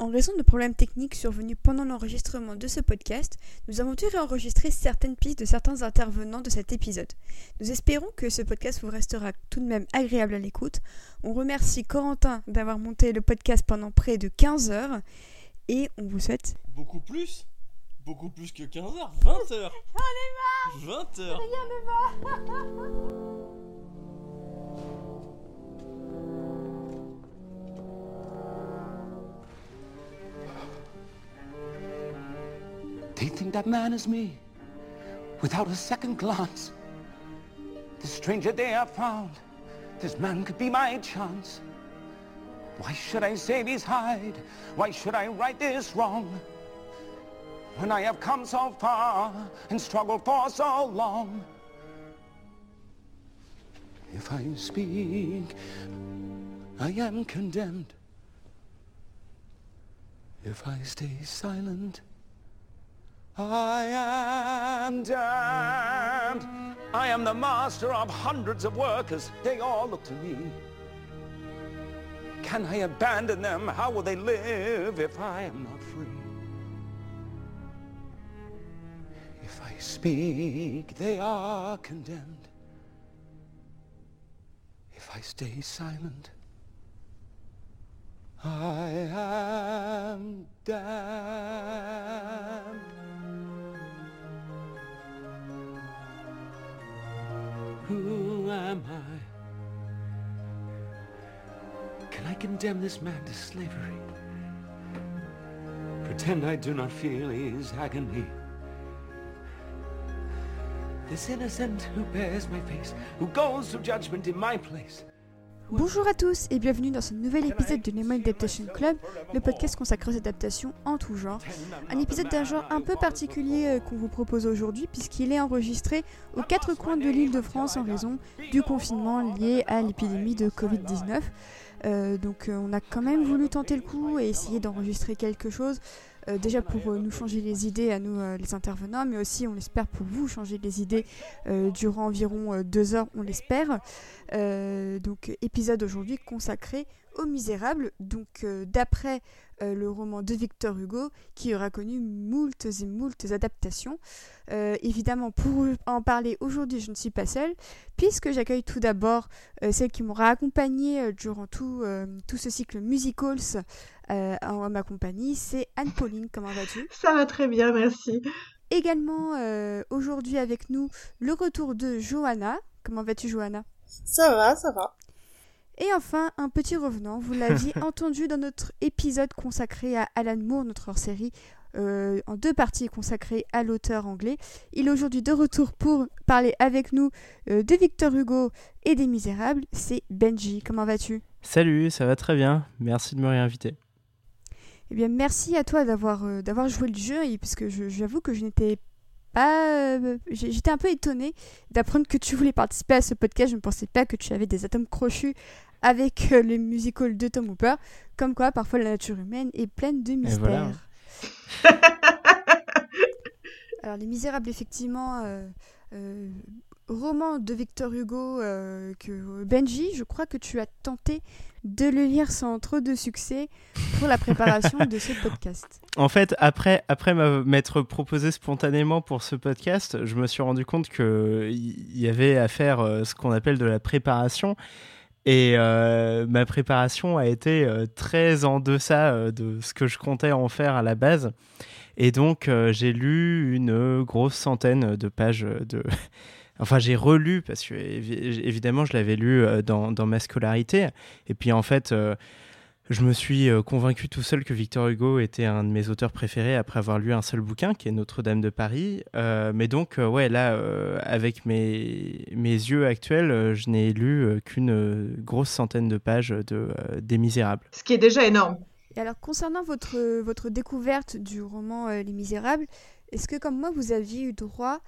En raison de problèmes techniques survenus pendant l'enregistrement de ce podcast, nous avons dû réenregistrer certaines pistes de certains intervenants de cet épisode. Nous espérons que ce podcast vous restera tout de même agréable à l'écoute. On remercie Corentin d'avoir monté le podcast pendant près de 15 heures et on vous souhaite Beaucoup plus Beaucoup plus que 15 heures 20 heures On est marre 20 heures They think that man is me without a second glance. The stranger they have found, this man could be my chance. Why should I save his hide? Why should I right this wrong? When I have come so far and struggled for so long. If I speak, I am condemned. If I stay silent, I am damned. I am the master of hundreds of workers. They all look to me. Can I abandon them? How will they live if I am not free? If I speak, they are condemned. If I stay silent, I am damned. Who am I? Can I condemn this man to slavery? Pretend I do not feel his agony. This innocent who bears my face, who goes to judgment in my place. Bonjour à tous et bienvenue dans ce nouvel épisode de Nemo Adaptation Club, le podcast consacré aux adaptations en tout genre. Un épisode d'un genre un peu particulier euh, qu'on vous propose aujourd'hui puisqu'il est enregistré aux quatre coins de l'île de France en raison du confinement lié à l'épidémie de Covid-19. Euh, donc euh, on a quand même voulu tenter le coup et essayer d'enregistrer quelque chose. Euh, déjà pour euh, nous changer les idées à nous euh, les intervenants, mais aussi on l'espère pour vous changer les idées durant environ deux heures, on l'espère. Donc épisode aujourd'hui consacré aux Misérables, donc d'après euh, le roman de Victor Hugo, qui aura connu moultes et moultes adaptations. Euh, évidemment, pour en parler aujourd'hui, je ne suis pas seule, puisque j'accueille tout d'abord euh, celle qui m'aura accompagnée durant tout, euh, tout ce cycle Musicals euh, en ma compagnie, c'est Anne-Pauline. Comment vas-tu? Ça va très bien, merci. Également euh, aujourd'hui avec nous le retour de Johanna. Comment vas-tu, Johanna? Ça va, ça va. Et enfin, un petit revenant, vous l'aviez entendu dans notre épisode consacré à Alan Moore, notre hors-série, euh, en deux parties consacrées à l'auteur anglais. Il est aujourd'hui de retour pour parler avec nous euh, de Victor Hugo et des Misérables. C'est Benji, comment vas-tu? Salut, ça va très bien. Merci de me réinviter. Eh bien, merci à toi d'avoir euh, d'avoir joué le jeu, et, parce que j'avoue que je n'étais pas... J'étais un peu étonnée d'apprendre que tu voulais participer à ce podcast. Je ne pensais pas que tu avais des atomes crochus avec euh, le musical de Tom Hooper. Comme quoi, parfois, la nature humaine est pleine de mystères. voilà. Alors, Les Misérables, effectivement, euh, euh, roman de Victor Hugo euh, que Benji, je crois que tu as tenté de le lire sans trop de succès pour la préparation de ce podcast. En fait, après, après m'être proposé spontanément pour ce podcast, je me suis rendu compte qu'il y avait à faire ce qu'on appelle de la préparation. Et euh, ma préparation a été euh, très en deçà euh, de ce que je comptais en faire à la base. Et donc, j'ai lu une grosse centaine de pages de... Enfin, j'ai relu, parce que évi- évidemment, je l'avais lu dans, dans ma scolarité. Et puis, en fait, je me suis euh, convaincu tout seul que Victor Hugo était un de mes auteurs préférés après avoir lu un seul bouquin, qui est Notre-Dame de Paris. Euh, mais donc, euh, ouais, là, euh, avec mes, mes yeux actuels, je n'ai lu qu'une grosse centaine de pages de, euh, des Misérables. Ce qui est déjà énorme. Et alors, concernant votre, votre découverte du roman euh, Les Misérables, est-ce que, comme moi, vous aviez eu droit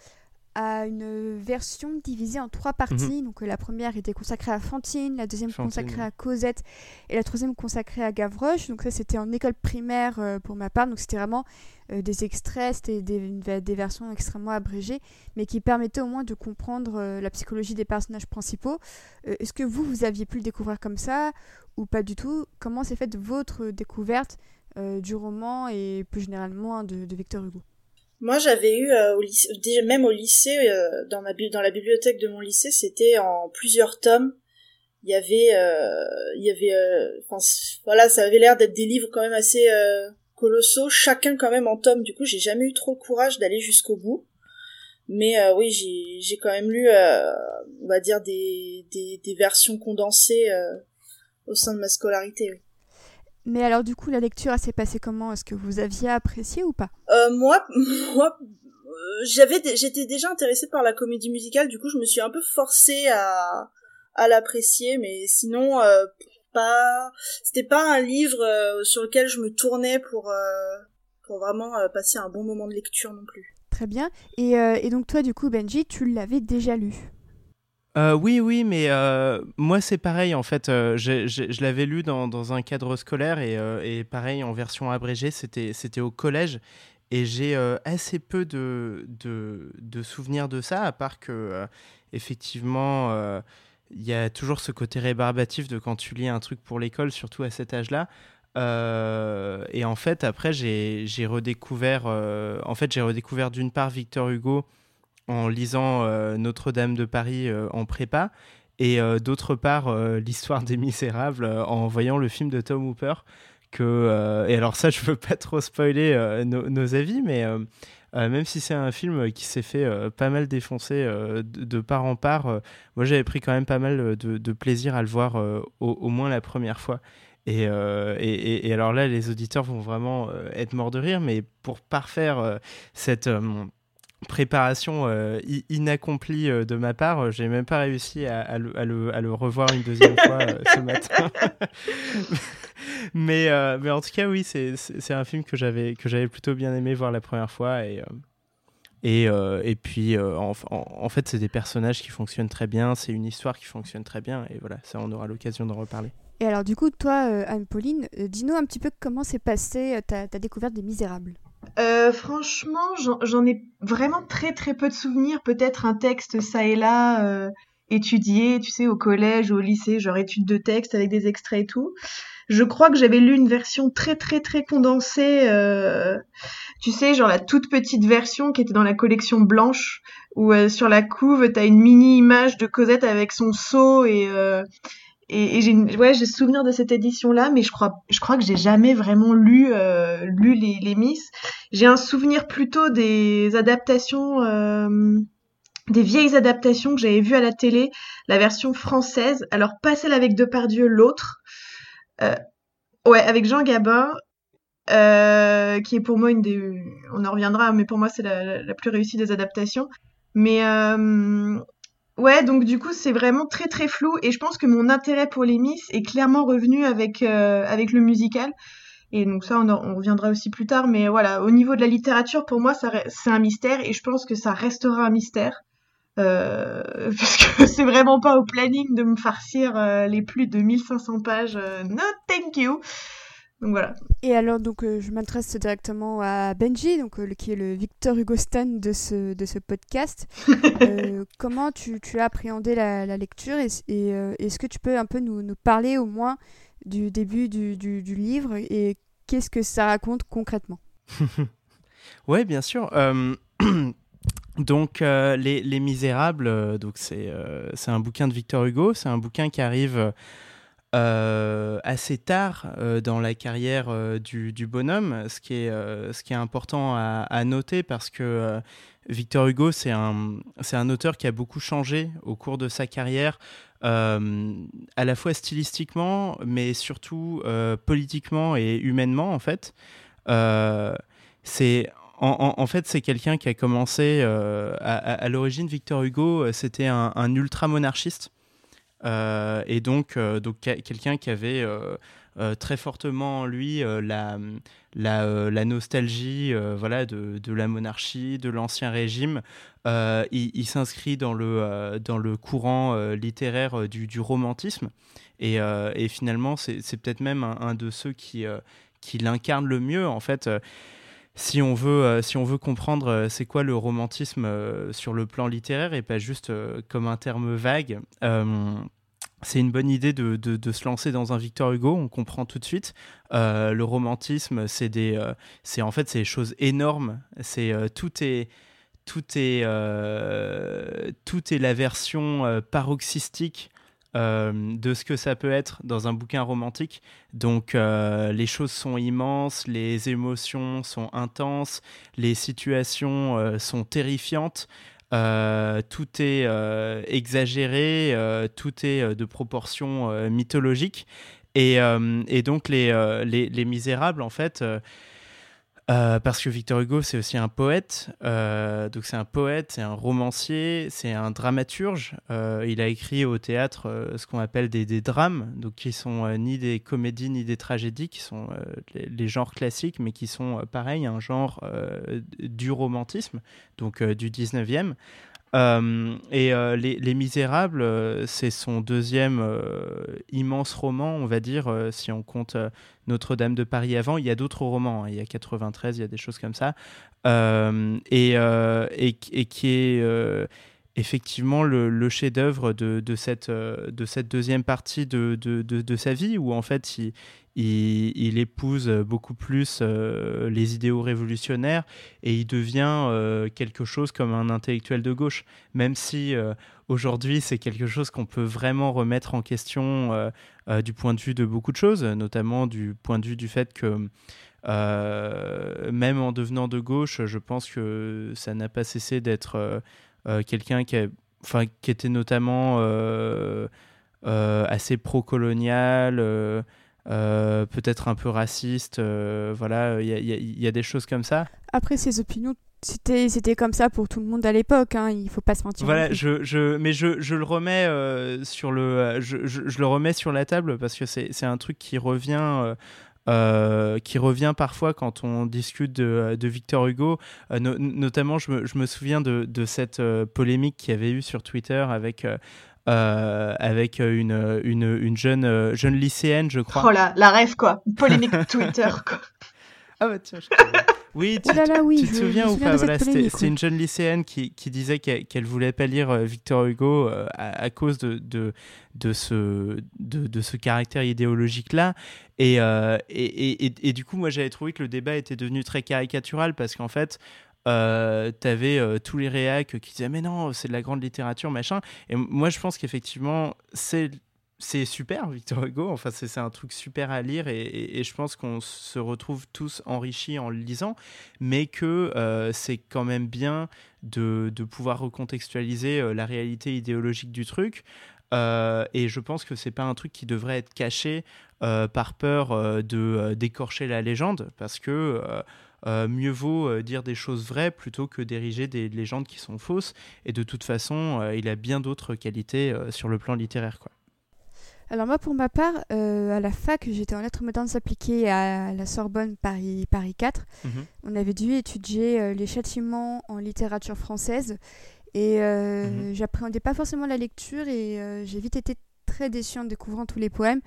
à une version divisée en trois parties Donc, euh, la première était consacrée à Fantine, la deuxième Fantine, consacrée à Cosette et la troisième consacrée à Gavroche. Donc, ça, c'était en école primaire euh, pour ma part. Donc, c'était vraiment euh, des extraits, c'était des, versions extrêmement abrégées, mais qui permettaient au moins de comprendre euh, la psychologie des personnages principaux. Est-ce que vous, vous aviez pu le découvrir comme ça ou pas du tout? Comment s'est faite votre découverte du roman et plus généralement de, Victor Hugo? Moi, j'avais eu au lycée, même au lycée, dans ma dans la bibliothèque de mon lycée, c'était en plusieurs tomes. Il y avait, il y avait, enfin voilà, ça avait l'air d'être des livres quand même assez colossaux, chacun quand même en tomes. Du coup, j'ai jamais eu trop le courage d'aller jusqu'au bout. Mais euh, oui, j'ai, quand même lu, euh, on va dire, des, des, des versions condensées euh, au sein de ma scolarité. Mais alors du coup, la lecture, elle s'est passée comment? Est-ce que vous aviez apprécié ou pas? Moi, moi j'avais, j'étais déjà intéressée par la comédie musicale, du coup, je me suis un peu forcée à, à l'apprécier, mais sinon, pas, c'était pas un livre sur lequel je me tournais pour, pour vraiment passer un bon moment de lecture non plus. Très bien. Et, euh, et, donc toi, du coup, Benji, tu l'avais déjà lu? Euh, oui, oui, mais euh, moi c'est pareil en fait. je l'avais lu dans, un cadre scolaire et, pareil en version abrégée, c'était au collège. Et j'ai assez peu de, souvenirs de ça, à part que effectivement, il y a toujours ce côté rébarbatif de quand tu lis un truc pour l'école, surtout à cet âge-là. Euh, et en fait, après, j'ai redécouvert, euh, en fait, j'ai redécouvert d'une part Victor Hugo en lisant euh, Notre-Dame de Paris en prépa, et d'autre part l'histoire des Misérables en voyant le film de Tom Hooper. Que, et alors ça, je veux pas trop spoiler nos avis, mais même si c'est un film qui s'est fait pas mal défoncer de, part en part, moi j'avais pris quand même pas mal de, plaisir à le voir au, moins la première fois. Euh, et, et, alors là, les auditeurs vont vraiment euh, être morts de rire, mais pour parfaire euh, cette préparation inaccomplie de ma part, j'ai même pas réussi à, le, à, le, revoir une deuxième fois ce matin. mais, mais en tout cas, oui, c'est un film que j'avais plutôt bien aimé voir la première fois. Et, et, et puis, en, en, fait, c'est des personnages qui fonctionnent très bien, c'est une histoire qui fonctionne très bien. Et voilà, ça, on aura l'occasion d'en reparler. Et alors du coup, toi, euh, Anne-Pauline, euh, dis-nous un petit peu comment s'est passée euh, ta, découverte des Misérables. Franchement, j'en ai vraiment très très peu de souvenirs. Peut-être un texte ça et là étudié, tu sais, au collège ou au lycée, genre étude de texte avec des extraits et tout. Je crois que j'avais lu une version très très très condensée, tu sais, genre la toute petite version qui était dans la collection blanche, où sur la couve, t'as une mini image de Cosette avec son seau et et, j'ai ouais j'ai souvenir de cette édition là mais je crois je crois que j'ai jamais vraiment lu euh, lu les, les Miss. J'ai un souvenir plutôt des adaptations euh, des vieilles adaptations que j'avais vues à la télé la version française. Alors pas celle avec Depardieu l'autre. Euh, ouais avec Jean Gabin euh, qui est pour moi une des on en reviendra mais pour moi c'est la, la, plus réussie des adaptations. Mais euh, Ouais, donc du coup, c'est vraiment très très flou et je pense que mon intérêt pour les Miss est clairement revenu avec euh, avec le musical. Et donc ça, on, reviendra aussi plus tard. Mais voilà, au niveau de la littérature, pour moi, c'est un mystère et je pense que ça restera un mystère. Euh, parce que c'est vraiment pas au planning de me farcir euh, les plus de 1500 pages. Euh, no, thank you. Donc voilà. Et alors, donc, euh, je m'adresse directement à Benji, donc, euh, qui est le Victor Hugo Stan de ce, de ce podcast. Euh, comment tu, tu, as appréhendé la, la lecture et, et est-ce que tu peux un peu nous, nous, parler au moins du début du, du, du livre et qu'est-ce que ça raconte concrètement? Oui, bien sûr. donc, les, les, Misérables, donc c'est c'est un bouquin de Victor Hugo. C'est un bouquin qui arrive euh, assez tard euh, dans la carrière euh, du, bonhomme, ce qui est, ce qui est important à, noter parce que Victor Hugo, c'est un, un auteur qui a beaucoup changé au cours de sa carrière, à la fois stylistiquement, mais surtout politiquement et humainement, en fait. c'est en, fait, c'est quelqu'un qui a commencé à, l'origine. Victor Hugo, c'était un, un ultra-monarchiste. Euh, et donc, euh, donc quelqu'un qui avait euh, très fortement en lui la, la, nostalgie voilà, de, de, la monarchie, de l'ancien régime. il, s'inscrit dans le, dans le courant littéraire du, du, romantisme. Et, et finalement, c'est peut-être même un, de ceux qui, qui l'incarnent le mieux. En fait, si on veut, si on veut comprendre c'est quoi le romantisme sur le plan littéraire et pas juste comme un terme vague, c'est une bonne idée de, de, se lancer dans un Victor Hugo, on comprend tout de suite. le romantisme, c'est des, en fait des choses énormes. C'est tout est tout est tout est la version paroxystique euh, de ce que ça peut être dans un bouquin romantique. Donc euh, les choses sont immenses, les émotions sont intenses, les situations euh, sont terrifiantes. tout est exagéré, tout est de proportions mythologiques. Et, donc les, Misérables, en fait, euh, parce que Victor Hugo, c'est aussi un poète. Euh, donc, c'est un poète, c'est un romancier, c'est un dramaturge. Euh, il a écrit au théâtre ce qu'on appelle des, drames, donc qui sont ni des comédies ni des tragédies, qui sont les, les, genres classiques, mais qui sont pareil, un genre du romantisme, donc du 19e. Euh, et euh, les, Misérables, euh, c'est son deuxième immense roman, on va dire, si on compte Notre-Dame de Paris avant. Il y a d'autres romans, hein. il y a 93, il y a des choses comme ça. Et, qui est effectivement le, chef-d'œuvre de, cette, de cette deuxième partie de, de, sa vie, où en fait il, il, épouse beaucoup plus euh, les idéaux révolutionnaires et il devient euh, quelque chose comme un intellectuel de gauche, même si euh, aujourd'hui c'est quelque chose qu'on peut vraiment remettre en question du point de vue de beaucoup de choses, notamment du point de vue du fait que même en devenant de gauche, je pense que ça n'a pas cessé d'être quelqu'un qui, enfin, qui était notamment assez pro-colonial. Euh, peut-être un peu raciste. Euh, voilà, il y, y, a des choses comme ça. Après, ces opinions, c'était c'était comme ça pour tout le monde à l'époque. Hein, il faut pas se mentir. Voilà, je, je, mais je, je le remets euh, sur le, je, je, le remets sur la table parce que c'est un truc qui revient. qui revient parfois quand on discute de, de Victor Hugo. notamment, je me, je me, souviens de, de cette polémique qu'il y avait eu sur Twitter avec euh, avec une, une, une jeune, euh, jeune lycéenne, je crois. Oh là, la rêve quoi, polémique Twitter quoi. Ah bah tiens, je Oui, tu, oui, tu te souviens ou pas voilà, C'était une jeune lycéenne qui, qui disait qu'elle ne voulait pas lire euh, Victor Hugo à, cause de, de, de, ce, de, de ce caractère idéologique-là. Et, et, et, et, du coup, moi, j'avais trouvé que le débat était devenu très caricatural parce qu'en fait, euh, t'avais euh, tous les réacs qui disaient mais non c'est de la grande littérature machin. Et moi je pense qu'effectivement c'est c'est super Victor Hugo. Enfin c'est un truc super à lire et, je pense qu'on se retrouve tous enrichis en le lisant. Mais que euh, c'est quand même bien de, de pouvoir recontextualiser euh, la réalité idéologique du truc. Et je pense que c'est pas un truc qui devrait être caché par peur de d'écorcher la légende. Parce que euh, mieux vaut euh, dire des choses vraies plutôt que d'ériger des légendes qui sont fausses. Et de toute façon, euh, il a bien d'autres qualités sur le plan littéraire. Quoi. Alors moi, pour ma part, à la fac, j'étais en lettres modernes appliquées à la Sorbonne Paris, Paris 4. Mhm. On avait dû étudier les châtiments en littérature française. Et mhm. j'appréhendais pas forcément la lecture et j'ai vite été très déçue en découvrant tous les poèmes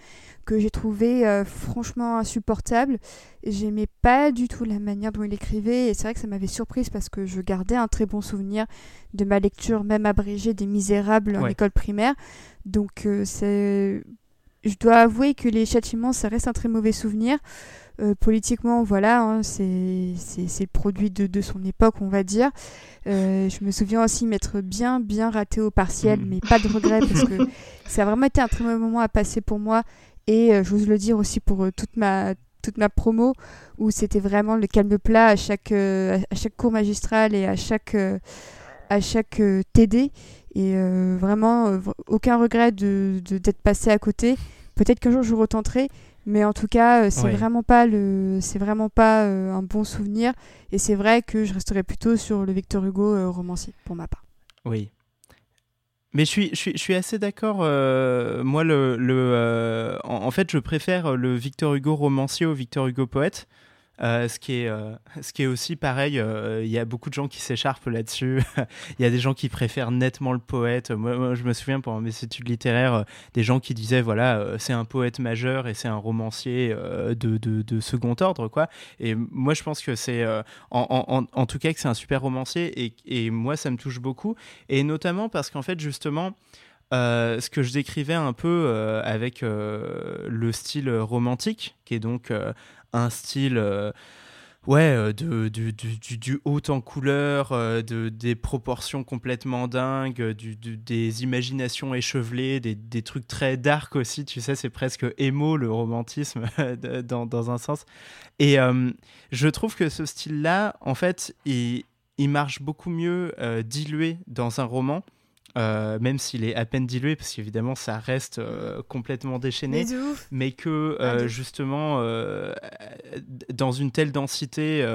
que j'ai trouvé euh, franchement insupportables. J'aimais pas du tout la manière dont il écrivait et c'est vrai que ça m'avait surprise parce que je gardais un très bon souvenir de ma lecture, même abrégée des Misérables en école primaire. Donc euh, c'est je dois avouer que les châtiments, ça reste un très mauvais souvenir. Euh, politiquement, voilà, hein, c'est le produit de, de, son époque, on va dire. Euh, je me souviens aussi m'être bien, bien raté au partiel, mm. mais pas de regret parce que ça a vraiment été un très mauvais moment à passer pour moi. Et euh, j'ose le dire aussi pour toute ma toute ma promo où c'était vraiment le calme plat à chaque à chaque cours magistral et à chaque à chaque TD et vraiment aucun regret de d'être passé à côté peut-être qu'un jour je retenterai mais en tout cas, euh, c'est vraiment pas le, c'est vraiment pas euh, un bon souvenir. Et c'est vrai que je resterai plutôt sur le Victor Hugo euh, romancier pour ma part. Oui. Mais je suis, je suis, je suis assez d'accord. moi, le, le en, fait, je préfère le Victor Hugo romancier au Victor Hugo poète. Euh, ce, qui est, euh, ce qui est aussi pareil, euh, il y a beaucoup de gens qui s'écharpent là-dessus. Il y a des gens qui préfèrent nettement le poète. Moi, je me souviens pendant mes études littéraires, des gens qui disaient voilà, c'est un poète majeur et c'est un romancier de, de, second ordre. quoi. Et moi, je pense que c'est, en, en, en, tout cas, que c'est un super romancier et, et moi, ça me touche beaucoup. Et notamment parce qu'en fait, justement, ce que je décrivais un peu avec le style romantique, qui est donc un style ouais, euh, de, du, du, du, haut en couleur, euh, de, des proportions complètement dingues, du, des imaginations échevelées, des, des, trucs très dark aussi, tu sais, c'est presque émo le romantisme dans, dans, un sens. Et euh, je trouve que ce style-là, en fait, il, il marche beaucoup mieux dilué dans un roman. Euh, même s'il est à peine dilué, parce qu'évidemment ça reste euh, complètement déchaîné, mais que euh, justement dans une telle densité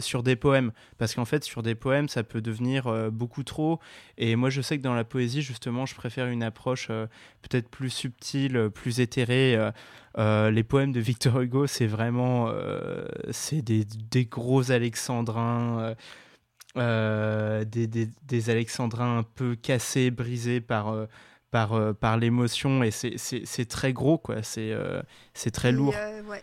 sur des poèmes, parce qu'en fait sur des poèmes ça peut devenir beaucoup trop, et moi je sais que dans la poésie justement je préfère une approche peut-être plus subtile, plus éthérée. les poèmes de Victor Hugo, c'est vraiment c'est des, des, gros alexandrins. Euh, des, des, des, alexandrins un peu cassés, brisés par, euh, par, euh, par l'émotion, et c'est très gros, quoi. C'est c'est très lourd. Ouais.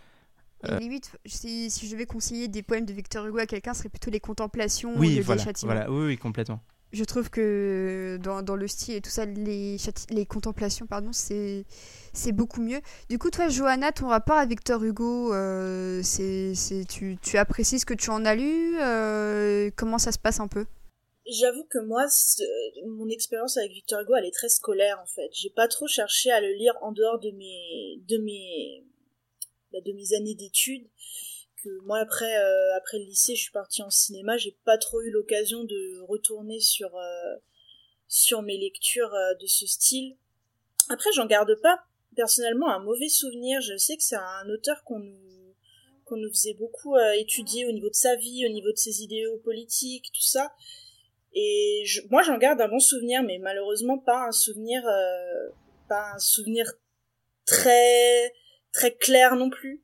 limite, si, si, je devais conseiller des poèmes de Victor Hugo à quelqu'un, ce serait plutôt les contemplations oui, ou voilà. Voilà, oui, oui, complètement je trouve que dans, dans, le style et tout ça, les, les contemplations, pardon, c'est beaucoup mieux. Du coup, toi, Johanna, ton rapport à Victor Hugo, euh, c'est tu, tu, apprécies ce que tu en as lu euh, Comment ça se passe un peu? J'avoue que moi, mon expérience avec Victor Hugo, elle est très scolaire en fait. J'ai pas trop cherché à le lire en dehors de mes de mes bah, de mes années d'études moi après euh, après le lycée je suis partie en cinéma j'ai pas trop eu l'occasion de retourner sur euh, sur mes lectures euh, de ce style. Après j'en garde pas personnellement un mauvais souvenir. Je sais que c'est un auteur qu'on nous qu'on nous faisait beaucoup étudier au niveau de sa vie au niveau de ses idéaux politiques tout ça. Et moi j'en garde un bon souvenir mais malheureusement pas un souvenir pas un souvenir très très clair non plus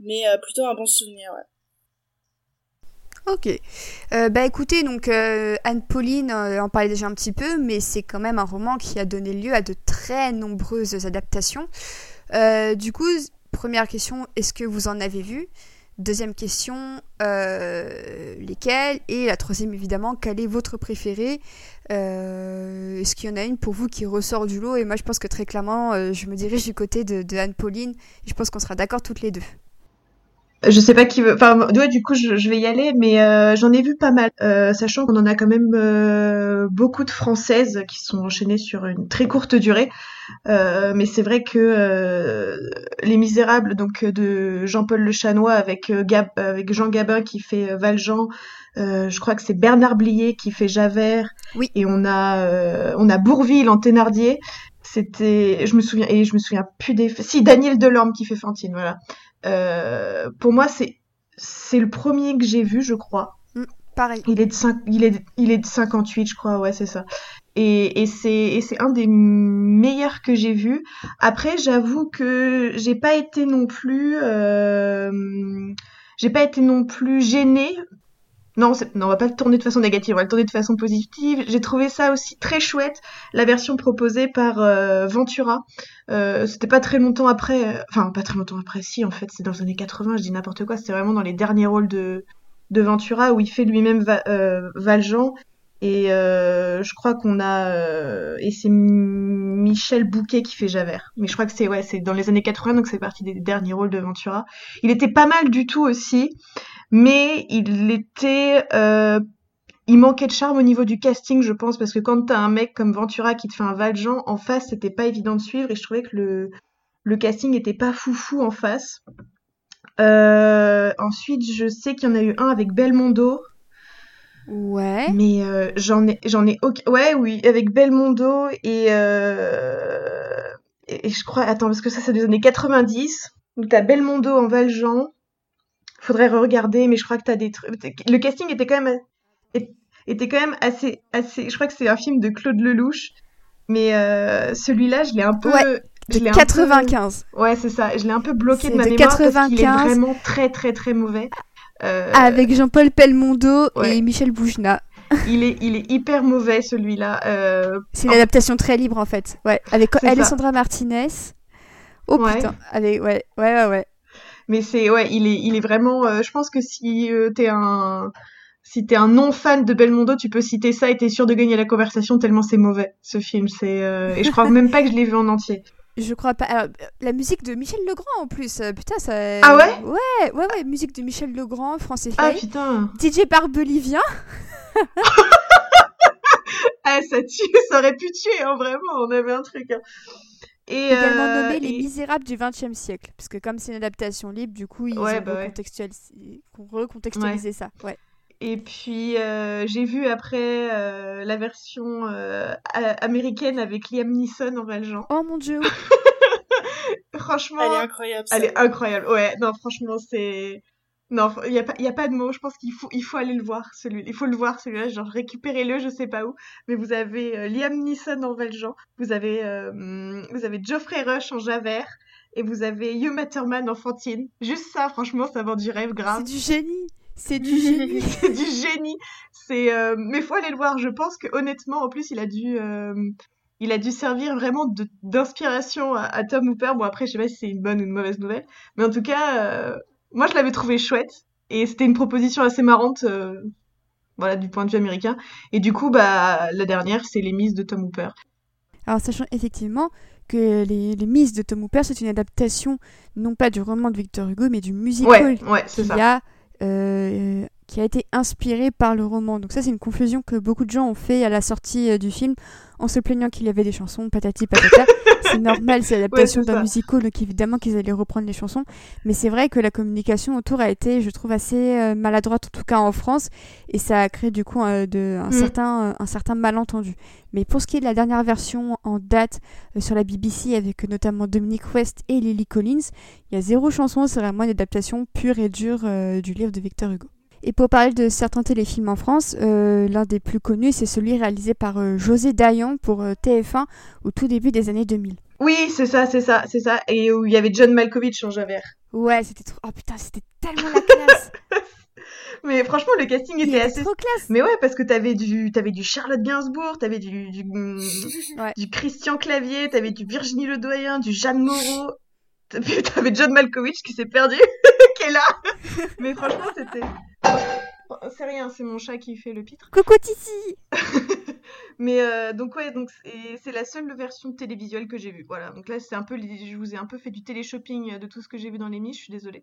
mais euh, plutôt un bon souvenir. Ok. Euh, bah écoutez, donc euh, Anne-Pauline en parlait déjà un petit peu, mais c'est quand même un roman qui a donné lieu à de très nombreuses adaptations. du coup, première question, est-ce que vous en avez vu? Deuxième question, lesquelles? Et la troisième, évidemment, quel est votre préféré Est-ce qu'il y en a une pour vous qui ressort du lot? Et moi, je pense que très clairement, je me dirige du côté de, de Anne-Pauline. Je pense qu'on sera d'accord toutes les deux. Je sais pas qui veut. Enfin, ouais, du coup, je, je vais y aller, mais euh, j'en ai vu pas mal, euh, sachant qu'on en a quand même euh, beaucoup de françaises qui sont enchaînées sur une très courte durée. mais c'est vrai que Les Misérables, donc de Jean-Paul Le Chanois avec Gab, avec Jean Gabin qui fait Valjean. je crois que c'est Bernard Blier qui fait Javert. Oui. Et on a on a Bourville en Thénardier. C'était, je me souviens et je me souviens plus des. Si Daniel Delorme qui fait Fantine, voilà. Euh, pour moi, c'est c'est le premier que j'ai vu, je crois. Mm, pareil. Il est de 5, il est il est de 58, je crois. Ouais, c'est ça. Et, et c'est et c'est un des meilleurs que j'ai vu. Après, j'avoue que j'ai pas été non plus euh, j'ai pas été non plus gênée non, on va pas le tourner de façon négative, on va le tourner de façon positive. J'ai trouvé ça aussi très chouette, la version proposée par euh, Ventura. Euh, c'était pas très longtemps après, euh, enfin pas très longtemps après, si en fait c'est dans les années 80, je dis n'importe quoi, c'était vraiment dans les derniers rôles de, de Ventura où il fait lui-même Valjean. Et je crois qu'on a et c'est Michel Bouquet qui fait Javert. Mais je crois que c'est ouais, c'est dans les années 80 donc c'est parti des derniers rôles de Ventura. Il était pas mal du tout aussi mais il était euh, il manquait de charme au niveau du casting, je pense, parce que quand t'as un mec comme Ventura qui te fait un Valjean en face, c'était pas évident de suivre et je trouvais que le, le casting était pas foufou en face. Euh, ensuite, je sais qu'il y en a eu un avec Belmondo. Ouais. Mais euh, j'en ai, j'en ai, ouais, oui, avec Belmondo et, euh, et, et je crois, attends, parce que ça, c'est des années 90. Donc t'as Belmondo en Valjean faudrait regarder, mais je crois que t'as des trucs. Le casting était quand même était quand même assez assez. Je crois que c'est un film de Claude Lelouch, mais euh, celui-là, je l'ai un peu. Ouais. Je 95. Ouais, c'est ça. Je l'ai un peu bloqué de ma mémoire 95. parce qu'il est vraiment très très très mauvais. Euh... Avec Jean-Paul Pelmondo et Michel Boujna. il est il est hyper mauvais celui-là. Euh... C'est une adaptation très libre en fait. Ouais, avec Alessandra Martinez. Oh putain, avec ouais ouais ouais ouais mais c'est ouais il est il est vraiment euh, je pense que si euh, t'es un si t'es un non fan de Belmondo, tu peux citer ça et t'es sûr de gagner la conversation tellement c'est mauvais ce film. C'est euh, et je crois même pas que je l'ai vu en entier. Je crois pas. Alors, la musique de Michel Legrand en plus. putain, ça. Ah ouais? Ouais, ouais, ouais. Musique de Michel Legrand, français Ah putain. DJ Barbelivien. Ah ça tue, ça aurait pu tuer hein, vraiment. On avait un truc. hein. Et également euh, nommé Les Misérables du XXe siècle. Parce que comme c'est une adaptation libre, du coup, ils Ouais, ont bah ouais. recontextualisé, ça. Ouais. Et puis euh, j'ai vu après euh, la version euh, américaine avec Liam Neeson en Valjean. Oh mon dieu. Franchement, Elle est incroyable. elle est incroyable. Ouais, non, franchement, c'est. Non, il y a a pas de mots. Je pense qu'il faut, il faut aller le voir, celui Il faut le voir, celui-là. Genre, récupérez-le, je sais pas où. Mais vous avez euh, Liam Neeson en Valjean. Vous avez, euh, vous avez Geoffrey Rush en Javert. Et vous avez Hugh Matterman en Fantine. Juste ça, franchement, ça vend du rêve grave. C'est du génie. C'est du génie. C'est du génie. C'est, euh, mais faut aller le voir. Je pense que honnêtement, en plus, il a dû, euh, il a dû servir vraiment d'inspiration à, à Tom Hooper. Bon après, je sais pas si c'est une bonne ou une mauvaise nouvelle, mais en tout cas, euh, moi je l'avais trouvé chouette et c'était une proposition assez marrante, euh, voilà, du point de vue américain. Et du coup, bah la dernière, c'est les Miss de Tom Hooper. Alors, sachant effectivement que Les, les Miss de Tom Hooper, c'est une adaptation non pas du roman de Victor Hugo, mais du musical Ouais, ouais, a, euh, qui a été inspiré par le roman. Donc ça, c'est une confusion que beaucoup de gens ont fait à la sortie euh, du film, en se plaignant qu'il y avait des chansons, patati patata. c'est normal, c'est l'adaptation Ouais, d'un musical, donc évidemment qu'ils allaient reprendre les chansons. Mais c'est vrai que la communication autour a été, je trouve, assez euh, maladroite, en tout cas en France, et ça a créé du coup euh, de, un, Mm. certain, un certain malentendu. Mais pour ce qui est de la dernière version en date euh, sur la BBC, avec notamment Dominic West et Lily Collins, il y a zéro chanson, c'est vraiment une adaptation pure et dure euh, du livre de Victor Hugo. Et pour parler de certains téléfilms en France, euh, l'un des plus connus, c'est celui réalisé par euh, José Dayan pour euh, TF1 au tout début des années 2000. Oui, c'est ça, c'est ça, c'est ça. Et où il y avait John Malkovich en Javert. Ouais, c'était trop... Oh putain, c'était tellement la classe Mais franchement, le casting Il était était assez trop classe Mais ouais, parce que t'avais du, du Charlotte Gainsbourg, t'avais du, du, Ouais. du Christian Clavier, t'avais du Virginie Ledoyen, du Jeanne Moreau, t'avais John Malkovich qui s'est perdu, qui est là. Mais franchement, c'était. C'est rien, c'est mon chat qui fait le pitre. Coucou Titi Mais euh, donc ouais, donc c'est la seule version télévisuelle que j'ai vue. Voilà, donc là c'est un peu, je vous ai un peu fait du télé-shopping de tout ce que j'ai vu dans les miches, je suis désolée.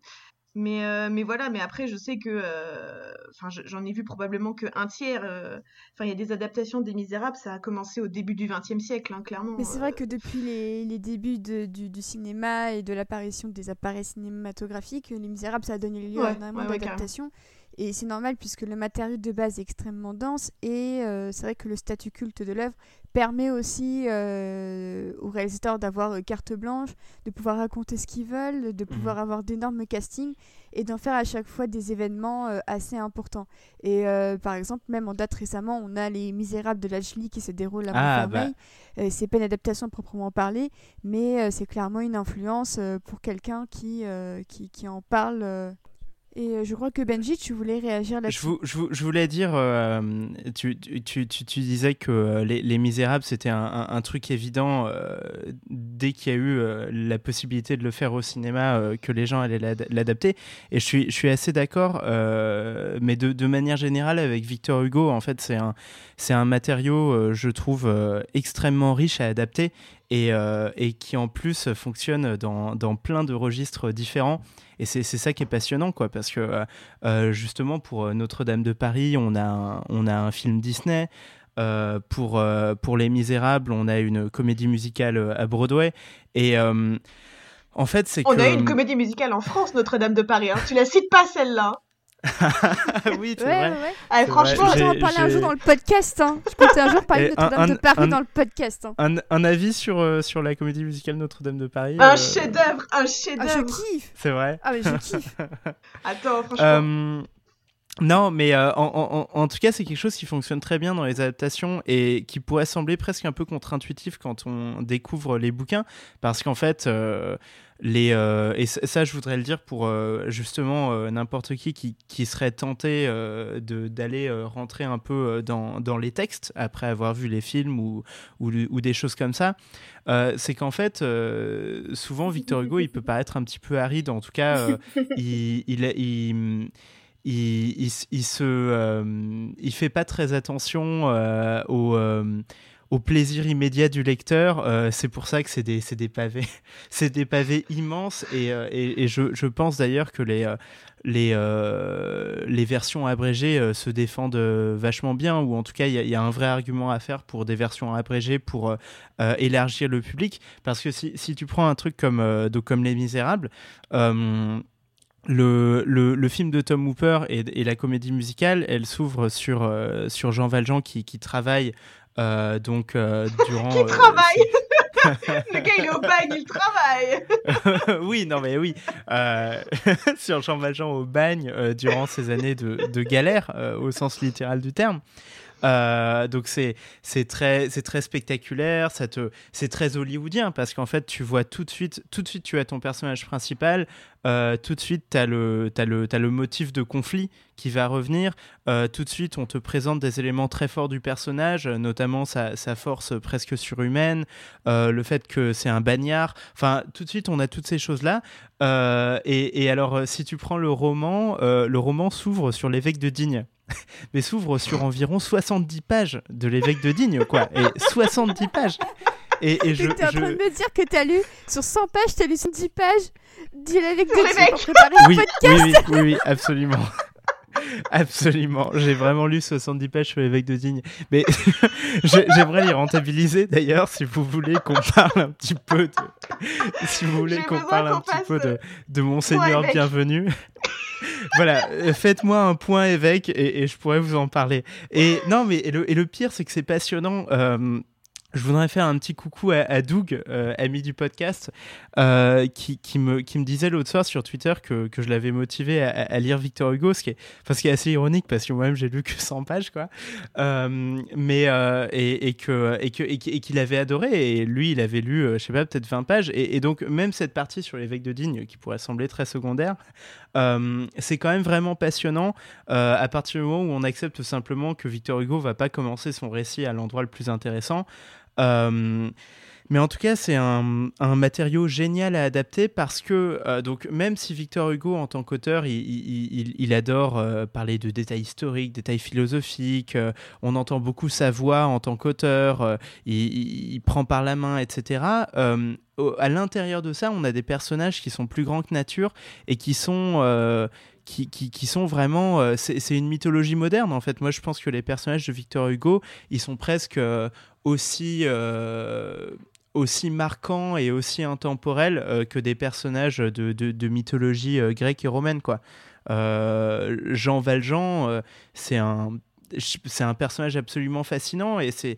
Mais, euh, mais voilà, mais après je sais que, euh, enfin je- j'en ai vu probablement que un tiers. euh, Enfin il y a des adaptations des Misérables, ça a commencé au début du XXe siècle, hein, clairement. Mais c'est vrai que depuis les, les débuts de- du, du cinéma et de l'apparition des appareils cinématographiques, Les Misérables, ça a donné lieu Ouais, à énormément ouais, ouais, d'adaptations. Et c'est normal puisque le matériau de base est extrêmement dense et euh, c'est vrai que le statut culte de l'œuvre permet aussi euh, aux réalisateurs d'avoir euh, carte blanche, de pouvoir raconter ce qu'ils veulent, de pouvoir avoir d'énormes castings et d'en faire à chaque fois des événements euh, assez importants. Et par exemple, même en date récemment, on a Les Misérables de Lachlie qui se déroule à Ah, Montfermeil. Euh, c'est pas une adaptation proprement parler, mais c'est clairement une influence pour quelqu'un qui, qui, qui en parle. Et euh, je crois que Benji, tu voulais réagir là-dessus. je vou- je voulais dire, euh, tu, tu, tu, tu- tu disais que euh, les, les Misérables, c'était un, un- un truc évident euh, dès qu'il y a eu euh, la possibilité de le faire au cinéma, que les gens allaient l'ad- l'adapter. Et je suis, je suis assez d'accord, mais de, de manière générale, avec Victor Hugo, en fait, c'est un, matériau, je trouve, extrêmement riche à adapter et, euh, et qui en plus fonctionne dans, dans plein de registres différents. Et c'est ça qui est passionnant, quoi, parce que euh, euh, justement, pour Notre-Dame de Paris, on a un, on a un film Disney. Euh, pour, pour Les Misérables, on a une comédie musicale à Broadway. Et en fait, c'est que. On a eu une comédie musicale en France, Notre-Dame de Paris. hein. Tu la cites pas celle-là. oui, c'est Ouais, vrai. ouais. Ah, franchement, vrai, Je comptais en parler un jour dans le podcast. Hein. Je comptais un jour parler de Notre-Dame de Paris un- dans le podcast. Hein. Un, un avis sur, euh, sur la comédie musicale Notre-Dame de Paris un euh, chef-d'œuvre, un Ah, je chef-d'œuvre. kiffe C'est vrai. Ah, mais je kiffe Attends, franchement. Non, mais euh, en, en- en- tout cas, c'est quelque chose qui fonctionne très bien dans les adaptations et qui pourrait sembler presque un peu contre-intuitif quand on découvre les bouquins, parce qu'en fait, euh, les euh, et ça, je voudrais le dire pour justement n'importe qui, qui qui serait tenté de d'aller rentrer un peu dans, dans les textes après avoir vu les films ou ou, ou des choses comme ça. C'est qu'en fait, souvent Victor Hugo, il peut paraître un petit peu aride. En tout cas, il, il, il, il, il, se, il fait pas très attention au au plaisir immédiat du lecteur. Euh, c'est pour ça que c'est des, des, pavés, c'est des pavés immenses. Et, euh, et, je, je, pense d'ailleurs que les, euh, les, les versions abrégées se défendent vachement bien, ou en tout cas, il y, y, a un vrai argument à faire pour des versions abrégées pour élargir le public. Parce que si, si tu prends un truc comme, donc, comme Les Misérables, le, le, le, film de Tom Hooper et, et la comédie musicale, elle s'ouvre sur, sur Jean Valjean qui, qui travaille euh, donc, euh, durant. Qui euh, travaille Le gars, il est au bagne, il travaille Oui, non, mais oui. sur Jean Valjean au bagne, durant ces années de, de galère, au sens littéral du terme. Euh, donc c'est c'est très c'est très spectaculaire, ça te c'est très hollywoodien parce qu'en fait tu vois tout de suite tout de suite tu as ton personnage principal, euh, tout de suite tu as le motif de conflit qui va revenir, euh, tout de suite on te présente des éléments très forts du personnage, notamment sa, force presque surhumaine, le fait que c'est un bagnard, enfin tout de suite on a toutes ces choses là et, et, alors si tu prends le roman, le roman s'ouvre sur l'évêque de Digne mais s'ouvre sur environ 70 pages de l'évêque de Digne, quoi. Et 70 pages. Et, et je. T'es en train de me dire que t'as lu sur 100 pages, t'as lu 70 pages de l'évêque de Digne pour préparer oui, le podcast. Oui, oui, oui, absolument. Absolument, j'ai vraiment lu 70 pages sur l'évêque de Digne. Mais j'aimerais les rentabiliser d'ailleurs si vous voulez qu'on parle un petit peu de. Si vous voulez qu'on parle un petit peu de, de Monseigneur Bienvenu voilà, euh, faites-moi un point évêque et, je pourrais vous en parler. Et non, mais et le, pire, c'est que c'est passionnant. Euh, je voudrais faire un petit coucou à, Doug, euh, ami du podcast, euh, qui, me, disait l'autre soir sur Twitter que, je l'avais motivé à, lire Victor Hugo, ce qui, est, assez ironique parce que moi-même j'ai lu que 100 pages, quoi. Euh, mais, et qu'il avait adoré, et lui il avait lu, je sais pas, peut-être 20 pages, et, donc même cette partie sur l'évêque de Digne, qui pourrait sembler très secondaire, c'est quand même vraiment passionnant à partir du moment où on accepte simplement que Victor Hugo va pas commencer son récit à l'endroit le plus intéressant. Euh, mais en tout cas, c'est un, matériau génial à adapter parce que, euh, donc, même si Victor Hugo, en tant qu'auteur, il, adore euh, parler de détails historiques, détails philosophiques, on entend beaucoup sa voix en tant qu'auteur, il, prend par la main, etc. à l'intérieur de ça, on a des personnages qui sont plus grands que nature et qui sont qui, qui, qui, sont vraiment. c'est une mythologie moderne, en fait. Moi, je pense que les personnages de Victor Hugo, ils sont presque aussi, euh, aussi marquant et aussi intemporel euh, que des personnages de, de, mythologie euh, grecque et romaine. Quoi. Jean Valjean, c'est un un personnage absolument fascinant et c'est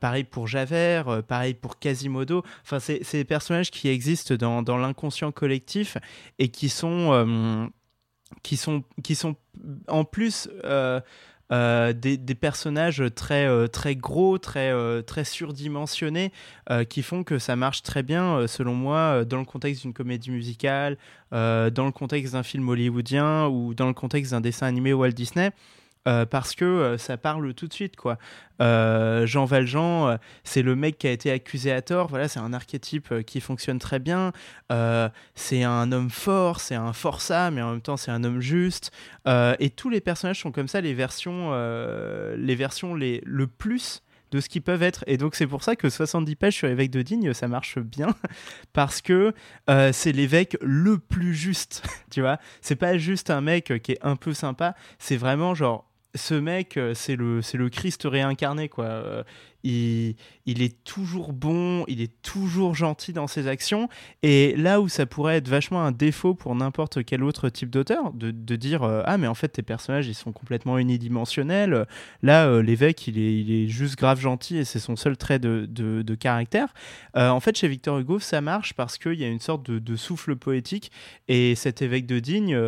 pareil pour Javert, pareil pour Quasimodo. Enfin, c'est des personnages qui existent dans, dans l'inconscient collectif et qui sont, qui sont, qui sont en plus euh, des, personnages très, euh, très gros, très, euh, très surdimensionnés, qui font que ça marche très bien, selon moi, dans le contexte d'une comédie musicale, dans le contexte d'un film hollywoodien ou dans le contexte d'un dessin animé Walt Disney. Euh, parce que euh, ça parle tout de suite quoi. Euh, Jean Valjean, c'est le mec qui a été accusé à tort. Voilà, c'est un archétype qui fonctionne très bien. c'est un homme fort, c'est un forçat, mais en même temps c'est un homme juste. et tous les personnages sont comme ça, les versions, les versions les le plus de ce qu'ils peuvent être. Et donc c'est pour ça que 70 pages sur l'évêque de Digne, ça marche bien, parce que c'est l'évêque le plus juste, tu vois. C'est pas juste un mec qui est un peu sympa, c'est vraiment genre ce mec, euh, c'est le, c'est le Christ réincarné, quoi. Euh, il, il, est toujours bon, il est toujours gentil dans ses actions. Et là où ça pourrait être vachement un défaut pour n'importe quel autre type d'auteur, de, de dire euh, Ah, mais en fait, tes personnages, ils sont complètement unidimensionnels. Là, l'évêque, il est, il est juste grave gentil et c'est son seul trait de, de, de caractère. en fait, chez Victor Hugo, ça marche parce qu'il y a une sorte de, souffle poétique. Et cet évêque de Digne,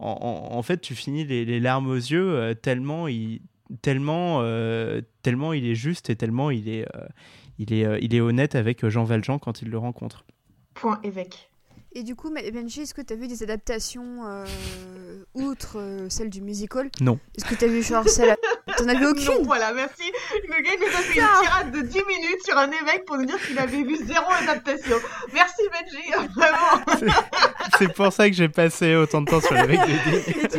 en, fait, tu finis les, larmes aux yeux euh, tellement il, tellement, euh, tellement il est juste et tellement il est, euh, il est honnête avec Jean Valjean quand il le rencontre. Point évêque. Et du coup, Benji, est-ce que tu as vu des adaptations outre celle du musical? Non. Est-ce que tu as vu genre celle. T'en as vu aucune? Non, voilà, merci. Le gars nous a fait une tirade de 10 minutes sur un évêque pour nous dire qu'il avait vu zéro adaptation. Merci Benji, vraiment. c'est pour ça que j'ai passé autant de temps sur les mecs de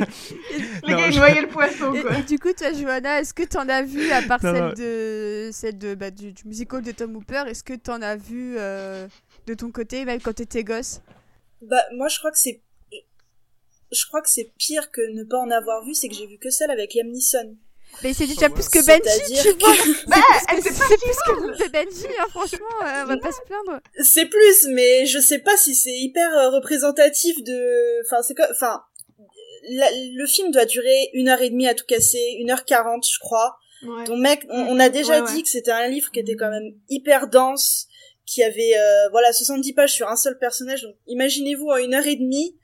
Les gars, ils noyaient le poisson, quoi. Et, du coup, toi, Johanna, est-ce que t'en as vu, à part celle, De, celle de, bah, du, musical de Tom Hooper, est-ce que t'en as vu euh, de ton côté, même quand t'étais gosse? Bah, moi, je crois que c'est. Je crois que c'est pire que ne pas en avoir vu, c'est que j'ai vu que celle avec Liam Neeson. Mais c'est déjà plus que Benji, tu vois. Bah, c'est plus, que Benji, hein, franchement, euh, on va pas se plaindre. C'est plus, mais je sais pas si c'est hyper euh, représentatif de. Enfin, c'est quoi. Enfin, le film doit durer une heure et demie à tout casser, une heure quarante, je crois. Ouais. Donc mec, on, a déjà dit que c'était un livre qui était quand même hyper dense, qui avait euh, voilà 70 pages sur un seul personnage. Donc imaginez-vous en une heure et demie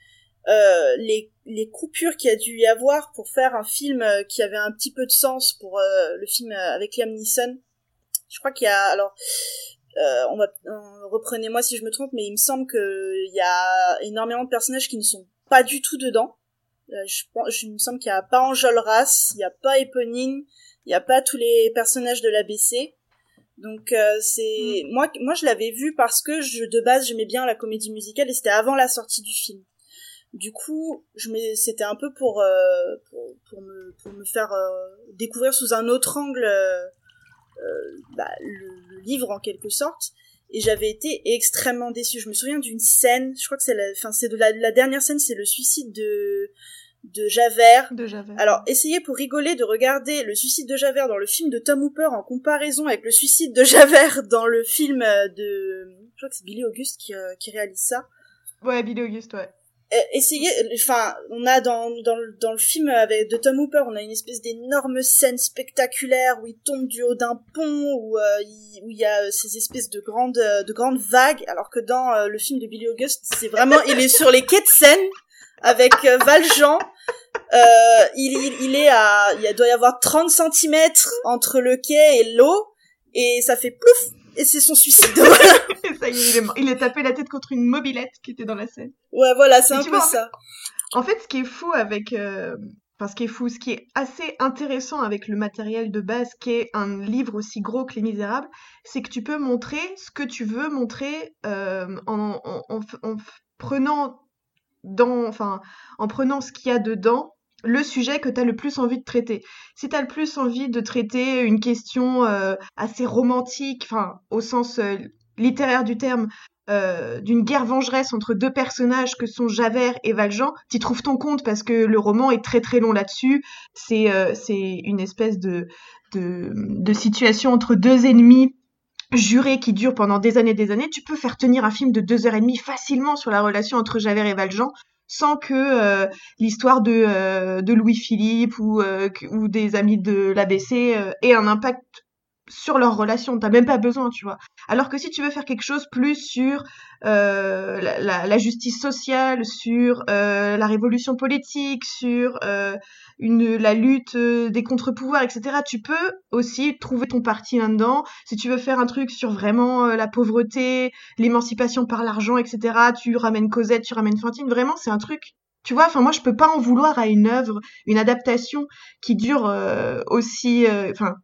euh, les, les coupures qu'il a dû y avoir pour faire un film euh, qui avait un petit peu de sens pour euh, le film avec Liam Neeson. Je crois qu'il y a alors on va reprenez-moi si je me trompe, mais il me semble qu'il y a énormément de personnages qui ne sont pas du tout dedans. je, pense, je me semble qu'il y a pas Enjolras, il y a pas Eponine, il y a pas tous les personnages de l'ABC. Donc c'est mm. moi moi je l'avais vu parce que je de base j'aimais bien la comédie musicale et c'était avant la sortie du film. Du coup, je c'était un peu pour, euh, pour, pour, me, pour me faire euh, découvrir sous un autre angle euh, bah, le, livre en quelque sorte. Et j'avais été extrêmement déçue. Je me souviens d'une scène, je crois que c'est la, enfin c'est de la, la dernière scène, c'est le suicide de de Javert. De Javert. Alors, essayez pour rigoler de regarder le suicide de Javert dans le film de Tom Hooper en comparaison avec le suicide de Javert dans le film de, je crois que c'est Billy Auguste qui, qui réalise ça. Ouais, Billy Auguste, ouais. Euh, essayez enfin on a dans, dans, dans le film avec de Tom Hooper on a une espèce d'énorme scène spectaculaire où il tombe du haut d'un pont où euh, il, où il y a euh, ces espèces de grandes de grandes vagues alors que dans le film de Billy August c'est vraiment il est sur les quais de Seine avec Valjean il, il, il, est à il doit y avoir 30 cm entre le quai et l'eau et ça fait plouf et c'est son suicide. ça y est, il est, il est tapé la tête contre une mobilette qui était dans la scène. Ouais, voilà, c'est un peu ça. En fait, ce qui est fou avec, euh, enfin, ce qui est fou, ce qui est assez intéressant avec le matériel de base, qui est un livre aussi gros que Les Misérables, c'est que tu peux montrer ce que tu veux montrer euh, en, en, en, en, prenant dans, en prenant ce qu'il y a dedans le sujet que tu as le plus envie de traiter. Si tu as le plus envie de traiter une question euh, assez romantique, enfin au sens euh, littéraire du terme, euh, d'une guerre vengeresse entre deux personnages que sont Javert et Valjean, t'y trouves ton compte parce que le roman est très très long là-dessus. C'est une espèce de, de situation entre deux ennemis jurés qui dure pendant des années et des années, tu peux faire tenir un film de deux heures et demie facilement sur la relation entre Javert et Valjean sans que euh, l'histoire de, euh, Louis-Philippe ou, euh, ou des amis de l'ABC ait un impact sur leur relation. T'as même pas besoin, tu vois. Alors que si tu veux faire quelque chose plus sur la, la, justice sociale, sur la révolution politique, sur une, la lutte des contre-pouvoirs, etc., tu peux aussi trouver ton parti là-dedans. Si tu veux faire un truc sur vraiment la pauvreté, l'émancipation par l'argent, etc., tu ramènes Cosette, tu ramènes Fantine. Vraiment, c'est un truc tu vois, enfin moi je peux pas en vouloir à une œuvre, une adaptation qui dure aussi, enfin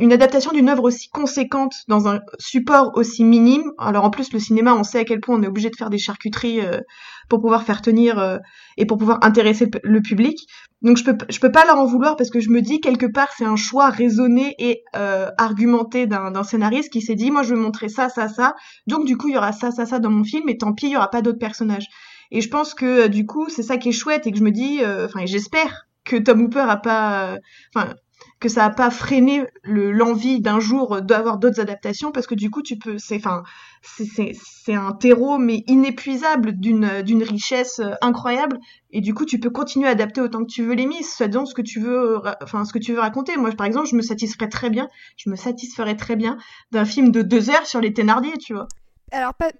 une adaptation d'une œuvre aussi conséquente dans un support aussi minime. Alors en plus le cinéma, on sait à quel point on est obligé de faire des charcuteries euh, pour pouvoir faire tenir euh, et pour pouvoir intéresser le, public. Donc je peux je peux pas leur en vouloir parce que je me dis quelque part c'est un choix raisonné et euh, argumenté d'un scénariste qui s'est dit moi je veux montrer ça ça ça. Donc du coup il y aura ça ça ça dans mon film et tant pis il y aura pas d'autres personnages. Et je pense que du coup c'est ça qui est chouette et que je me dis enfin j'espère que Tom Hooper a pas enfin que ça a pas freiné l'envie d'un jour d'avoir d'autres adaptations parce que du coup tu peux c'est enfin c'est un terreau mais inépuisable d'une d'une richesse euh, incroyable. Et du coup tu peux continuer à adapter autant que tu veux les mises donne ce que tu veux enfin ce que tu veux raconter. Moi par exemple je me satisferais très bien je me satisferais très bien d'un film de deux heures sur les Thénardier tu vois. Alors pas,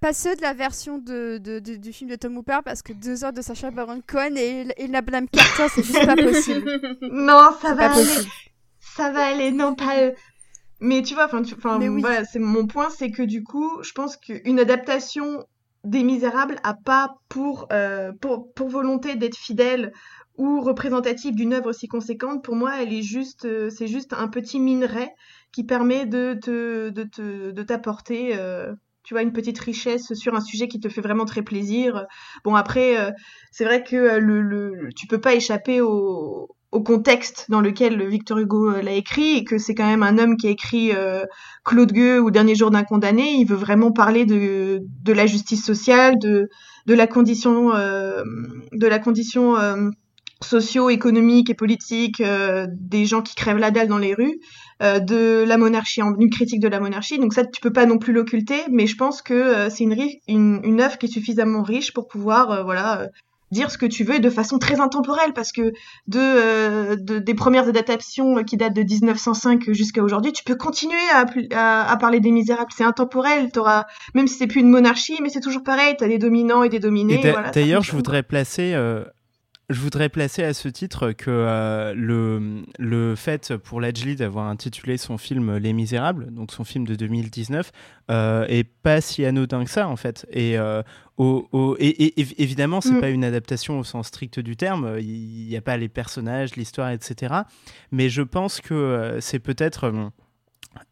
pas ceux de la version de, de, du film de Tom Hooper parce que deux heures de Sacha Baron Cohen et, et la blâme Carter c'est juste pas possible. Non, ça va aller. Ça va aller, non pas. Mais tu vois, enfin, voilà, c'est mon point, c'est que du coup, je pense qu'une adaptation des Misérables a pas pour, euh, pour, pour volonté d'être fidèle ou représentative d'une œuvre aussi conséquente. Pour moi, elle est juste, euh, c'est juste un petit minerai qui permet de te, de te, de t'apporter. Euh, tu vois, une petite richesse sur un sujet qui te fait vraiment très plaisir. Bon, après, euh, c'est vrai que euh, le, le, tu peux pas échapper au, contexte dans lequel Victor Hugo euh, l'a écrit et que c'est quand même un homme qui a écrit Claude Gueux ou Dernier jour d'un condamné. Il veut vraiment parler de, la justice sociale, de, de la condition, de la condition socio-économique et politique des gens qui crèvent la dalle dans les rues. Euh, de la monarchie, une critique de la monarchie. Donc ça, tu peux pas non plus l'occulter, mais je pense que euh, c'est une, une, une œuvre qui est suffisamment riche pour pouvoir, euh, voilà, dire ce que tu veux de façon très intemporelle, parce que de, de des premières adaptations qui datent de 1905 jusqu'à aujourd'hui, tu peux continuer à, à, parler des Misérables. C'est intemporel. T'auras, même si c'est plus une monarchie, mais c'est toujours pareil. T'as des dominants et des dominés. D'ailleurs, je voudrais placer je voudrais placer à ce titre que euh, le, le fait pour Ledgely d'avoir intitulé son film Les Misérables, donc son film de 2019, euh, est pas si anodin que ça en fait. Et, euh, au, et, évidemment, c'est mm. pas une adaptation au sens strict du terme. Il n'y a pas les personnages, l'histoire, etc. Mais je pense que euh, c'est peut-être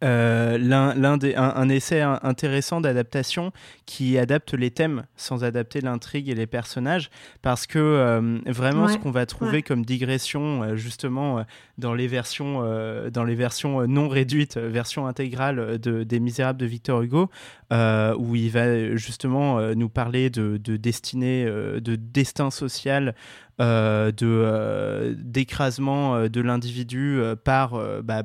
euh, l'un des, un, essai intéressant d'adaptation qui adapte les thèmes sans adapter l'intrigue et les personnages parce que euh, vraiment ce qu'on va trouver comme digression euh, justement dans les versions dans les versions non réduites version intégrale de, des Misérables de Victor Hugo où il va justement nous parler de, de destinée de destin social de d'écrasement de l'individu par bah,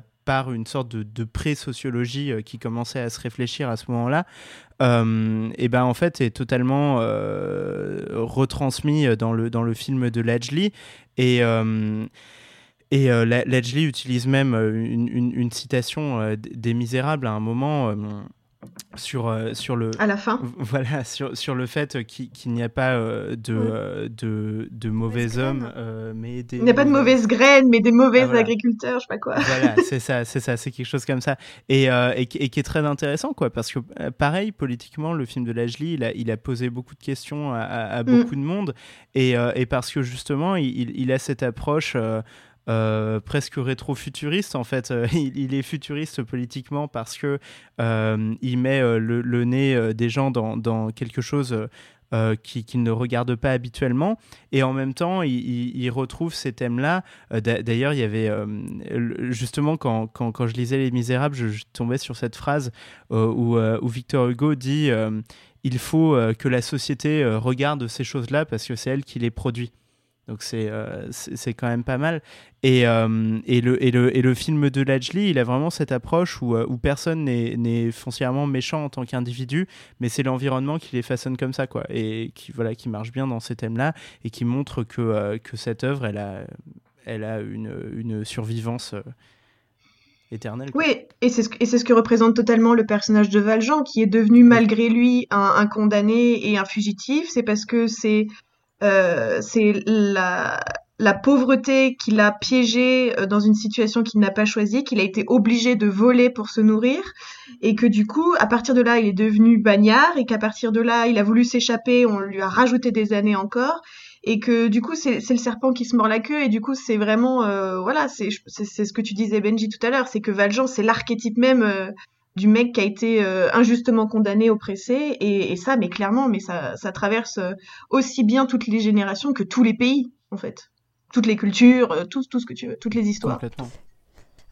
une sorte de, pré-sociologie euh, qui commençait à se réfléchir à ce moment-là, euh, et ben en fait est totalement euh, retransmis dans le, dans le film de Ledgely. Et, et Ledgely utilise même une, citation des Misérables à un moment euh, sur le à la fin. Voilà sur, sur le fait qu'il n'y a pas euh, de, euh, de, de, mauvais hommes mais des il n'y a pas de mauvaises graines mais des mauvais ah, agriculteurs je sais pas quoi. Voilà c'est ça c'est ça c'est quelque chose comme ça. Et, et, qui est très intéressant quoi parce que pareil politiquement le film de Lajli il a, il a posé beaucoup de questions à, mm. beaucoup de monde. Et, et, parce que justement il, il a cette approche euh, presque rétro-futuriste en fait. Euh, il, est futuriste politiquement parce que euh, il met le, nez des gens dans, quelque chose qu'ils qui ne regardent pas habituellement. Et en même temps, il, retrouve ces thèmes-là. D'ailleurs, il y avait justement quand, quand, quand, je lisais Les Misérables, je, tombais sur cette phrase où, Victor Hugo dit il faut que la société regarde ces choses-là parce que c'est elle qui les produit. Donc euh, c'est quand même pas mal. Et, euh, et, le, et, le, et le film de Ledgely, il a vraiment cette approche où, euh, personne n'est foncièrement méchant en tant qu'individu, mais c'est l'environnement qui les façonne comme ça, quoi. Et qui, voilà, qui marche bien dans ces thèmes-là et qui montre que, que cette œuvre, elle a, elle a une, une survivance. éternelle. Oui, et c'est ce, ce, que représente totalement le personnage de Valjean, qui est devenu malgré lui un, condamné et un fugitif. C'est parce que c'est c'est la, la pauvreté qui l'a piégé euh, dans une situation qu'il n'a pas choisie, qu'il a été obligé de voler pour se nourrir, et que du coup, à partir de là, il est devenu bagnard, et qu'à partir de là, il a voulu s'échapper, on lui a rajouté des années encore, et que du coup, c'est le serpent qui se mord la queue, et du coup, c'est vraiment, euh, voilà, c'est ce que tu disais Benji tout à l'heure, c'est que Valjean, c'est l'archétype même du mec qui a été euh, injustement condamné, oppressé, et, et, ça, mais clairement, mais ça, ça traverse euh, aussi bien toutes les générations que tous les pays, en fait. Toutes les cultures, euh, tout, tout ce que tu veux, toutes les histoires. Complètement.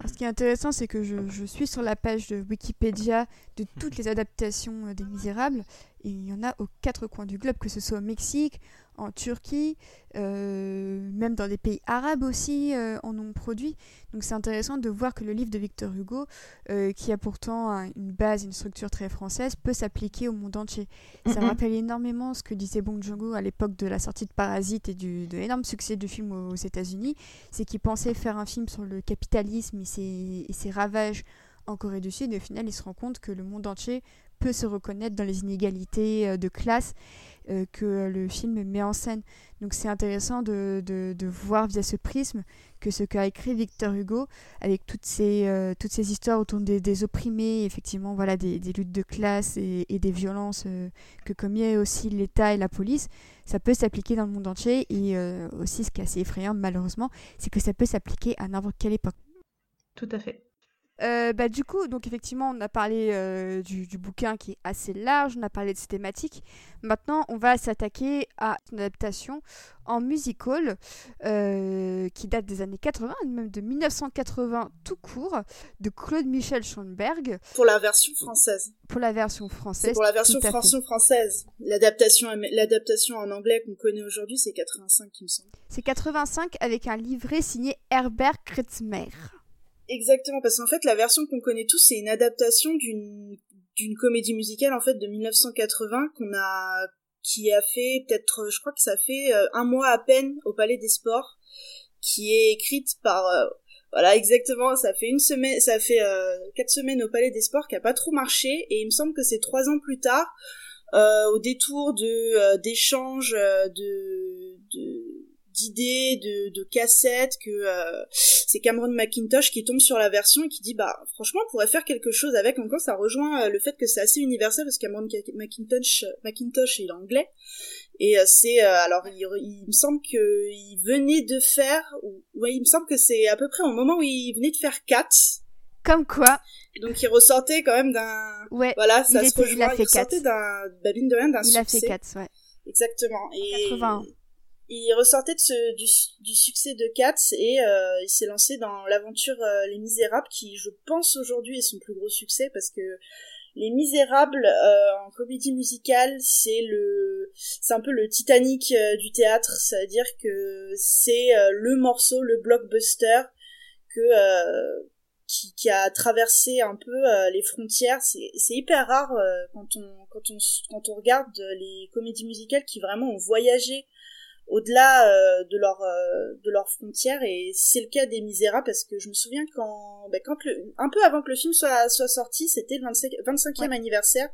ce qui est intéressant, c'est que je, je, suis sur la page de Wikipédia de toutes les adaptations des Misérables, et il y en a aux quatre coins du globe, que ce soit au Mexique, en Turquie, euh, même dans des pays arabes aussi euh, en ont produit. Donc c'est intéressant de voir que le livre de Victor Hugo, euh, qui a pourtant une base, une structure très française, peut s'appliquer au monde entier. Ça me rappelle énormément ce que disait Bong Joon-ho à l'époque de la sortie de Parasite et du, de l'énorme succès du film aux, États-Unis. C'est qu'il pensait faire un film sur le capitalisme et ses, et ses ravages en Corée du Sud. Et au final, il se rend compte que le monde entier peut se reconnaître dans les inégalités de classe euh, que le film met en scène. Donc c'est intéressant de, de, voir via ce prisme que ce qu'a écrit Victor Hugo, avec toutes ces, euh, toutes ces histoires autour des, des opprimés, effectivement voilà, des, des, luttes de classe et, des violences euh, que commet aussi l'État et la police, ça peut s'appliquer dans le monde entier. Et aussi ce qui est assez effrayant malheureusement, c'est que ça peut s'appliquer à n'importe quelle époque. Tout à fait. Euh, bah, du coup, donc effectivement, on a parlé euh, du, du, bouquin qui est assez large, on a parlé de ses thématiques. Maintenant, on va s'attaquer à une adaptation en musical euh, qui date des années 80, même de 1980 tout court, de Claude Michel Schoenberg. Pour la version française. Pour la version française. pour la version française. L'adaptation, l'adaptation en anglais qu'on connaît aujourd'hui, c'est 85, il me semble. C'est 85 avec un livret signé Herbert Kretzmer. Exactement, parce qu'en fait, la version qu'on connaît tous, c'est une adaptation d'une d'une comédie musicale en fait de 1980 qu'on a qui a fait peut-être je crois que ça fait euh, un mois à peine au Palais des Sports qui est écrite par euh, voilà exactement ça fait une semaine ça fait euh, quatre semaines au Palais des Sports qui a pas trop marché et il me semble que c'est trois ans plus tard au détour de d'échanges de, de d'idées, de, de cassettes, que euh, c'est Cameron McIntosh qui tombe sur la version et qui dit bah franchement on pourrait faire quelque chose avec. Encore ça rejoint euh, le fait que c'est assez universel parce que Cameron McIntosh, McIntosh il est anglais et euh, c'est alors il, me semble que il venait de faire, ouais il me semble que c'est à peu près au moment où il venait de faire Cats. Comme quoi. Donc il ressortait quand même d'un. Ouais. Voilà, ça il se rejoint. Il, a fait il ressortait d'un babine de d'un succès. Il a fait Cats, ouais. Exactement. Et 80 il ressortait de ce, du, du succès de Cats et euh, il s'est lancé dans l'aventure euh, Les Misérables qui, je pense, aujourd'hui est son plus gros succès parce que Les Misérables euh, en comédie musicale, c'est le, c'est un peu le Titanic du théâtre, c'est-à-dire que c'est le morceau, le blockbuster que qui, a traversé un peu les frontières. C'est, c'est hyper rare quand on quand on quand on regarde les comédies musicales qui vraiment ont voyagé au-delà euh, de euh, de leurs frontières et c'est le cas des Misérables parce que je me souviens quand ben, quand le, un peu avant que le film soit soit sorti c'était le 25, 25e anniversaire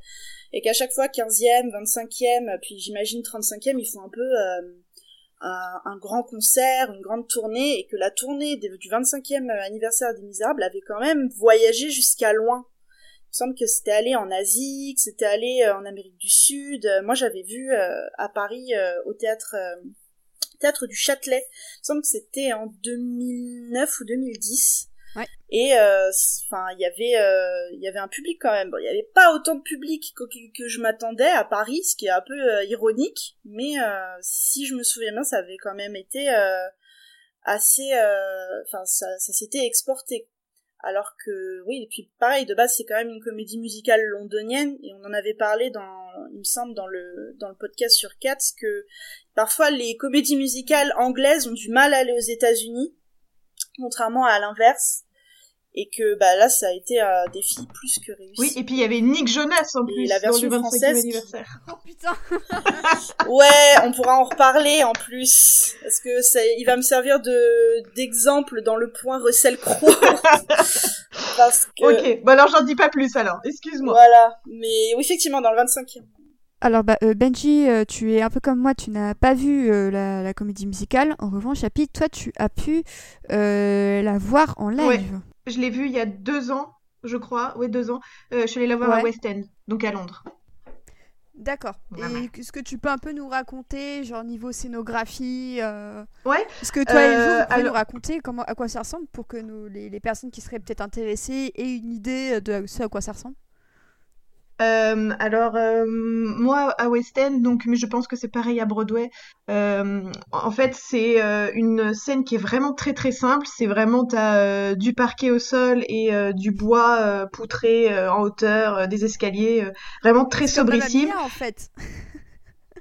et qu'à chaque fois 15e 25e puis j'imagine 35e ils font un peu euh, un, un, grand concert une grande tournée et que la tournée du 25e anniversaire des Misérables avait quand même voyagé jusqu'à loin il me semble que c'était allé en Asie, que c'était allé en Amérique du Sud. Moi, j'avais vu à Paris au théâtre théâtre du Châtelet. Il me semble que c'était en 2009 ou 2010. Ouais. Et euh, enfin, il y avait euh, il y avait un public quand même. Bon, il y avait pas autant de public que, que je m'attendais à Paris, ce qui est un peu euh, ironique, mais si je me souviens bien, ça avait quand même été assez enfin ça, ça s'était exporté alors que oui et puis pareil de base c'est quand même une comédie musicale londonienne et on en avait parlé dans il me semble dans le dans le podcast sur Cats que parfois les comédies musicales anglaises ont du mal à aller aux États-Unis contrairement à l'inverse et que bah là ça a été un défi plus que réussi. Oui, et puis il y avait Nick Jonas en plus la version dans le française anniversaire. Oh putain. ouais, on pourra en reparler en plus parce que ça il va me servir de d'exemple dans le point Russell Crowe. parce que OK, bon alors j'en dis pas plus alors, excuse-moi. Voilà, mais oui effectivement dans le 25e. Alors bah, euh, Benji, euh, tu es un peu comme moi, tu n'as pas vu euh, la, la, comédie musicale. En revanche, Happy, toi, tu as pu la voir en live. Ouais. Je l'ai vu il y a deux ans, je crois. Oui, deux ans. je suis allée la voir Ouais. à West End, donc à Londres. D'accord. Voilà. Et est-ce que tu peux un peu nous raconter, genre niveau scénographie euh, Ouais. Est-ce que toi et Euh, vous, vous pouvez alors- nous raconter comment, à quoi ça ressemble pour que nous, les, les personnes qui seraient peut-être intéressées aient une idée de ce à quoi ça ressemble? Euh, alors euh, moi à West End, donc mais je pense que c'est pareil à Broadway. Euh, en fait, c'est euh, une scène qui est vraiment très très simple. C'est vraiment t'as euh, du parquet au sol et euh, du bois euh, poutré euh, en hauteur, euh, des escaliers, euh, vraiment très sobrissime. En fait.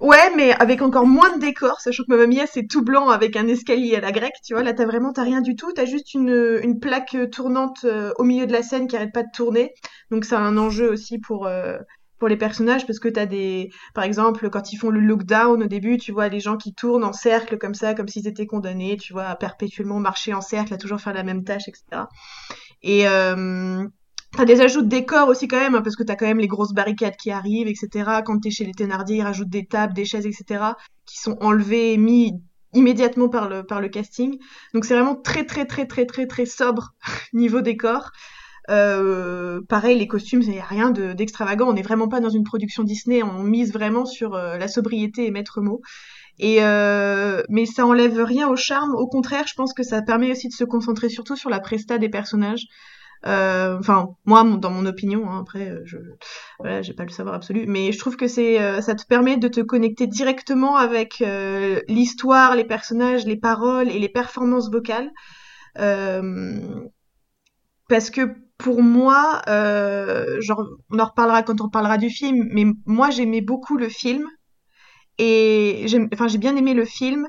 Ouais, mais avec encore moins de décor, sachant que Mamma Mia c'est tout blanc avec un escalier à la grecque, tu vois. Là t'as vraiment t'as rien du tout, t'as juste une plaque tournante euh, au milieu de la scène qui arrête pas de tourner. Donc c'est un enjeu aussi pour euh, pour les personnages parce que t'as des par exemple quand ils font le look-down au début, tu vois les gens qui tournent en cercle comme ça, comme s'ils étaient condamnés, tu vois, perpétuellement marcher en cercle, à toujours faire la même tâche, etc. Et euh, T'as des ajouts de décors aussi quand même, hein, parce que t'as quand même les grosses barricades qui arrivent, etc. Quand t'es chez les Thénardier, ils rajoutent des tables, des chaises, etc. qui sont enlevées et mis immédiatement par le, casting. Donc c'est vraiment très très très très très très sobre niveau décor. Euh, pareil, les costumes, il a rien de- d'extravagant. on n'est vraiment pas dans une production Disney. On mise vraiment sur euh, la sobriété et maître mot. Et euh, mais ça enlève rien au charme. Au contraire, je pense que ça permet aussi de se concentrer surtout sur la presta des personnages. Euh, enfin, moi, dans mon opinion, hein, après, euh, je, voilà, j'ai pas le savoir absolu, mais je trouve que c'est, euh, ça te permet de te connecter directement avec l'histoire, les personnages, les paroles et les performances vocales, parce que pour moi, genre, on en reparlera quand on parlera du film, mais moi, j'aimais beaucoup le film et j'ai, enfin, j'ai bien aimé le film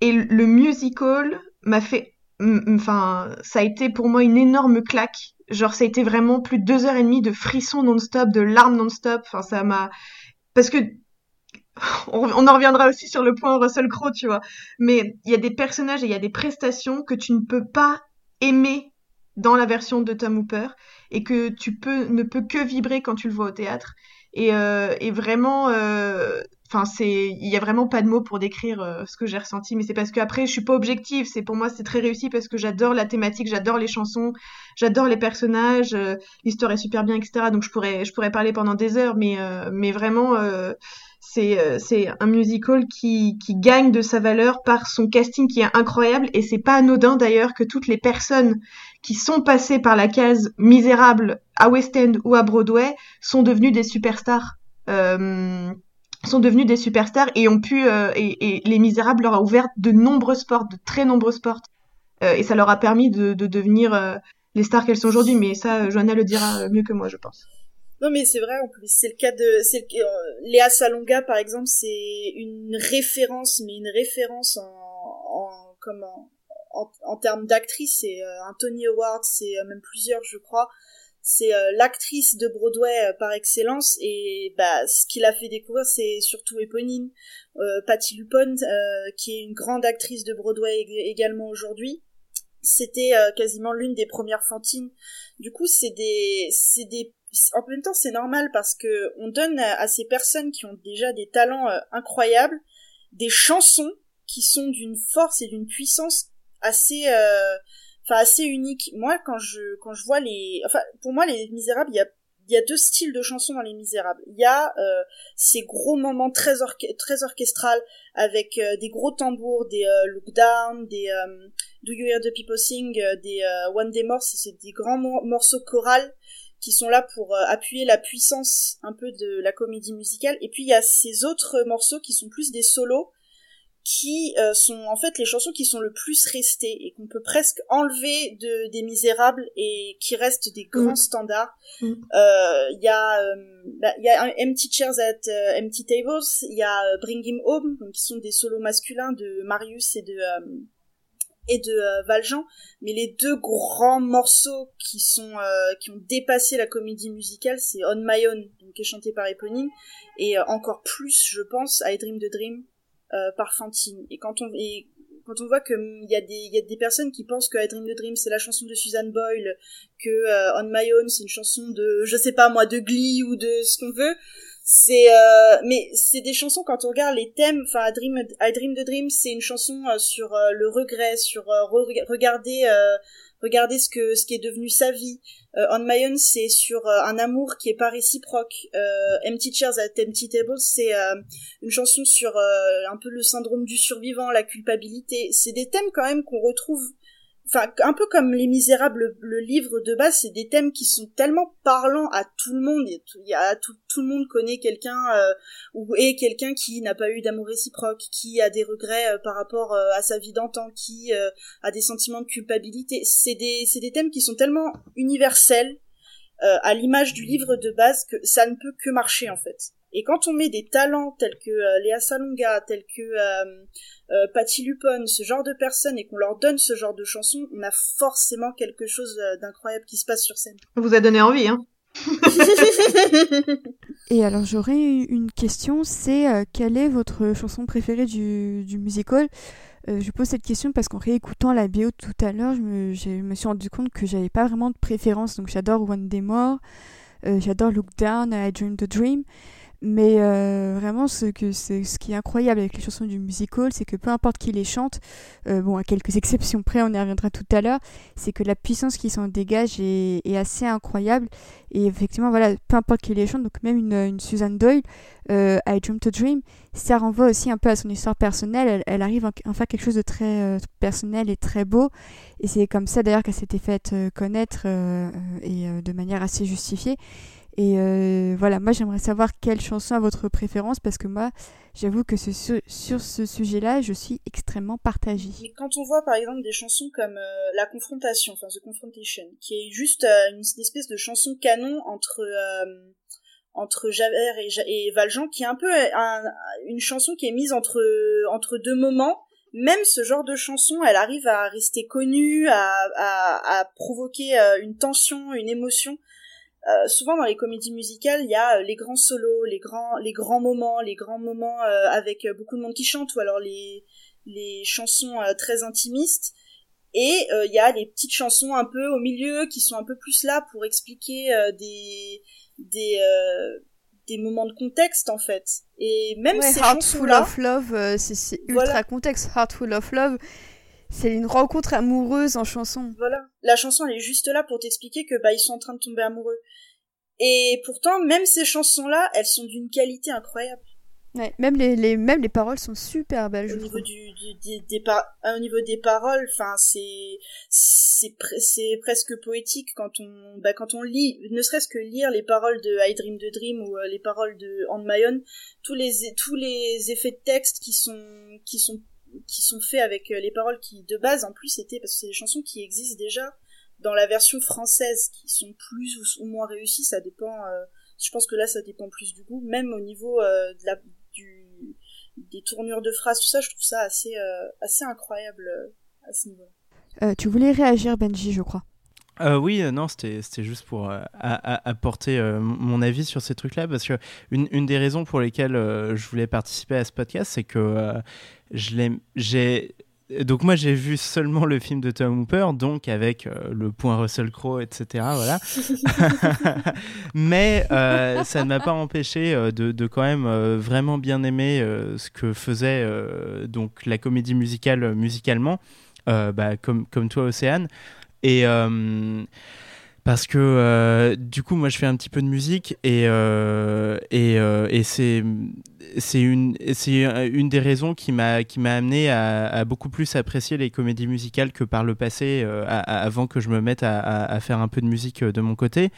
et le musical m'a fait enfin, ça a été pour moi une énorme claque. Genre, ça a été vraiment plus de deux heures et demie de frissons non-stop, de larmes non-stop. Enfin, ça m'a, parce que on, en reviendra aussi sur le point Russell Crowe, tu vois. Mais il y a des personnages et il y a des prestations que tu ne peux pas aimer dans la version de Tom Hooper et que tu peux ne peux que vibrer quand tu le vois au théâtre. Et, euh, et vraiment, euh, enfin c'est il y a vraiment pas de mots pour décrire euh, ce que j'ai ressenti mais c'est parce que après je suis pas objective. C'est pour moi c'est très réussi parce que j'adore la thématique j'adore les chansons j'adore les personnages euh, l'histoire est super bien etc donc je pourrais je pourrais parler pendant des heures mais euh, mais vraiment c'est c'est un musical qui qui gagne de sa valeur par son casting qui est incroyable. Et c'est pas anodin d'ailleurs que toutes les personnes qui sont passées par la case misérable à West End ou à Broadway sont devenues des superstars. Euh, sont devenus des superstars et ont pu euh, et, Les Misérables leur a ouvert de nombreuses portes, de très nombreuses portes, euh, et ça leur a permis de, de devenir euh, les stars qu'elles sont aujourd'hui. Mais ça, Joanna le dira mieux que moi, je pense. Non mais c'est vrai en plus c'est le cas de c'est Léa Salonga par exemple c'est une référence mais une référence en, en en, en termes d'actrice c'est un Tony Award c'est même plusieurs je crois c'est euh, l'actrice de Broadway euh, par excellence et bah ce qui l'a fait découvrir c'est surtout Éponine, euh, Patty Lupone qui est une grande actrice de Broadway également aujourd'hui. C'était quasiment l'une des premières Fantines. Du coup, c'est des c'est des en même temps, c'est normal parce que on donne à, ces personnes qui ont déjà des talents incroyables des chansons qui sont d'une force et d'une puissance assez enfin assez unique. Moi, quand je quand je vois les, enfin pour moi les Misérables, il y a il y a deux styles de chansons dans Les Misérables. Il y a euh, ces gros moments très, très orchestral avec euh, des gros tambours, des euh, look down, des Do You Hear the People Sing, des One Day More, c'est des grands morceaux chorales qui sont là pour appuyer la puissance un peu de la comédie musicale. Et puis il y a ces autres morceaux qui sont plus des solos qui euh, sont en fait les chansons qui sont le plus restées et qu'on peut presque enlever de des Misérables et qui restent des grands mm. standards. Mm. Euh, il y a euh, bah, il y a Empty Chairs at Empty Tables, il y a Bring Him Home donc qui sont des solos masculins de Marius et de et de Valjean, mais les deux grands morceaux qui sont qui ont dépassé la comédie musicale, c'est On My Own, donc qui est chanté par Eponine, et encore plus, je pense, I Dream the Dream, euh, par Fantine. Et quand on et quand on voit qu'il hum, y a des y a des personnes qui pensent que I Dream the Dream c'est la chanson de Suzanne Boyle, que euh, On My Own c'est une chanson de je sais pas moi de Glee ou de ce qu'on veut, c'est euh, mais c'est des chansons quand on regarde les thèmes enfin I Dream I Dream the Dream c'est une chanson sur le regret sur regarder regarder ce que ce qui est devenu sa vie. Euh, On My Own, c'est sur euh, un amour qui est pas réciproque. Euh, Empty Chairs at Empty Tables, c'est une chanson sur un peu le syndrome du survivant, la culpabilité. C'est des thèmes quand même qu'on retrouve enfin un peu comme Les Misérables, le, livre de base, c'est des thèmes qui sont tellement parlants à tout le monde. Tout, tout le monde connaît quelqu'un euh, ou est quelqu'un qui n'a pas eu d'amour réciproque, qui a des regrets euh, par rapport euh, à sa vie d'antan, qui a des sentiments de culpabilité. C'est des c'est des thèmes qui sont tellement universels à l'image du livre de base que ça ne peut que marcher en fait. Et quand on met des talents tels que euh, Léa Salonga, tels que euh, euh, Patty Lupone, ce genre de personnes, et qu'on leur donne ce genre de chansons, on a forcément quelque chose d'incroyable qui se passe sur scène. On vous a donné envie, hein Et alors j'aurais une question, c'est quelle est votre chanson préférée du, du musical? Je pose cette question parce qu'en réécoutant la BO tout à l'heure, je me, je me, suis rendu compte que j'avais pas vraiment de préférence. Donc j'adore One Day More, j'adore Look Down, I Dream the Dream. Mais euh, vraiment, ce, que, ce qui est incroyable avec les chansons du musical, c'est que peu importe qui les chante, euh, bon, à quelques exceptions près, on y reviendra tout à l'heure, c'est que la puissance qui s'en dégage est, assez incroyable. Et effectivement, voilà, peu importe qui les chante, donc même une, une Susan Doyle, euh, I Dream to Dream, ça renvoie aussi un peu à son histoire personnelle. Elle, arrive à faire quelque chose de très euh, personnel et très beau. Et c'est comme ça d'ailleurs qu'elle s'était faite connaître et de manière assez justifiée. Et euh, voilà, moi j'aimerais savoir quelle chanson a votre préférence parce que moi j'avoue que sur, ce sujet-là je suis extrêmement partagée. Mais quand on voit par exemple des chansons comme euh, La Confrontation, enfin The Confrontation, qui est juste euh, une, espèce de chanson canon entre entre Javert et, Valjean, qui est un peu une chanson qui est mise entre entre deux moments. Même ce genre de chanson, elle arrive à rester connue, à, à provoquer une tension, une émotion euh, souvent dans les comédies musicales, il y a euh, les grands solos, les grands, les grands moments, les grands moments euh, avec beaucoup de monde qui chante, ou alors les, les chansons très intimistes. Et il y a les petites chansons un peu au milieu qui sont un peu plus là pour expliquer des des des moments de contexte en fait. Et même ces chansons-là, of Love, c'est ultra contexte. Heartful of Love, c'est une rencontre amoureuse en chanson. Voilà. La chanson, elle est juste là pour t'expliquer que, bah, ils sont en train de tomber amoureux. Et pourtant, même ces chansons-là, elles sont d'une qualité incroyable. Ouais, même les, les, même les paroles sont super belles. Au niveau du, du, des, des au niveau des paroles, enfin c'est c'est presque poétique quand on bah quand on lit, ne serait-ce que lire les paroles de I Dream the Dream ou euh, les paroles de On My Own, tous les tous les effets de texte qui sont qui sont qui sont faits avec euh, les paroles qui de base en plus étaient parce que c'est des chansons qui existent déjà dans la version française qui sont plus ou, moins réussies ça dépend euh, je pense que là ça dépend plus du goût. Même au niveau euh, de la du des tournures de phrases tout ça je trouve ça assez assez incroyable à ce niveau là tu voulais réagir Benji je crois euh, oui, euh, non, c'était juste pour euh, apporter mon avis sur ces trucs-là, parce que une, une, des raisons pour lesquelles je voulais participer à ce podcast, c'est que je j'ai donc moi j'ai vu seulement le film de Tom Hooper, donc avec le point Russell Crowe, etc. Voilà. Mais ça ne m'a pas empêché de, de, quand même vraiment bien aimer ce que faisait donc la comédie musicale musicalement, bah, comme, comme toi Océane. Et euh, parce que euh, du coup moi je fais un petit peu de musique et euh, et, et c'est c'est une c'est une des raisons qui m'a amené à, beaucoup plus apprécier les comédies musicales que par le passé avant que je me mette à, faire un peu de musique de mon côté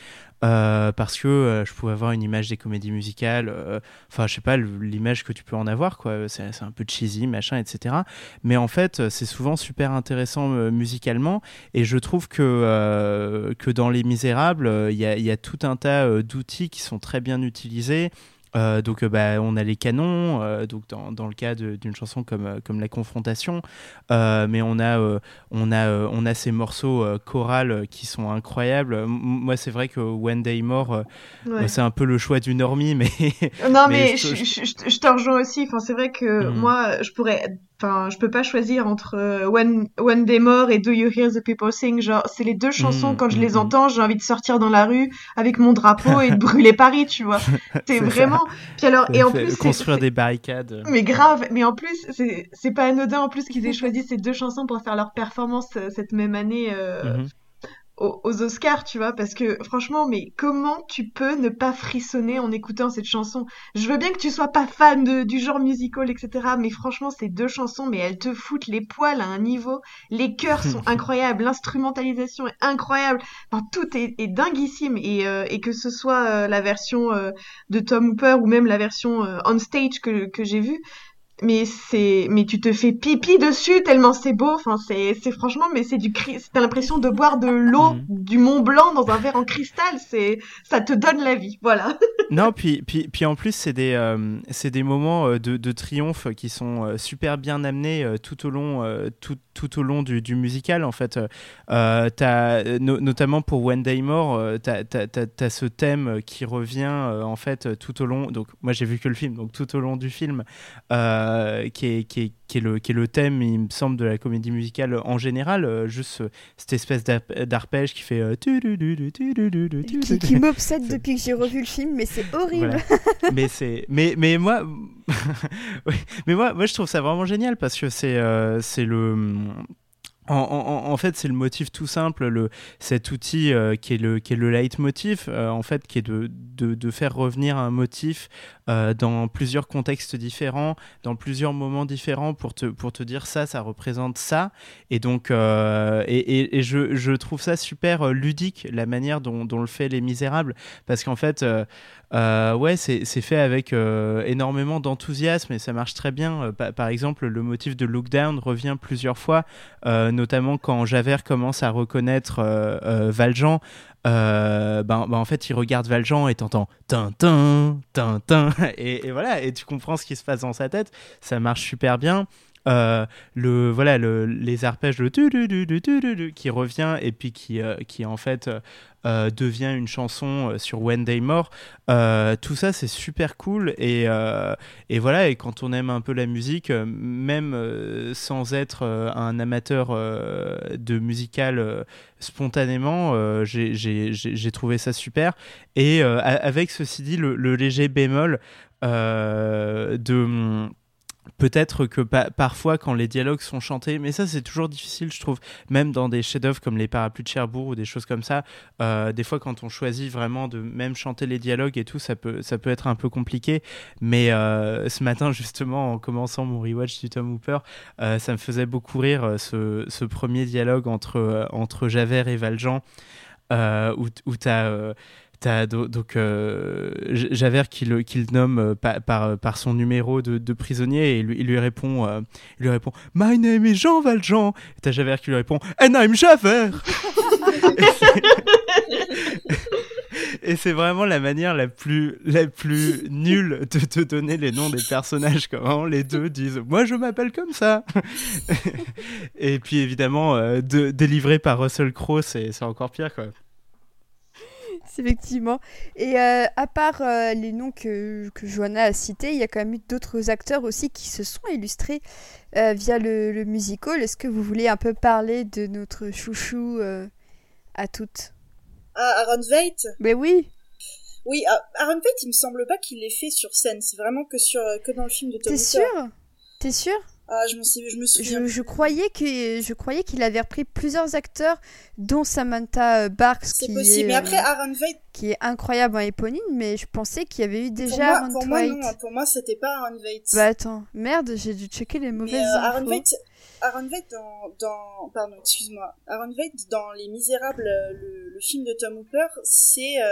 euh, parce que euh, je pouvais avoir une image des comédies musicales, euh, enfin je sais pas l'image que tu peux en avoir quoi, c'est un peu cheesy machin etc. Mais en fait c'est souvent super intéressant musicalement et je trouve que que dans Les Misérables il y a, y, a, tout un tas d'outils qui sont très bien utilisés. Euh, donc euh, bah, on a les canons, euh, donc dans, dans, le cas d'une chanson comme, comme La Confrontation, mais on a, on, a, on a ces morceaux chorales qui sont incroyables. moi c'est vrai que When Day More, c'est un peu le choix du normie, mais... non mais, je, je, te rejoins aussi, enfin, c'est vrai que mhm. moi je pourrais Enfin, je peux pas choisir entre When, When They More et Do You Hear the People Sing. Genre, c'est les deux chansons, mm, quand je les mm, mm. entends, j'ai envie de sortir dans la rue avec mon drapeau et de brûler Paris, tu vois. C'est vraiment. Puis alors, et en plus. Construire des barricades. Mais grave, mais en plus, c'est pas anodin en plus qu'ils aient choisi ces deux chansons pour faire leur performance euh, cette même année. Euh, mm-hmm aux, Oscars, tu vois, parce que franchement, mais comment tu peux ne pas frissonner en écoutant cette chanson? Je veux bien que tu sois pas fan de, du genre musical, etc., mais franchement, ces deux chansons, mais elles te foutent les poils à un niveau. Les chœurs sont incroyables, l'instrumentalisation est incroyable, enfin, tout est, est dinguissime, et, euh, et que ce soit euh, la version euh, de Tom Hooper ou même la version on stage que, que j'ai vue, mais c'est mais tu te fais pipi dessus tellement c'est beau. Enfin c'est c'est franchement mais c'est du t'as l'impression de boire de l'eau mm. du Mont Blanc dans un verre en cristal. C'est ça te donne la vie. Voilà. Non puis puis puis en plus c'est des euh, c'est des moments euh, de, de, triomphe qui sont euh, super bien amenés tout au long tout, tout au long du, du musical en fait as, notamment pour When Day More t'as as, as, ce thème qui revient en fait tout au long donc moi j'ai vu que le film donc tout au long du film euh, qui, est, qui, est, qui, est le, qui est le thème, il me semble, de la comédie musicale en général. juste cette espèce d'arpège qui fait. qui, qui m'obsède depuis que j'ai revu le film, mais c'est horrible. mais, mais, mais moi. mais moi, moi, je trouve ça vraiment génial parce que c'est c'est le en, fait, c'est le motif tout simple, le, cet outil euh, qui, est le, qui est le euh, en fait, qui est de, de, de, faire revenir un motif euh, dans plusieurs contextes différents, dans plusieurs moments différents pour te, pour te dire ça, ça représente ça. Et donc, et, et, je, je, trouve ça super ludique, la manière dont, dont le fait Les Misérables, parce qu'en fait, ouais, c'est fait avec énormément d'enthousiasme et ça marche très bien. par exemple, le motif de Look Down revient plusieurs fois, notamment quand Javert commence à reconnaître euh, euh, Valjean. Euh, ben, ben, en fait, il regarde Valjean et t'entends Tintin, Tintin, et, et voilà, et tu comprends ce qui se passe dans sa tête. Ça marche super bien. Euh, le voilà le, les arpèges le tu, qui revient et puis qui euh, qui en fait euh, devient une chanson sur When Day More. Tout ça c'est super cool et et voilà et quand on aime un peu la musique même sans être un amateur de musical spontanément j'ai trouvé ça super. Et avec ceci dit le léger bémol de Peut-être que parfois, quand les dialogues sont chantés, mais ça c'est toujours difficile, je trouve, même dans des chefs-d'œuvre comme Les Parapluies de Cherbourg ou des choses comme ça. Euh, des fois, quand on choisit vraiment de même chanter les dialogues et tout, ça peut, ça peut être un peu compliqué. Mais euh, ce matin, justement, en commençant mon rewatch du Tom Hooper, euh, ça me faisait beaucoup rire ce, premier dialogue entre, entre Javert et Valjean, où, où tu as T'as donc euh, Javert qui le, nomme euh, par, par, son numéro de, prisonnier et il, lui répond euh, il lui répond My name is Jean Valjean. Et t'as Javert qui lui répond And I'm Javert. et c'est vraiment la manière la plus la plus nulle de te donner les noms des personnages quand les deux disent moi je m'appelle comme ça et puis évidemment de, délivré par Russell Crowe c'est encore pire quoi effectivement. Et euh, à part euh, les noms que, que Johanna a cités, il y a quand même eu d'autres acteurs aussi qui se sont illustrés euh, via le, le musical. Est-ce que vous voulez un peu parler de notre chouchou à toutes? Ah, Aaron Veit Mais oui Oui, Aaron Veit, il me semble pas qu'il l'ait fait sur scène. C'est vraiment que, sur, que dans le film de Tom T'es sûr? T'es sûr? Ah, je, je me souviens. Je, croyais que je croyais qu'il avait repris plusieurs acteurs, dont Samantha Barks. C'est possible. mais après, euh, Aaron Veit. Qui est incroyable en éponine, mais je pensais qu'il y avait eu déjà Aaron Pour moi, non. Pour moi, c'était pas Aaron Veit. Bah attends, merde, j'ai dû checker les mauvaises mais, euh, Aaron Veit, Aaron Veit dans, dans pardon, excuse-moi. Aaron Veit dans Les Misérables, le, le film de Tom Hooper, c'est euh,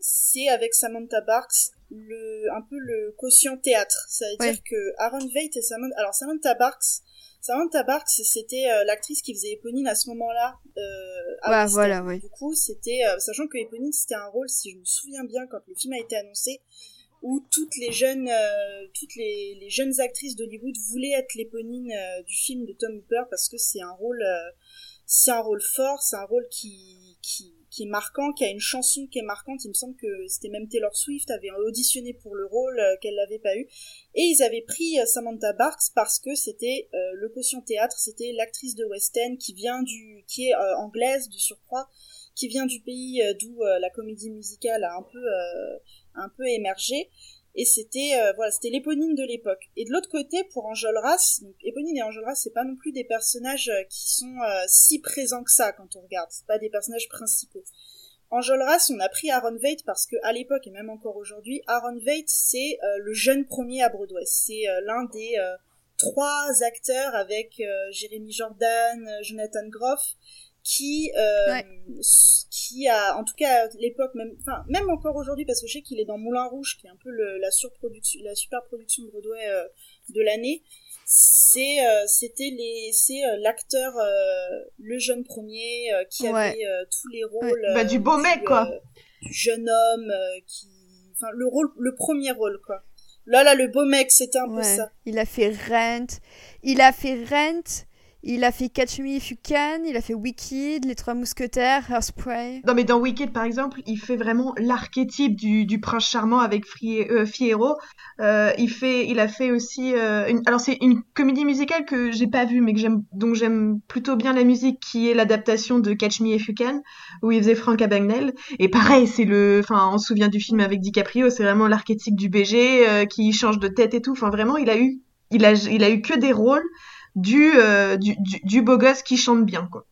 c'est avec Samantha Barks le un peu le quotient théâtre. Ça veut dire que Aaron Veit et Samantha alors Samantha Barks Samantha Barks c'était euh, l'actrice qui faisait Éponine à ce moment-là euh, à voilà, Du coup, c'était euh, sachant que Éponine c'était un rôle si je me souviens bien quand le film a été annoncé où toutes les jeunes euh, toutes les, les, jeunes actrices d'Hollywood voulaient être l'éponine du film de Tom Hooper parce que c'est un rôle c'est un rôle fort, c'est un rôle qui qui qui est marquant, qui a une chanson qui est marquante. Il me semble que c'était même Taylor Swift avait auditionné pour le rôle euh, qu'elle n'avait pas eu. Et ils avaient pris euh, Samantha Barks parce que c'était euh, le quotient théâtre, c'était l'actrice de West End qui vient du, qui est anglaise du surcroît, qui vient du pays d'où la comédie musicale a un peu, un peu émergé. Et c'était euh, voilà c'était l'éponine de l'époque. Et de l'autre côté pour Enjolras donc éponine et Enjolras c'est pas non plus des personnages euh, qui sont euh, si présents que ça quand on regarde. C'est pas des personnages principaux. Enjolras on a pris Aaron Veit parce que à l'époque et même encore aujourd'hui Aaron Veit c'est le jeune premier à Broadway. C'est l'un des trois acteurs avec Jérémy Jordan Jonathan Groff qui euh, qui a en tout cas à l'époque même enfin même encore aujourd'hui parce que je sais qu'il est dans Moulin Rouge qui est un peu le, la surproduction la super production de Broadway euh, de l'année. C'est euh, c'était les c'est euh, l'acteur le jeune premier qui avait tous les rôles bah, du beau mec quoi. du jeune homme qui enfin le rôle le premier rôle quoi. Là là le beau mec c'était un peu ça. Il a fait Rent. Il a fait Rent Il a fait Catch Me If You Can, il a fait Wicked, Les Trois Mousquetaires, Hairspray. Non mais dans Wicked par exemple, il fait vraiment l'archétype du, prince charmant avec Fri- euh, Fiyero. Euh, il il a fait aussi, euh, alors c'est une comédie musicale que j'ai pas vue mais que j'aime, dont j'aime plutôt bien la musique, qui est l'adaptation de Catch Me If You Can, où il faisait Frank Abagnale. Et pareil, c'est le, enfin on se souvient du film avec DiCaprio, c'est vraiment l'archétype du BG qui change de tête et tout. Enfin vraiment, il a eu, il a, il a eu que des rôles du, euh, du, du, du beau gosse qui chante bien quoi.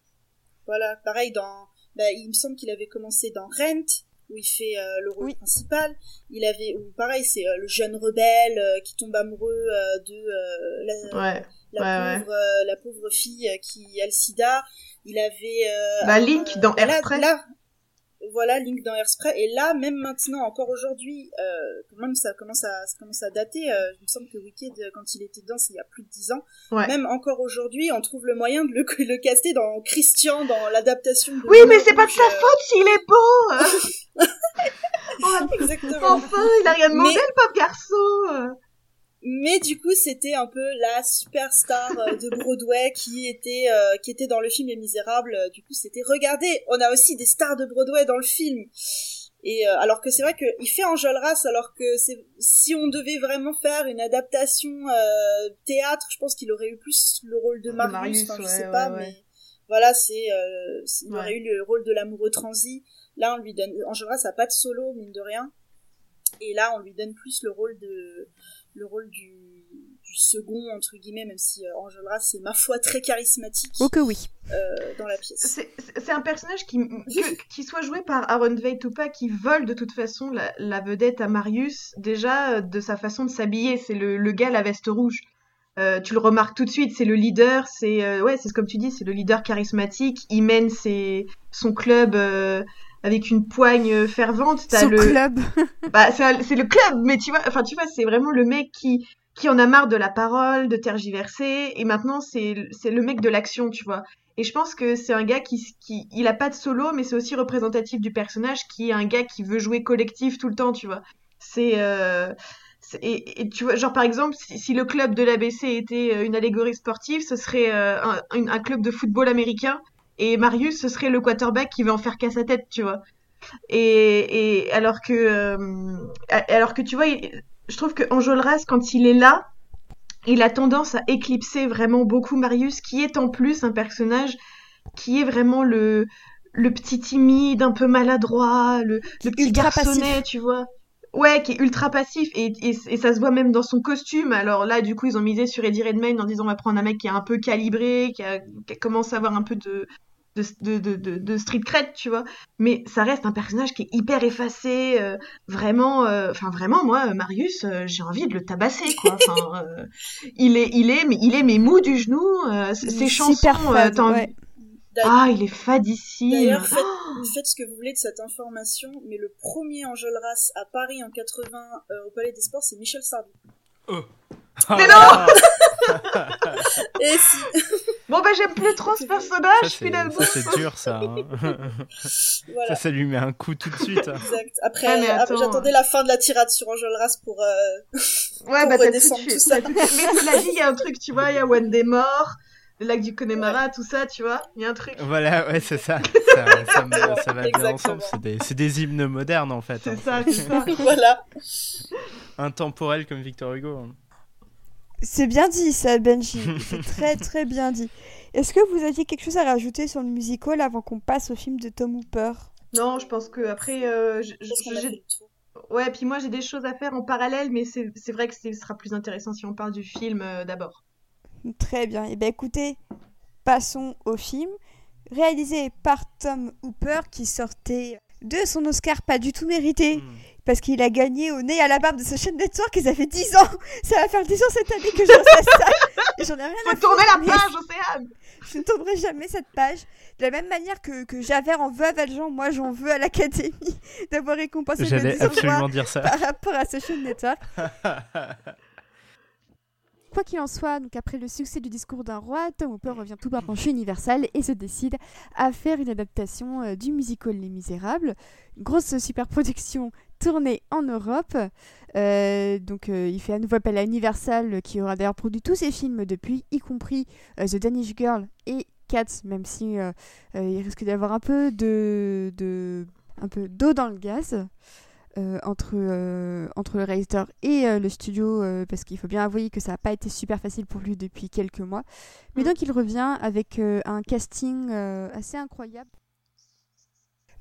Voilà, pareil dans. Bah, il me semble qu'il avait commencé dans Rent, où il fait euh, le rôle Oui. principal. Il avait, ou pareil, c'est euh, le jeune rebelle euh, qui tombe amoureux euh, de euh, la, Ouais. la ouais, ouais. pauvre, euh, la pauvre fille euh, qui a le sida. Il avait. euh, Bah, Link dans là- Airspray. Là, voilà, Link dans Airspray. Et là, même maintenant, encore aujourd'hui, euh, quand même ça commence à, ça commence à dater. euh, il me semble que Wicked, quand il était dedans, c'est il y a plus de 10 ans. Ouais. Même encore aujourd'hui, on trouve le moyen de le, le caster dans Christian, dans l'adaptation. Oui, mais c'est pas de sa euh, faute s'il est beau. Oh, Exactement. enfin, il a rien demandé, Mais- le pauvre garçon. Mais du coup, c'était un peu la superstar euh, de Broadway qui était euh, qui était dans le film Les Misérables. Du coup, c'était regardez, on a aussi des stars de Broadway dans le film. Et euh, alors que c'est vrai qu'il fait Enjolras, alors que c'est si on devait vraiment faire une adaptation euh, théâtre, je pense qu'il aurait eu plus le rôle de Marius. Marius, enfin, je sais ouais, pas, ouais. mais voilà, c'est euh, il aurait eu le rôle de l'amoureux transi. Là, on lui donne Enjolras a pas de solo mine de rien. Et là, on lui donne plus le rôle de le rôle du, du second entre guillemets, même si euh, Enjolras c'est ma foi très charismatique Oh que oui. euh, dans la pièce. C'est un personnage qui, que- qui soit joué par Aaron Tveit ou pas, qui vole de toute façon la, la vedette à Marius, déjà euh, de sa façon de s'habiller. C'est le, le gars à la veste rouge. Euh, tu le remarques tout de suite, c'est le leader, c'est euh, ouais, c'est comme tu dis, c'est le leader charismatique. Il mène ses, son club euh, avec une poigne fervente. T'as le, club. bah, c'est le club, mais tu vois, enfin, tu vois, c'est vraiment le mec qui, qui en a marre de la parole, de tergiverser, et maintenant, c'est, le mec de l'action, tu vois. Et je pense que c'est un gars qui, qui, il a pas de solo, mais c'est aussi représentatif du personnage, qui est un gars qui veut jouer collectif tout le temps, tu vois. C'est, euh, et, et tu vois, genre par exemple, si, si le club de l'ABC était euh, une allégorie sportive, ce serait euh, un club de football américain, et Marius, ce serait le quarterback qui veut en faire qu'à sa tête, tu vois. Et, et alors que, euh, alors que tu vois, il- je trouve que Enjolras, quand il est là, il a tendance à éclipser vraiment beaucoup Marius, qui est en plus un personnage qui est vraiment le, le petit timide, un peu maladroit, le, le petit garçonnet, passif. tu vois. Ouais, qui est ultra passif et, et, et ça se voit même dans son costume. Alors là, du coup, ils ont misé sur Eddie Redmayne en disant on va prendre un mec qui est un peu calibré, qui, a, qui commence à avoir un peu de, de, de, de, de, de street cred, tu vois. Mais ça reste un personnage qui est hyper effacé, euh, vraiment. euh, Enfin, vraiment, moi, euh, Marius, euh, j'ai envie de le tabasser, quoi. Enfin, euh, il est, il est, mais il est mais mou du genou. euh, ses chansons, Super fade, t'as envie- ouais. Ah, il est fadissime. D'ailleurs, faites, faites ce que vous voulez de cette information, mais le premier Enjolras à Paris en 80 euh, au Palais des Sports, c'est Michel Sardou. Mais Ah, Et si, Bon, bah, j'aime plus trop ce personnage, finalement. c'est dur, ça. hein. voilà. Ça, ça lui met un coup tout de suite. hein. Exact. Après, Ah, ah, j'attendais la fin de la tirade sur Enjolras pour. euh, Ouais, pour bah, t'as tout ça. tout. Mais cela dit, il y a un truc, tu vois, il y a One Day Mort, le lac du Connemara, tout ça, tu vois. Il y a un truc. Voilà, ouais, c'est ça. Ça, ça, me- ça va bien ensemble. C'est des, hymnes modernes, en fait. C'est hein. ça, c'est ça. voilà. Intemporels comme Victor Hugo. hein. C'est bien dit ça, Benji. C'est très très bien dit. Est-ce que vous aviez quelque chose à rajouter sur le musical avant qu'on passe au film de Tom Hooper? Non, je pense que après, euh, j'ai- ouais, puis moi j'ai des choses à faire en parallèle, mais c'est c'est vrai que ce sera plus intéressant si on parle du film euh, d'abord. Très bien. Et bien écoutez, passons au film. Réalisé par Tom Hooper qui sortait de son Oscar pas du tout mérité Hmm. Parce qu'il a gagné au nez et à la barbe de ce chaîne network et ça fait 10 ans Ça va faire 10 ans cette année que je reçois ça Et j'en ai rien à tourner la page, Océane Je ne tournerai jamais cette page. De la même manière que, que Javert en veut à Valjean, moi j'en veux à l'Académie d'avoir récompensé J'allais absolument dire ça. par rapport à ce chaîne network. Quoi qu'il en soit, donc après le succès du discours d'un roi, Tom Hooper revient tout bas penché Universal et se décide à faire une adaptation euh, du musical Les Misérables. Une grosse superproduction tournée en Europe. donc il fait à nouveau appel à Universal qui aura d'ailleurs produit tous ses films depuis, y compris The Danish Girl et Cats, même si il risque d'avoir un peu de, de un peu d'eau dans le gaz. Euh, entre, euh, entre le réalisateur et euh, le studio, parce qu'il faut bien avouer que ça n'a pas été super facile pour lui depuis quelques mois. Mais mm. donc il revient avec un casting assez incroyable.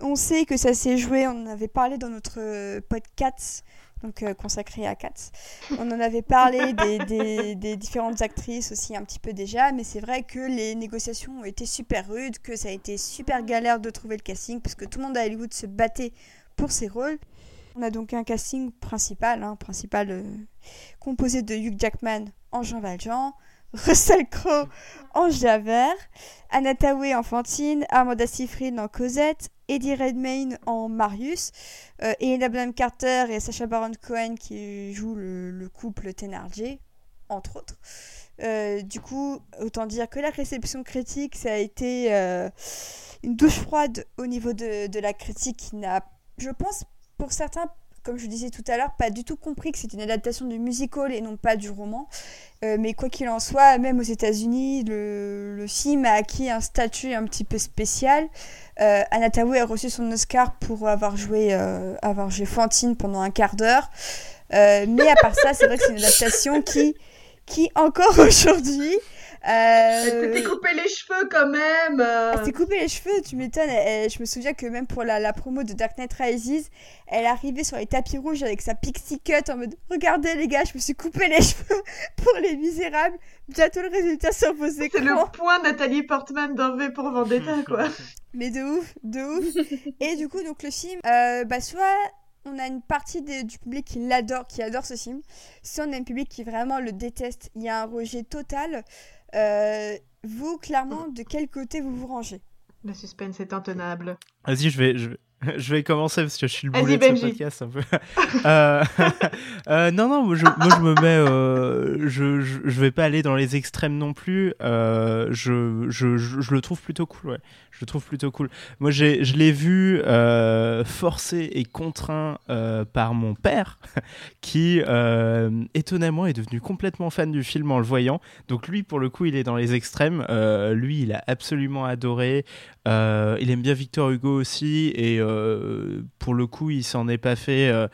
On sait que ça s'est joué, on en avait parlé dans notre podcast donc consacré à Cats. On en avait parlé des, des, des, différentes actrices aussi un petit peu déjà, mais c'est vrai que les négociations ont été super rudes, que ça a été super galère de trouver le casting, parce que tout le monde à Hollywood se battait pour ses rôles. On a donc un casting principal, hein, principal euh, composé de Hugh Jackman en Jean Valjean, Russell Crowe en Javert, Anna Tawai en Fantine, Amanda Seyfried en Cosette, Eddie Redmayne en Marius, euh, Bonham Carter et Sacha Baron Cohen qui jouent le, couple Thénardier, entre autres. Euh, du coup, autant dire que la réception critique, ça a été une douche froide au niveau de, de la critique qui n'a, je pense, pour certains, comme je disais tout à l'heure, pas du tout compris que c'est une adaptation du musical et non pas du roman. Euh, mais quoi qu'il en soit, même aux États-Unis, le, film a acquis un statut un petit peu spécial. Euh, Anna a reçu son Oscar pour avoir joué, euh, avoir joué Fantine pendant un quart d'heure. Euh, mais à part ça, c'est vrai que c'est une adaptation qui, qui encore aujourd'hui, elle s'était coupé les cheveux quand même. Elle s'est coupé les cheveux, tu m'étonnes. Je me souviens que même pour la, la, promo de Dark Knight Rises, elle arrivait sur les tapis rouges avec sa pixie cut en mode Regardez les gars, je me suis coupé les cheveux pour les misérables. Bientôt le résultat sur vos écrans. C'est le point Nathalie Portman dans V pour Vendetta quoi. Mais de ouf, de ouf. Et du coup, donc le film, euh, bah soit on a une partie du public qui l'adore, qui adore ce film. Si on a un public qui vraiment le déteste, il y a un rejet total. Euh, vous, clairement, de quel côté vous vous rangez? Le suspense est intenable. Vas-y, je vais, je, je vais commencer parce que je suis le boulet de ce podcast un peu. euh, euh, non, non, moi je, moi, je me mets. Euh, je, je, je, vais pas aller dans les extrêmes non plus. Je, je, je, le trouve plutôt cool, ouais. Je le trouve plutôt cool. Moi, je l'ai vu forcé et contraint par mon père, qui étonnamment est devenu complètement fan du film en le voyant. Donc, lui, pour le coup, il est dans les extrêmes. lui, il a absolument adoré. il aime bien Victor Hugo aussi. Et pour le coup, il s'en est pas fait. Euh,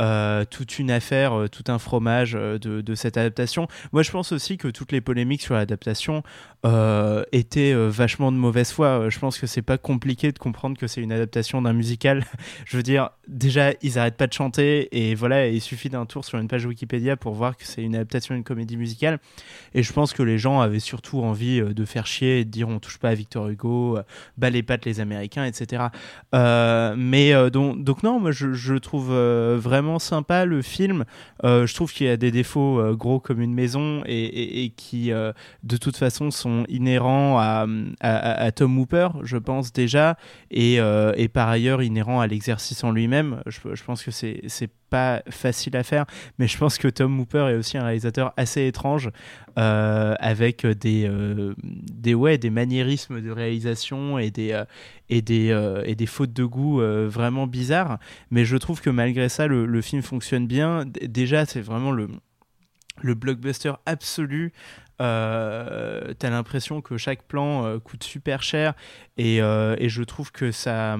euh, toute une affaire, tout un fromage de, de, cette adaptation. Moi, je pense aussi que toutes les polémiques sur l'adaptation euh, était euh, vachement de mauvaise foi. Euh, je pense que c'est pas compliqué de comprendre que c'est une adaptation d'un musical. je veux dire, déjà, ils arrêtent pas de chanter et voilà, il suffit d'un tour sur une page Wikipédia pour voir que c'est une adaptation d'une comédie musicale. Et je pense que les gens avaient surtout envie de faire chier et de dire on touche pas à Victor Hugo, bas les pattes les Américains, etc. mais donc, non, moi je, trouve vraiment sympa le film. je trouve qu'il y a des défauts gros comme une maison et qui de toute façon sont inhérents à, Tom Hooper, je pense déjà, et, euh, et par ailleurs inhérents à l'exercice en lui-même. Je, pense que c'est pas facile à faire, mais je pense que Tom Hooper est aussi un réalisateur assez étrange, euh, avec des, euh, des, ouais, des maniérismes de réalisation et des, et des, et des fautes de goût vraiment bizarres. Mais je trouve que malgré ça, le, le film fonctionne bien. déjà, c'est vraiment le le blockbuster absolu euh, t'as l'impression que chaque plan euh, coûte super cher et, euh, et, je trouve que ça,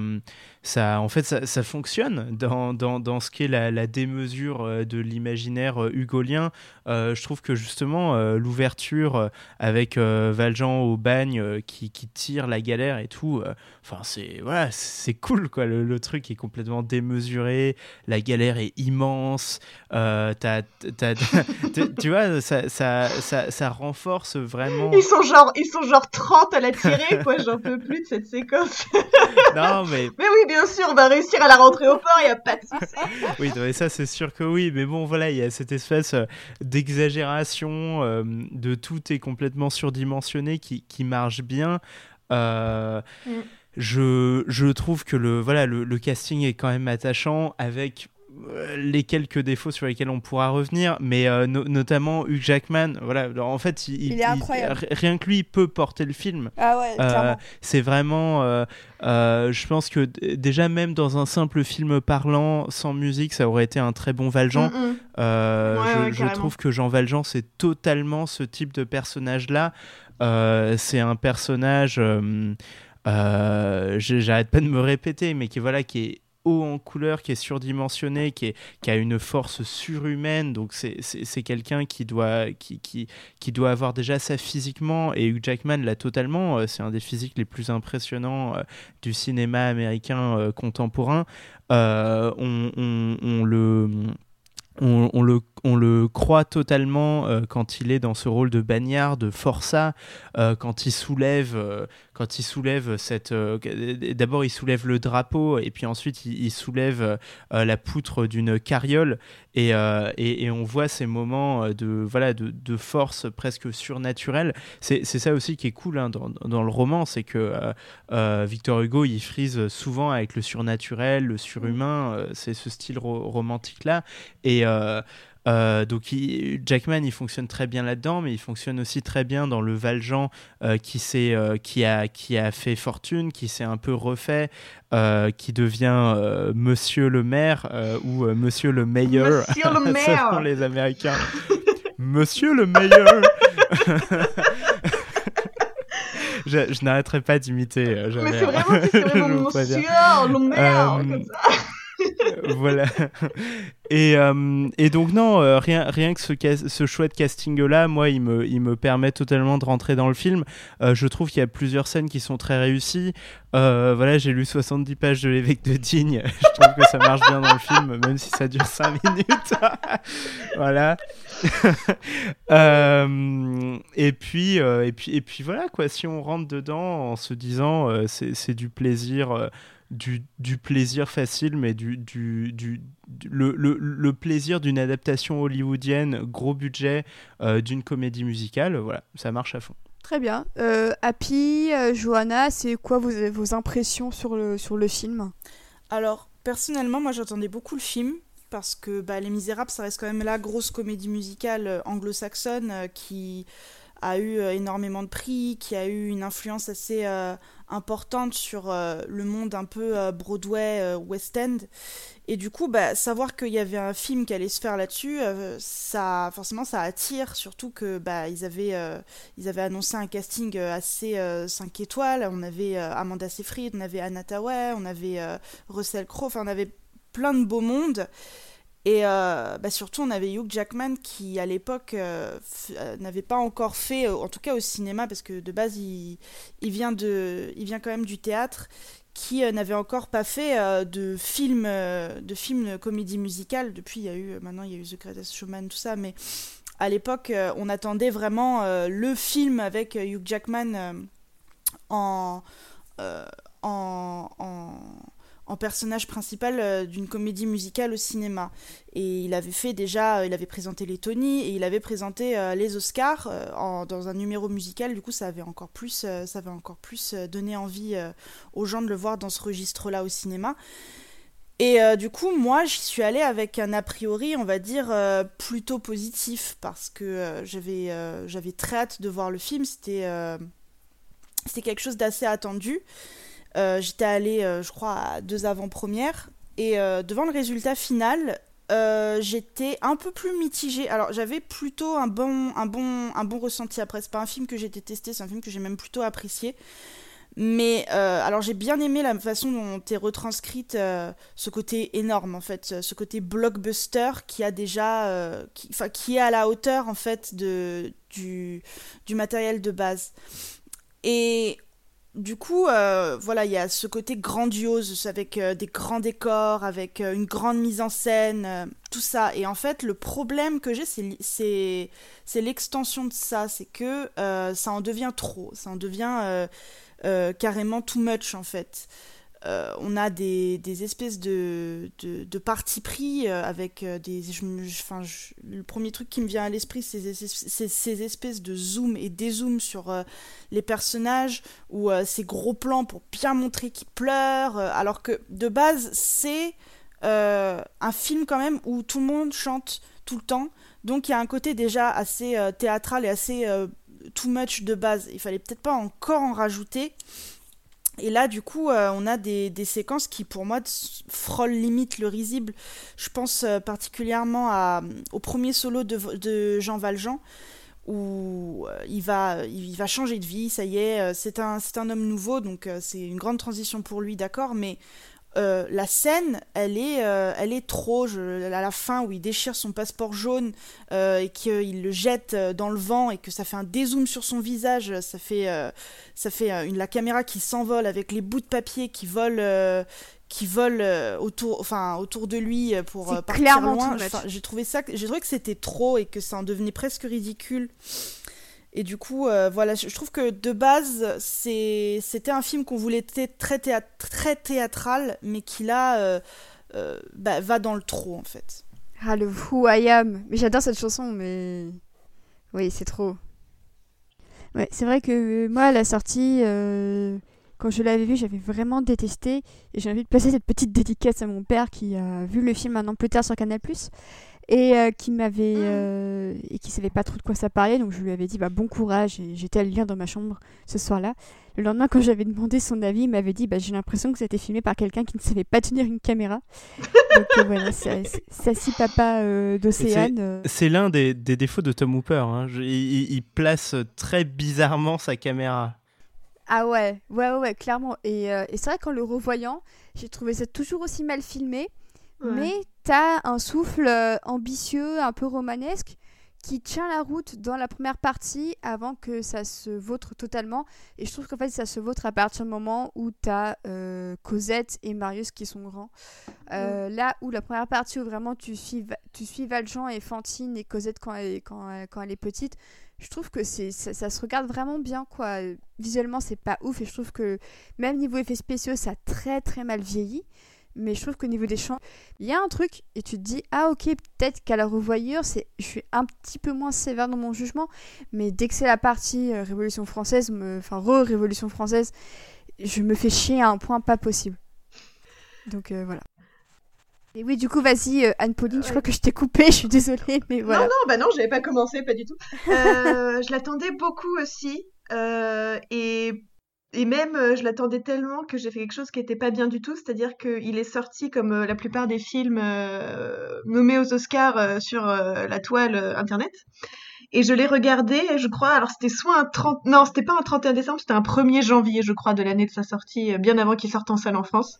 ça en fait, ça, fonctionne dans, dans, dans ce qu'est la, démesure euh, de l'imaginaire hugolien. je trouve que justement l'ouverture avec Valjean au bagne qui, qui, tire la galère et tout, enfin c'est voilà, c'est cool quoi. Le, truc est complètement démesuré, la galère est immense. Tu vois, ça, ça, ça, ça renforce vraiment. Ils sont genre, ils sont genre 30 à la tirer, quoi. J'en peux plus de cette séquence. non, mais. Mais oui, bien sûr, on va réussir à la rentrer au port, il y a pas de souci. oui, mais ça, c'est sûr que oui. Mais bon, voilà, il y a cette espèce euh, d'exagération, euh, de tout est complètement surdimensionné qui, qui marche bien. Euh, mm. je, je trouve que le, voilà, le, le casting est quand même attachant avec les quelques défauts sur lesquels on pourra revenir, mais notamment Hugh Jackman. Voilà, en fait, il, rien que lui il peut porter le film. Ah ouais, c'est vraiment. je pense que déjà même dans un simple film parlant sans musique, ça aurait été un très bon Valjean. Mm, mm. je, je trouve que Jean Valjean c'est totalement ce type de personnage là. c'est un personnage euh, j'arrête pas de me répéter, mais qui, voilà, qui est haut en couleur, qui est surdimensionné, qui, est, qui a une force surhumaine. Donc c'est quelqu'un qui doit, qui, qui, doit avoir déjà ça physiquement. Et Hugh Jackman l'a totalement. Euh, c'est un des physiques les plus impressionnants euh, du cinéma américain contemporain. on, on, on, le on, le, on, le, croit totalement euh, quand il est dans ce rôle de bagnard, de forçat, euh, quand il soulève, euh, quand il soulève cette. D'abord, il soulève le drapeau et puis ensuite il, soulève la poutre d'une carriole et, et, on voit ces moments de voilà de, de force presque surnaturelle. C'est ça aussi qui est cool hein, dans, dans, le roman, c'est que Victor Hugo il frise souvent avec le surnaturel, le surhumain. c'est ce style romantique là et euh, euh, donc Jackman, il fonctionne très bien là-dedans, mais il fonctionne aussi très bien dans le Valjean euh, qui, qui, a, qui a fait fortune, qui s'est un peu refait, qui devient Monsieur le maire ou Monsieur le meilleur, Monsieur le maire les Américains. Monsieur le meilleur je, n'arrêterai pas d'imiter. mais c'est vraiment, vraiment Monsieur le maire, comme ça. voilà. Et, euh, et, donc non, euh, rien, rien que ce, ce chouette casting-là, moi, il me, il me permet totalement de rentrer dans le film. Euh, je trouve qu'il y a plusieurs scènes qui sont très réussies. voilà, j'ai lu 70 pages de l'évêque de Digne. je trouve que ça marche bien dans le film, même si ça dure 5 minutes. voilà. et, puis, et, puis, et puis voilà, quoi, si on rentre dedans en se disant c'est du plaisir du, plaisir facile, mais du, du, le, plaisir d'une adaptation hollywoodienne, gros budget, euh, d'une comédie musicale. Voilà, ça marche à fond. Très bien. Euh, Happy, euh, Johanna, c'est quoi vos, vos, impressions sur le, sur le film? Alors, personnellement, moi j'attendais beaucoup le film parce que bah, Les Misérables, ça reste quand même la grosse comédie musicale anglo-saxonne qui a eu énormément de prix, qui a eu une influence assez importante sur euh, le monde un peu euh, Broadway, euh, West End. Et du coup, bah, savoir qu'il y avait un film qui allait se faire là-dessus, ça, forcément, ça attire. Surtout que bah, ils avaient, ils avaient annoncé un casting assez 5 étoiles. On avait Amanda Seyfried, on avait Anna Tawai, on avait Russell Crowe, enfin, on avait plein de beaux mondes. Et euh, bah surtout, on avait Hugh Jackman qui, à l'époque, euh, euh, n'avait pas encore fait, en tout cas au cinéma, parce que de base, il, il, vient, de, il vient quand même du théâtre, qui n'avait encore pas fait de film, de film comédie musicale. Depuis, il y a eu, maintenant, il y a eu The Greatest Showman, tout ça, mais à l'époque, on attendait vraiment le film avec Hugh Jackman en, en, en en personnage principal euh, d'une comédie musicale au cinéma. Et il avait fait déjà, euh, il avait présenté les Tony et il avait présenté euh, les Oscars dans un numéro musical. Du coup, ça avait encore plus, ça avait encore plus donné envie aux gens de le voir dans ce registre-là au cinéma. Et du coup, moi, j'y suis allée avec un a priori, on va dire, plutôt positif parce que j'avais, j'avais très hâte de voir le film. C'était, c'était quelque chose d'assez attendu. Euh, j'étais allée, euh, je crois, à deux avant-premières. Et euh, devant le résultat final, j'étais un peu plus mitigée. Alors j'avais plutôt un bon, un, bon, un bon ressenti après. C'est pas un film que j'ai détesté, c'est un film que j'ai même plutôt apprécié. Mais alors j'ai bien aimé la façon dont est retranscrite ce côté énorme en fait, ce côté blockbuster qui a déjà, qui, qui est à la hauteur en fait de, du, du matériel de base. Et du coup, euh, voilà, il y a ce côté grandiose avec euh, des grands décors, avec euh, une grande mise en scène, tout ça. Et en fait, le problème que j'ai, c'est l'extension de ça. C'est que ça en devient trop. Ça en devient carrément too much, en fait. Euh, on a des, espèces de, de, partis pris euh, avec euh, des. le premier truc qui me vient à l'esprit, c'est ces, espèces de zoom et dézoom sur les personnages ou ces gros plans pour bien montrer qu'ils pleurent, alors que de base, c'est un film quand même où tout le monde chante tout le temps. Donc il y a un côté déjà assez théâtral et assez too much de base. Il fallait peut-être pas encore en rajouter. Et là, du coup, euh, on a des, séquences qui, pour moi, frôlent limite le risible. Je pense euh, particulièrement au premier solo de, Jean Valjean, où euh, il, va, il va changer de vie, ça y est, c'est un, un homme nouveau, donc c'est une grande transition pour lui, d'accord, mais euh, la scène, elle est, euh, elle est trop. à la fin, où il déchire son passeport jaune euh, et qu'il le jette dans le vent et que ça fait un dézoom sur son visage, ça fait, ça fait une, la caméra qui s'envole avec les bouts de papier qui volent, qui volent autour, enfin, autour de lui pour partir loin. j'ai trouvé ça, j'ai trouvé que c'était trop et que ça en devenait presque ridicule. Et du coup, euh, voilà, je trouve que de base, c'était un film qu'on voulait très, très théâtral, mais qui là euh, euh, bah, va dans le trop en fait. Ah, le Who I Am. Mais j'adore cette chanson, mais. Oui, c'est trop. Ouais, c'est vrai que moi, à la sortie, quand je l'avais vu, j'avais vraiment détesté. Et j'ai envie de placer cette petite dédicace à mon père qui a vu le film un an plus tard sur Canal et euh, qui m'avait mm. euh, et qui savait pas trop de quoi ça parlait. Donc je lui avais dit bah bon courage. Et j'étais à le lire dans ma chambre ce soir-là. Le lendemain quand j'avais demandé son avis il m'avait dit bah j'ai l'impression que c'était filmé par quelqu'un qui ne savait pas tenir une caméra. Donc euh, voilà c'est si papa d'Océane c'est l'un des, des, défauts de Tom Hooper hein. il, place très bizarrement sa caméra. Ah ouais ouais ouais, clairement. Et, et c'est vrai qu'en le revoyant j'ai trouvé ça toujours aussi mal filmé. Mais t'as un souffle euh, ambitieux, un peu romanesque, qui tient la route dans la première partie avant que ça se vautre totalement. Et je trouve qu'en fait, ça se vautre à partir du moment où t'as euh, Cosette et Marius qui sont grands. Euh, là où la première partie où vraiment tu suis, tu suis Valjean et Fantine et Cosette quand elle, quand, quand elle est petite, je trouve que c'est ça, ça, se regarde vraiment bien quoi. Visuellement, c'est pas ouf et je trouve que même niveau effets spéciaux, ça a très très mal vieilli mais je trouve qu'au niveau des chants, il y a un truc et tu te dis ah ok peut-être qu'à la revoyure c'est je suis un petit peu moins sévère dans mon jugement, mais dès que c'est la partie euh, Révolution française, enfin re-Révolution française, je me fais chier à un point pas possible. Donc euh, voilà. Et oui, du coup, vas-y, euh, Anne-Pauline, je crois que je t'ai coupé, je suis désolée, mais voilà. Non, non, bah non, j'avais pas commencé, pas du tout. je l'attendais beaucoup aussi. et et même, euh, je l'attendais tellement que j'ai fait quelque chose qui n'était pas bien du tout, c'est-à-dire qu'il est sorti comme euh, la plupart des films euh, nommés aux Oscars sur la toile internet. Et je l'ai regardé, je crois, alors c'était soit un 30... Non, c'était pas un 31 décembre, c'était un 1er janvier, je crois, de l'année de sa sortie, bien avant qu'il sorte en salle en France.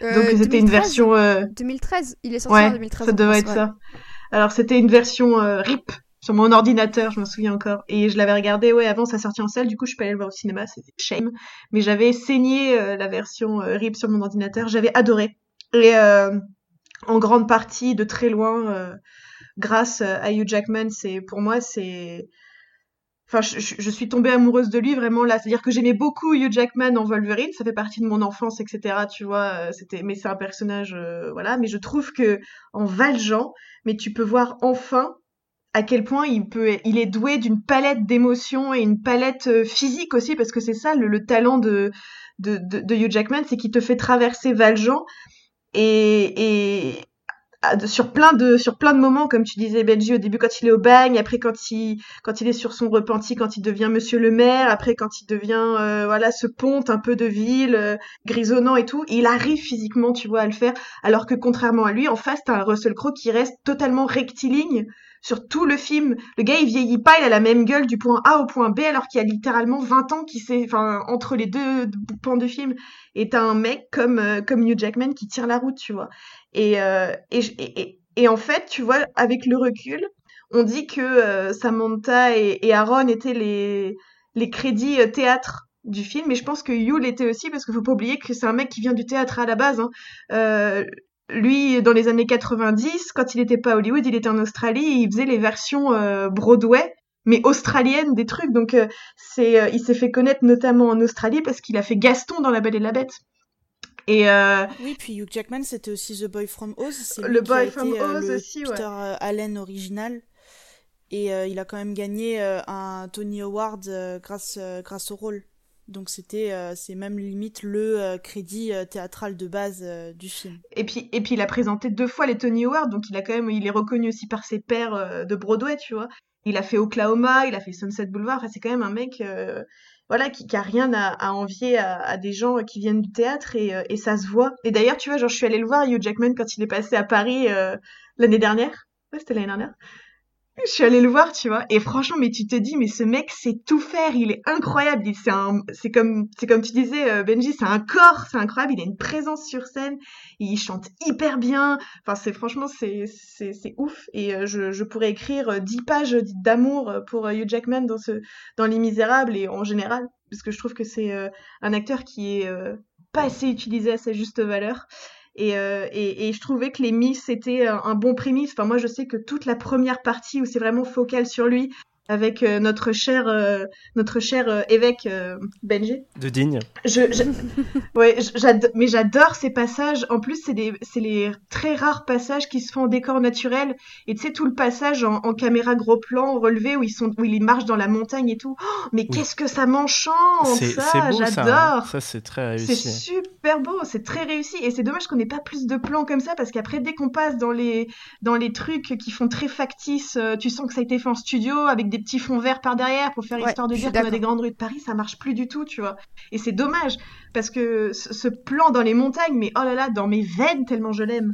Donc c'était une version... 2013, il est sorti en 2013. ça devait être ça. Alors c'était une version RIP, sur mon ordinateur, je me souviens encore. Et je l'avais regardé, ouais, avant sa sortie en salle. Du coup, je suis pas allée le voir au cinéma, c'était shame. Mais j'avais saigné euh, la version euh, RIP sur mon ordinateur. J'avais adoré. Et euh, en grande partie, de très loin, grâce à Hugh Jackman, c'est pour moi, c'est Enfin, je, suis tombée amoureuse de lui vraiment là. C'est-à-dire que j'aimais beaucoup Hugh Jackman en Wolverine, ça fait partie de mon enfance, etc. Tu vois, c'était, mais c'est un personnage, voilà. Mais je trouve que en Valjean, mais tu peux voir enfin à quel point il peut, il est doué d'une palette d'émotions et une palette euh, physique aussi, parce que c'est ça le, talent de, de, de, Hugh Jackman, c'est qu'il te fait traverser Valjean et, et sur plein de sur plein de moments, comme tu disais Benji au début quand il est au bagne, après quand il quand il est sur son repenti, quand il devient Monsieur le Maire, après quand il devient euh, voilà ce ponte un peu de ville euh, grisonnant et tout, il arrive physiquement, tu vois, à le faire, alors que contrairement à lui, en face t'as un Russell Crowe qui reste totalement rectiligne sur tout le film. Le gars, il vieillit pas, il a la même gueule du point A au point B, alors qu'il y a littéralement 20 ans qui s'est, enfin, entre les deux pans de film. Et t'as un mec comme, euh, comme Hugh Jackman qui tire la route, tu vois. Et, euh, et, et, et, en fait, tu vois, avec le recul, on dit que euh, Samantha et, et, Aaron étaient les, les crédits théâtre du film, mais je pense que Hugh l'était aussi parce qu'il faut pas oublier que c'est un mec qui vient du théâtre à la base. Hein. Euh, lui, dans les années 90, quand il n'était pas à Hollywood, il était en Australie et il faisait les versions euh, Broadway, mais australiennes des trucs. Donc, euh, c'est, euh, il s'est fait connaître notamment en Australie parce qu'il a fait Gaston dans La Belle et la Bête. Et Oui, puis Hugh Jackman, c'était aussi The Boy from Oz. Le Boy qui from été, Oz le aussi, Peter Allen original. Et il a quand même gagné un Tony Award grâce, grâce au rôle. Donc c'était, c'est même limite le crédit théâtral de base du film. Et puis, et puis il a présenté deux fois les Tony Awards, donc il a quand même, il est reconnu aussi par ses pairs de Broadway, tu vois. Il a fait Oklahoma, il a fait Sunset Boulevard. Enfin, c'est quand même un mec, voilà, qui, qui a rien à, envier à, des gens qui viennent du théâtre et, ça se voit. Et d'ailleurs, tu vois, je suis allée le voir, Hugh Jackman, quand il est passé à Paris l'année dernière. Ouais, c'était l'année dernière je suis allée le voir, tu vois. Et franchement, mais tu te dis, mais ce mec sait tout faire. Il est incroyable. C'est un, c'est comme, c'est comme tu disais, euh, Benji, c'est un corps, c'est incroyable. Il a une présence sur scène. Il chante hyper bien. Enfin, c'est franchement, c'est, c'est, c'est ouf. Et euh, je, je pourrais écrire 10 pages d'amour pour euh, Hugh Jackman dans ce, dans Les Misérables et en général, parce que je trouve que c'est un acteur qui est pas assez utilisé à sa juste valeur. Euh, et, je trouvais que les Miss c'était un bon prémisse. Enfin, moi, je sais que toute la première partie où c'est vraiment focal sur lui, avec euh, notre cher euh, notre cher euh, évêque Benji de Digne. Je, je... ouais, mais j'adore ces passages. En plus, c'est des les très rares passages qui se font en décor naturel. Et tu sais tout le passage en, en, caméra gros plan relevé où ils sont où ils marchent dans la montagne et tout. Oh, mais qu'est-ce que ça m'enchante ça hein. J'adore. Ça, c'est très réussi. C'est super beau, c'est très réussi. Et c'est dommage qu'on n'ait pas plus de plans comme ça parce qu'après dès qu'on passe dans les dans les trucs qui font très factice, tu sens que ça a été fait en studio avec des petits fonds verts par derrière pour faire histoire de dire qu'on a des grandes rues de Paris, ça marche plus du tout, tu vois. Et c'est dommage parce que ce, plan dans les montagnes, mais oh là là, dans mes veines tellement je l'aime.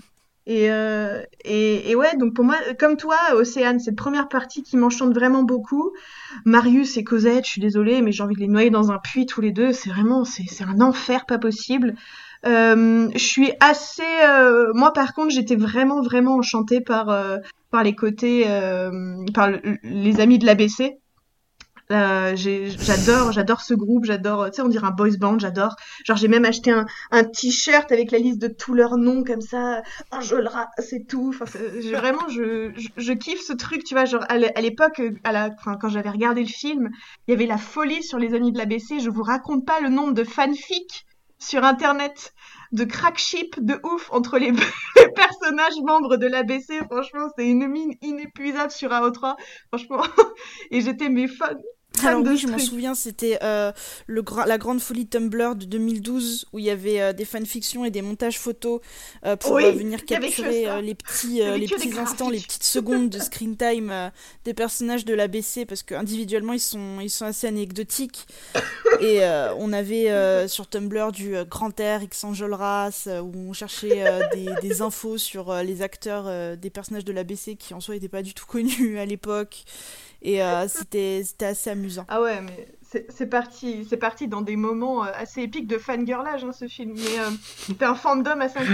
Et, euh, et, et, ouais, donc pour moi, comme toi, Océane, cette première partie qui m'enchante vraiment beaucoup. Marius et Cosette, je suis désolée, mais j'ai envie de les noyer dans un puits tous les deux. C'est vraiment, c'est un enfer pas possible. Euh, je suis assez, euh, moi par contre, j'étais vraiment vraiment enchantée par euh, par les côtés, euh, par les amis de l'ABC. Euh, j'adore, j'adore ce groupe, j'adore, tu sais, on dirait un boys band, j'adore. Genre, j'ai même acheté un, un t-shirt avec la liste de tous leurs noms comme ça. Enjolras, c'est tout. Enfin, vraiment, je, je, je, kiffe ce truc, tu vois. Genre, à l'époque, à la, enfin, quand j'avais regardé le film, il y avait la folie sur les amis de l'ABC. Je vous raconte pas le nombre de fanfics sur Internet de crack ship de ouf entre les, personnages membres de l'ABC. Franchement, c'est une mine inépuisable sur AO3. Franchement, et j'étais mes fans alors oui, je m'en souviens, c'était euh, la grande folie Tumblr de 2012 où il y avait euh, des fanfictions et des montages photos euh, pour venir capturer les petits, les petits instants, les petites secondes de screen time des personnages de l'ABC parce qu'individuellement ils sont, ils sont assez anecdotiques. et on avait sur Tumblr du Grand Air, X Enjolras où on cherchait des, des, infos sur les acteurs des personnages de l'ABC qui en soi n'étaient pas du tout connus à l'époque. Et euh, c'était assez amusant. Ah ouais, mais c'est parti, parti dans des moments euh, assez épiques de fangirlage, hein, ce film. Mais euh, c'était un fandom à 5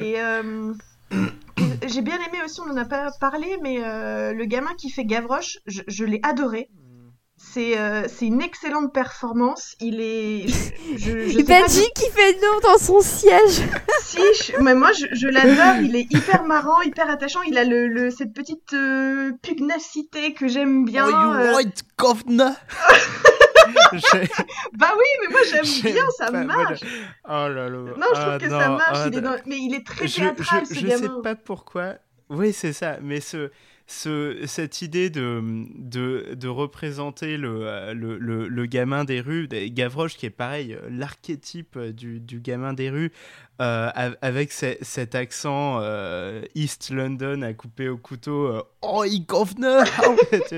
Et j'ai bien aimé aussi, on en a pas parlé, mais le gamin qui fait Gavroche, je l'ai adoré. Euh, c'est une excellente performance. Il est. Je, je Benji qui fait non dans son siège. si, mais moi je, l'adore. Il est hyper marrant, hyper attachant. Il a le, cette petite euh, pugnacité que j'aime bien. Oh, you euh... right, bah oui, mais moi j'aime bien, ça marche. Oh là là. Non, je trouve ah, que ça marche. il est dans... Mais il est très théâtral, je, ce je gamin. Je sais pas pourquoi. Oui, c'est ça. Mais ce cette idée de, de, de représenter le, le, le, gamin des rues, Gavroche qui est pareil, l'archétype du, du, gamin des rues, euh, avec cet accent euh, East London à couper au couteau, euh, oh, il governor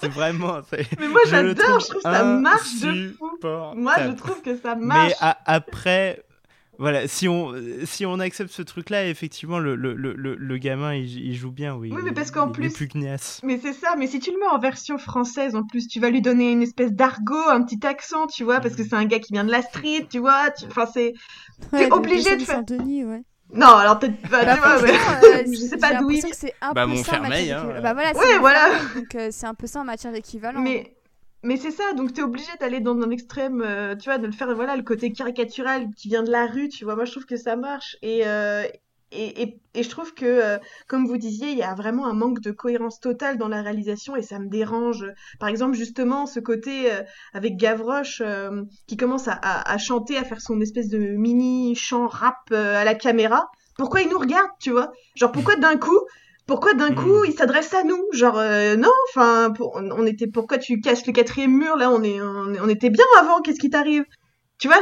C'est vraiment. Mais moi j'adore, je trouve que ça marche de fou. Moi je trouve que ça marche. Mais après voilà, si on, si on accepte ce truc-là, effectivement, le, le, le, le gamin, il, joue bien, oui. Oui, mais parce qu'en plus. pugnace. Mais c'est ça, mais si tu le mets en version française, en plus, tu vas lui donner une espèce d'argot, un petit accent, tu vois, parce que c'est un gars qui vient de la street, tu vois. Enfin, c'est. T'es obligé de faire. Saint-Denis, ouais. Non, alors peut-être pas, bah, tu vois, mais... euh, je sais pas d'où il. c'est un bah, peu Montfermeil, hein. Bah voilà, ouais, voilà. Donc euh, c'est un peu ça en matière d'équivalent. Mais mais c'est ça, donc t'es obligé d'aller dans un extrême, euh, tu vois, de le faire, voilà, le côté caricatural qui vient de la rue, tu vois. Moi, je trouve que ça marche. Et, euh, et, et, je trouve que, euh, comme vous disiez, il y a vraiment un manque de cohérence totale dans la réalisation et ça me dérange. Par exemple, justement, ce côté avec Gavroche qui commence à, à, chanter, à faire son espèce de mini chant rap à la caméra. Pourquoi il nous regarde, tu vois? Genre, pourquoi d'un coup pourquoi d'un Mm. coup il s'adresse à nous? Genre euh, non, enfin on était pourquoi tu casses le quatrième mur là? On est on, on était bien avant. Qu'est-ce qui t'arrive? Tu vois,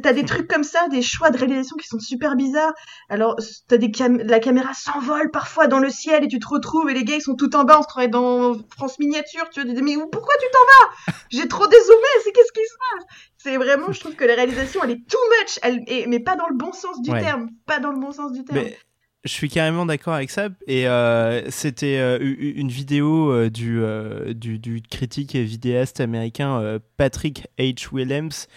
t'as des trucs comme ça, des choix de réalisation qui sont super bizarres. Alors t'as des cam la caméra s'envole parfois dans le ciel et tu te retrouves et les gars ils sont tout en bas. On se croirait dans France miniature. Tu vois, tu te dis, mais pourquoi tu t'en vas? J'ai trop dézoomé. C'est qu'est-ce qui se passe? C'est vraiment, je trouve que la réalisation elle est too much. Elle est, mais pas dans le bon sens du Ouais. terme. Pas dans le bon sens du terme. Mais je suis carrément d'accord avec ça. Et euh, c'était euh, une vidéo euh, du, du, du critique et vidéaste américain Patrick H. Williams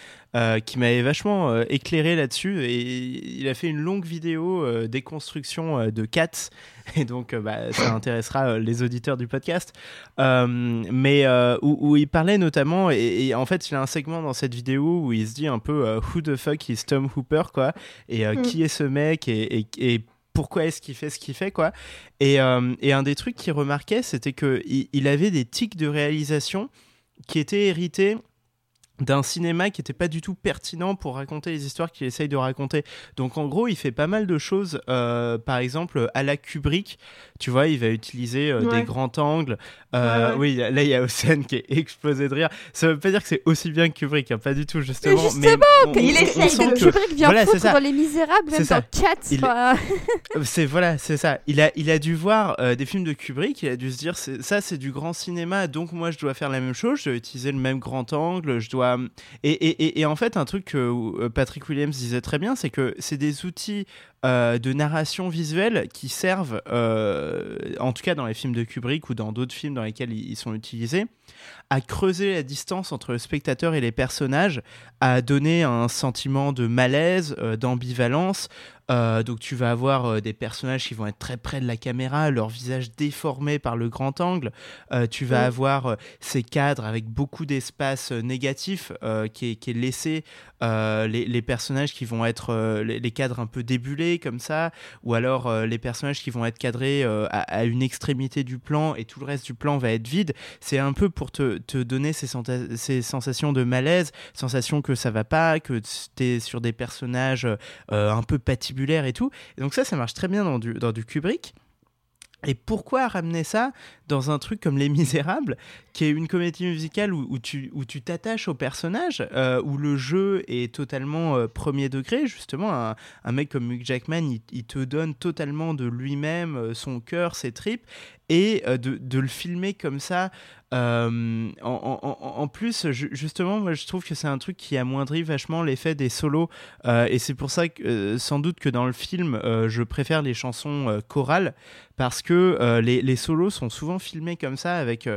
qui m'avait vachement éclairé là-dessus. Et il a fait une longue vidéo déconstruction de Cats. Et donc, bah, ça intéressera les auditeurs du podcast. Mais où, où il parlait notamment, et, et en fait, il a un segment dans cette vidéo où il se dit un peu Who the fuck is Tom Hooper, quoi Et Mm. qui est ce mec et, et- et pourquoi est-ce qu'il fait ce qu'il fait quoi. Et, euh, un des trucs qu'il remarquait c'était que il, il avait des tics de réalisation qui étaient hérités d'un cinéma qui n'était pas du tout pertinent pour raconter les histoires qu'il essaye de raconter. Donc en gros, il fait pas mal de choses, euh, par exemple à la Kubrick, tu vois, il va utiliser euh, Ouais. des grands angles. Euh, Ouais, ouais. Oui, là il y a Océane qui est explosé de rire. Ça veut pas dire que c'est aussi bien que Kubrick, hein, pas du tout justement. justement, on- il on- essaye de- que- Kubrick vient voilà, foutre dans Les Misérables, même dans Cats. Il- C'est voilà, c'est ça. Il a, il a dû voir des films de Kubrick. Il a dû se dire, ça, c'est du grand cinéma, donc moi, je dois faire la même chose. Je dois utiliser le même grand angle. Je dois. Et, et en fait, un truc que euh, Patrick Williams disait très bien, c'est que c'est des outils euh, de narration visuelle qui servent, euh, en tout cas dans les films de Kubrick ou dans d'autres films dans lesquels ils, sont utilisés, à creuser la distance entre le spectateur et les personnages, à donner un sentiment de malaise, euh, d'ambivalence. Donc tu vas avoir des personnages qui vont être très près de la caméra, leur visage déformé par le grand angle. Tu vas Mm. avoir ces cadres avec beaucoup d'espace négatif qui, est, qui est laissé. les, les personnages qui vont être les, les cadres un peu débulés comme ça, ou alors euh, les personnages qui vont être cadrés euh, à, une extrémité du plan et tout le reste du plan va être vide. C'est un peu pour te, te donner ces sensations de malaise, sensation que ça va pas, que tu es sur des personnages euh, un peu patibulaires et tout. Et donc ça, ça marche très bien dans du, dans du Kubrick. Et pourquoi ramener ça dans un truc comme Les Misérables, qui est une comédie musicale où, tu où tu t'attaches au personnage, euh, où le jeu est totalement euh, premier degré, justement, un, mec comme Hugh Jackman, il, il te donne totalement de lui-même, euh, son cœur, ses tripes, et euh, de, le filmer comme ça. euh, en, en- en- plus, ju- justement, moi je trouve que c'est un truc qui amoindrit vachement l'effet des solos, euh, et c'est pour ça sans doute que dans le film, je préfère les chansons chorales, parce que les, les solos sont souvent filmés comme ça, avec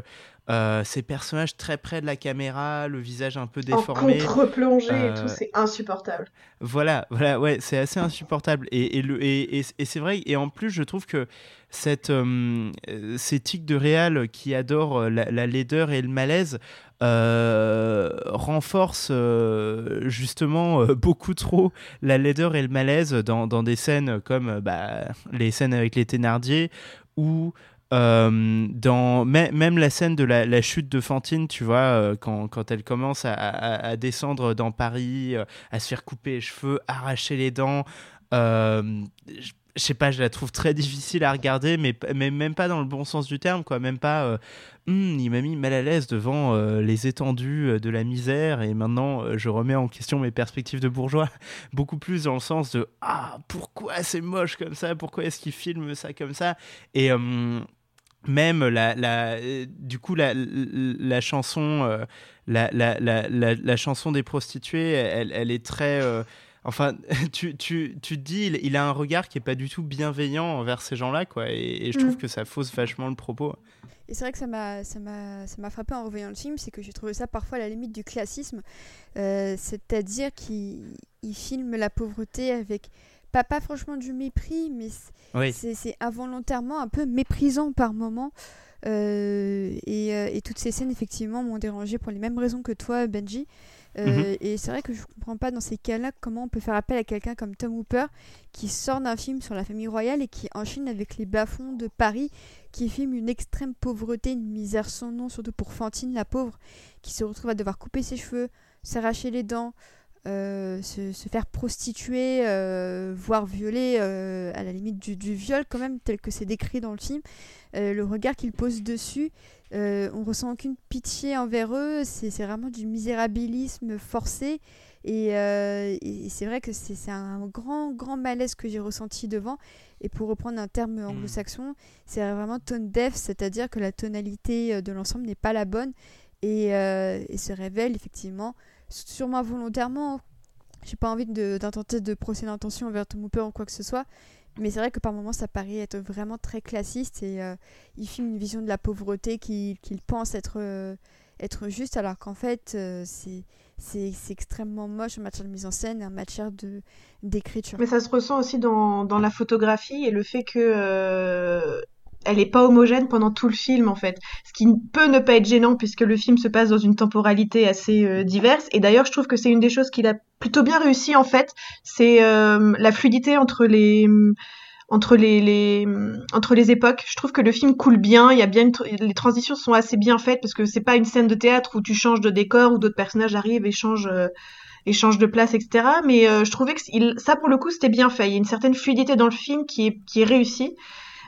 euh, euh, ces personnages très près de la caméra, le visage un peu En déformé. contre-plongée et Euh, tout, c'est insupportable. Voilà, voilà, ouais, c'est assez insupportable. Et, et, le, et, et- et c'est vrai, et en plus, je trouve que cette, euh, euh, ces tics de réal qui adorent euh, la, la laideur et le malaise euh, renforcent euh, justement euh, beaucoup trop la laideur et le malaise dans, dans des scènes comme euh, bah, les scènes avec les Thénardier ou euh, dans mê- même la scène de la, la chute de Fantine, tu vois, euh, quand, quand elle commence à, descendre dans Paris, euh, à se faire couper les cheveux, arracher les dents. Je sais pas, je la trouve très difficile à regarder, mais, mais même pas dans le bon sens du terme, quoi. Même pas, euh, Hum, il m'a mis mal à l'aise devant euh, les étendues euh, de la misère, et maintenant je remets en question mes perspectives de bourgeois. Beaucoup plus dans le sens de Ah, pourquoi c'est moche comme ça? Pourquoi est-ce qu'il filme ça comme ça? Et. même la, la, du coup la, la, chanson la, la, chanson des prostituées elle, elle est très enfin tu, tu, tu te dis il, il a un regard qui est pas du tout bienveillant envers ces gens là quoi et, et je trouve Mm. que ça fausse vachement le propos Et c'est vrai que ça m'a, ça m'a, ça m'a frappé en revoyant le film, c'est que j'ai trouvé ça parfois à la limite du classisme, Euh, c'est-à-dire qu'il il filme la pauvreté avec pas, pas franchement du mépris, mais c- oui c'est, c'est involontairement un peu méprisant par moment. Euh, et, euh, et toutes ces scènes effectivement m'ont dérangé pour les mêmes raisons que toi, Benji. Euh, Mhm. Et c'est vrai que je comprends pas dans ces cas-là comment on peut faire appel à quelqu'un comme Tom Hooper qui sort d'un film sur la famille royale et qui enchaîne avec les bas-fonds de Paris, qui filme une extrême pauvreté, une misère sans nom, surtout pour Fantine la pauvre, qui se retrouve à devoir couper ses cheveux, s'arracher les dents, se, faire prostituer, voire violer, à la limite du, du, viol quand même, tel que c'est décrit dans le film. Le regard qu'il pose dessus, on ressent aucune pitié envers eux, c'est vraiment du misérabilisme forcé. Euh, et, c'est vrai que c'est un grand, grand malaise que j'ai ressenti devant. Et pour reprendre un terme hmm. anglo-saxon, c'est vraiment tone deaf, c'est-à-dire que la tonalité euh, de l'ensemble n'est pas la bonne et, euh, se révèle effectivement, sûrement volontairement. J'ai pas envie d'intenter de, de procès d'intention envers Tom Hooper ou quoi que ce soit, mais c'est vrai que par moments ça paraît être vraiment très classiste et il filme une vision de la pauvreté qu'il pense être, être juste alors qu'en fait c'est c'est extrêmement moche en matière de mise en scène et en matière d'écriture. Mais ça se ressent aussi dans, dans la photographie et le fait que euh, elle est pas homogène pendant tout le film en fait, ce qui peut ne pas être gênant puisque le film se passe dans une temporalité assez euh, diverse. Et d'ailleurs, je trouve que c'est une des choses qu'il a plutôt bien réussi en fait, c'est euh, la fluidité entre les entre les, les, entre les époques. Je trouve que le film coule bien. Il y a bien les transitions sont assez bien faites parce que c'est pas une scène de théâtre où tu changes de décor où d'autres personnages arrivent et changent euh, et changent de place, etc. Mais euh, je trouvais que ça pour le coup c'était bien fait. Il y a une certaine fluidité dans le film qui est qui est réussie.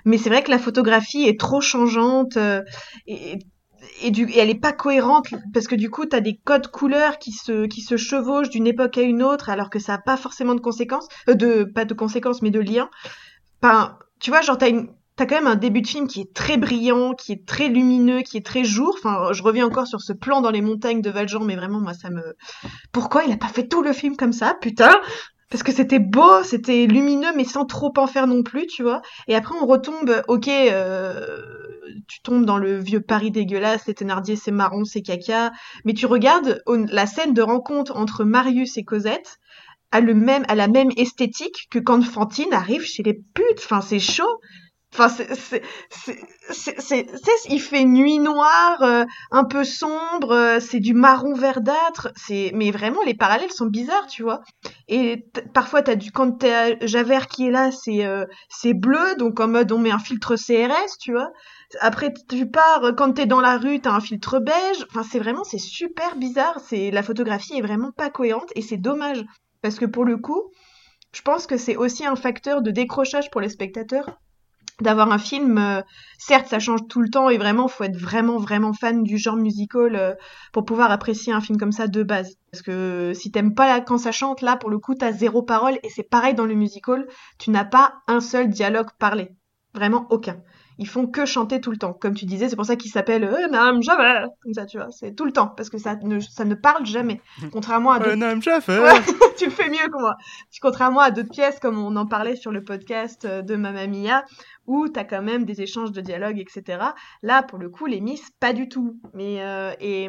Mais c'est vrai que la photographie est trop changeante euh, et, et, du, et elle est pas cohérente parce que du coup tu as des codes couleurs qui se qui se chevauchent d'une époque à une autre alors que ça a pas forcément de conséquences de pas de conséquences mais de liens Enfin, tu vois, genre, t'as une, t'as quand même un début de film qui est très brillant, qui est très lumineux, qui est très jour. Enfin, je reviens encore sur ce plan dans les montagnes de Valjean, mais vraiment, moi, ça me... Pourquoi il a pas fait tout le film comme ça, putain? Parce que c'était beau, c'était lumineux, mais sans trop en faire non plus, tu vois. Et après, on retombe, ok, euh, tu tombes dans le vieux Paris dégueulasse, les Thénardier, c'est marron, c'est caca. Mais tu regardes la scène de rencontre entre Marius et Cosette, a la même esthétique que quand Fantine arrive chez les putes. Enfin, c'est chaud. Enfin, c'est, c'est, il fait nuit noire, euh, un peu sombre, euh, c'est du marron verdâtre. C'est, mais vraiment, les parallèles sont bizarres, tu vois. Et parfois, t'as du, quand t'as Javert qui est là, c'est, euh, c'est bleu, donc en mode on met un filtre CRS, tu vois. Après, tu pars, quand t'es dans la rue, t'as un filtre beige. Enfin, c'est vraiment, c'est super bizarre. C'est, la photographie est vraiment pas cohérente et c'est dommage. Parce que pour le coup, je pense que c'est aussi un facteur de décrochage pour les spectateurs d'avoir un film, euh, certes ça change tout le temps et vraiment faut être vraiment vraiment fan du genre musical euh, pour pouvoir apprécier un film comme ça de base. Parce que si t'aimes pas quand ça chante, là pour le coup t'as zéro parole et c'est pareil dans le musical, tu n'as pas un seul dialogue parlé, vraiment aucun ils font que chanter tout le temps. Comme tu disais, c'est pour ça qu'ils s'appellent euh, Nam Jamais. Comme ça, tu vois, c'est tout le temps parce que ça ne, ça ne parle jamais. Contrairement à d'autres. Nam tu le fais mieux que moi. Contrairement à d'autres pièces, comme on en parlait sur le podcast euh, de Mamma Mia, où t'as quand même des échanges de dialogue, etc. Là, pour le coup, les Miss, pas du tout. Mais euh, et,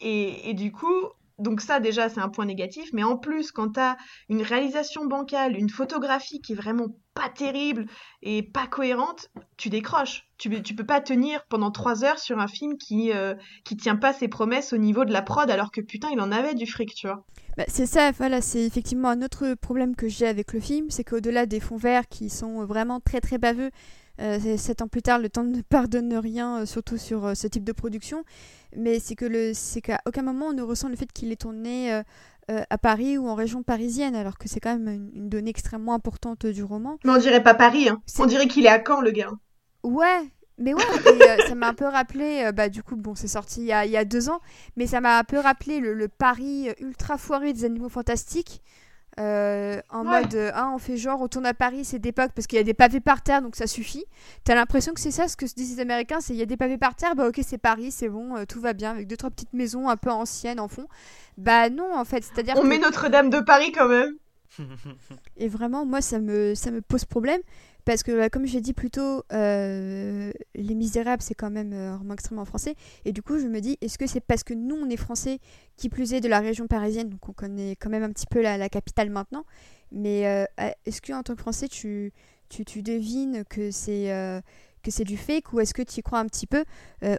et, et du coup, donc ça déjà c'est un point négatif, mais en plus quand t'as une réalisation bancale, une photographie qui est vraiment pas terrible et pas cohérente, tu décroches. Tu, tu peux pas tenir pendant trois heures sur un film qui euh, qui tient pas ses promesses au niveau de la prod alors que putain il en avait du fric, tu vois. Bah, c'est ça, voilà, c'est effectivement un autre problème que j'ai avec le film, c'est qu'au-delà des fonds verts qui sont vraiment très très baveux, sept ans plus tard, le temps ne pardonne rien, euh, surtout sur euh, ce type de production. Mais c'est que le, c'est qu'à aucun moment on ne ressent le fait qu'il est tourné à Paris ou en région parisienne, alors que c'est quand même une, donnée extrêmement importante du roman. Mais on dirait pas Paris, hein. on dirait qu'il est à Caen, le gars. Ouais, mais ouais, ça m'a un peu rappelé, bah du coup, bon, c'est sorti il y, a, il y, a, deux ans, mais ça m'a un peu rappelé le, le Paris ultra foiré des animaux fantastiques, euh, en mode ah, on fait genre on tourne à Paris c'est d'époque parce qu'il y a des pavés par terre donc ça suffit. T'as l'impression que c'est ça ce que se disent les américains c'est il y a des pavés par terre bah ok c'est Paris c'est bon euh, tout va bien avec deux trois petites maisons un peu anciennes en fond. Bah non en fait c'est à dire on met Notre-Dame de Paris quand même. Et vraiment moi ça me ça me pose problème parce que, bah, comme j'ai dit plus tôt, euh, Les Misérables, c'est quand même euh, un roman extrêmement français. Et du coup, je me dis, est-ce que c'est parce que nous, on est français, qui plus est de la région parisienne, donc on connaît quand même un petit peu la, capitale maintenant. Mais euh, est-ce que en tant que français, tu, tu, tu devines que c'est du fake ou est-ce que tu y crois un petit peu?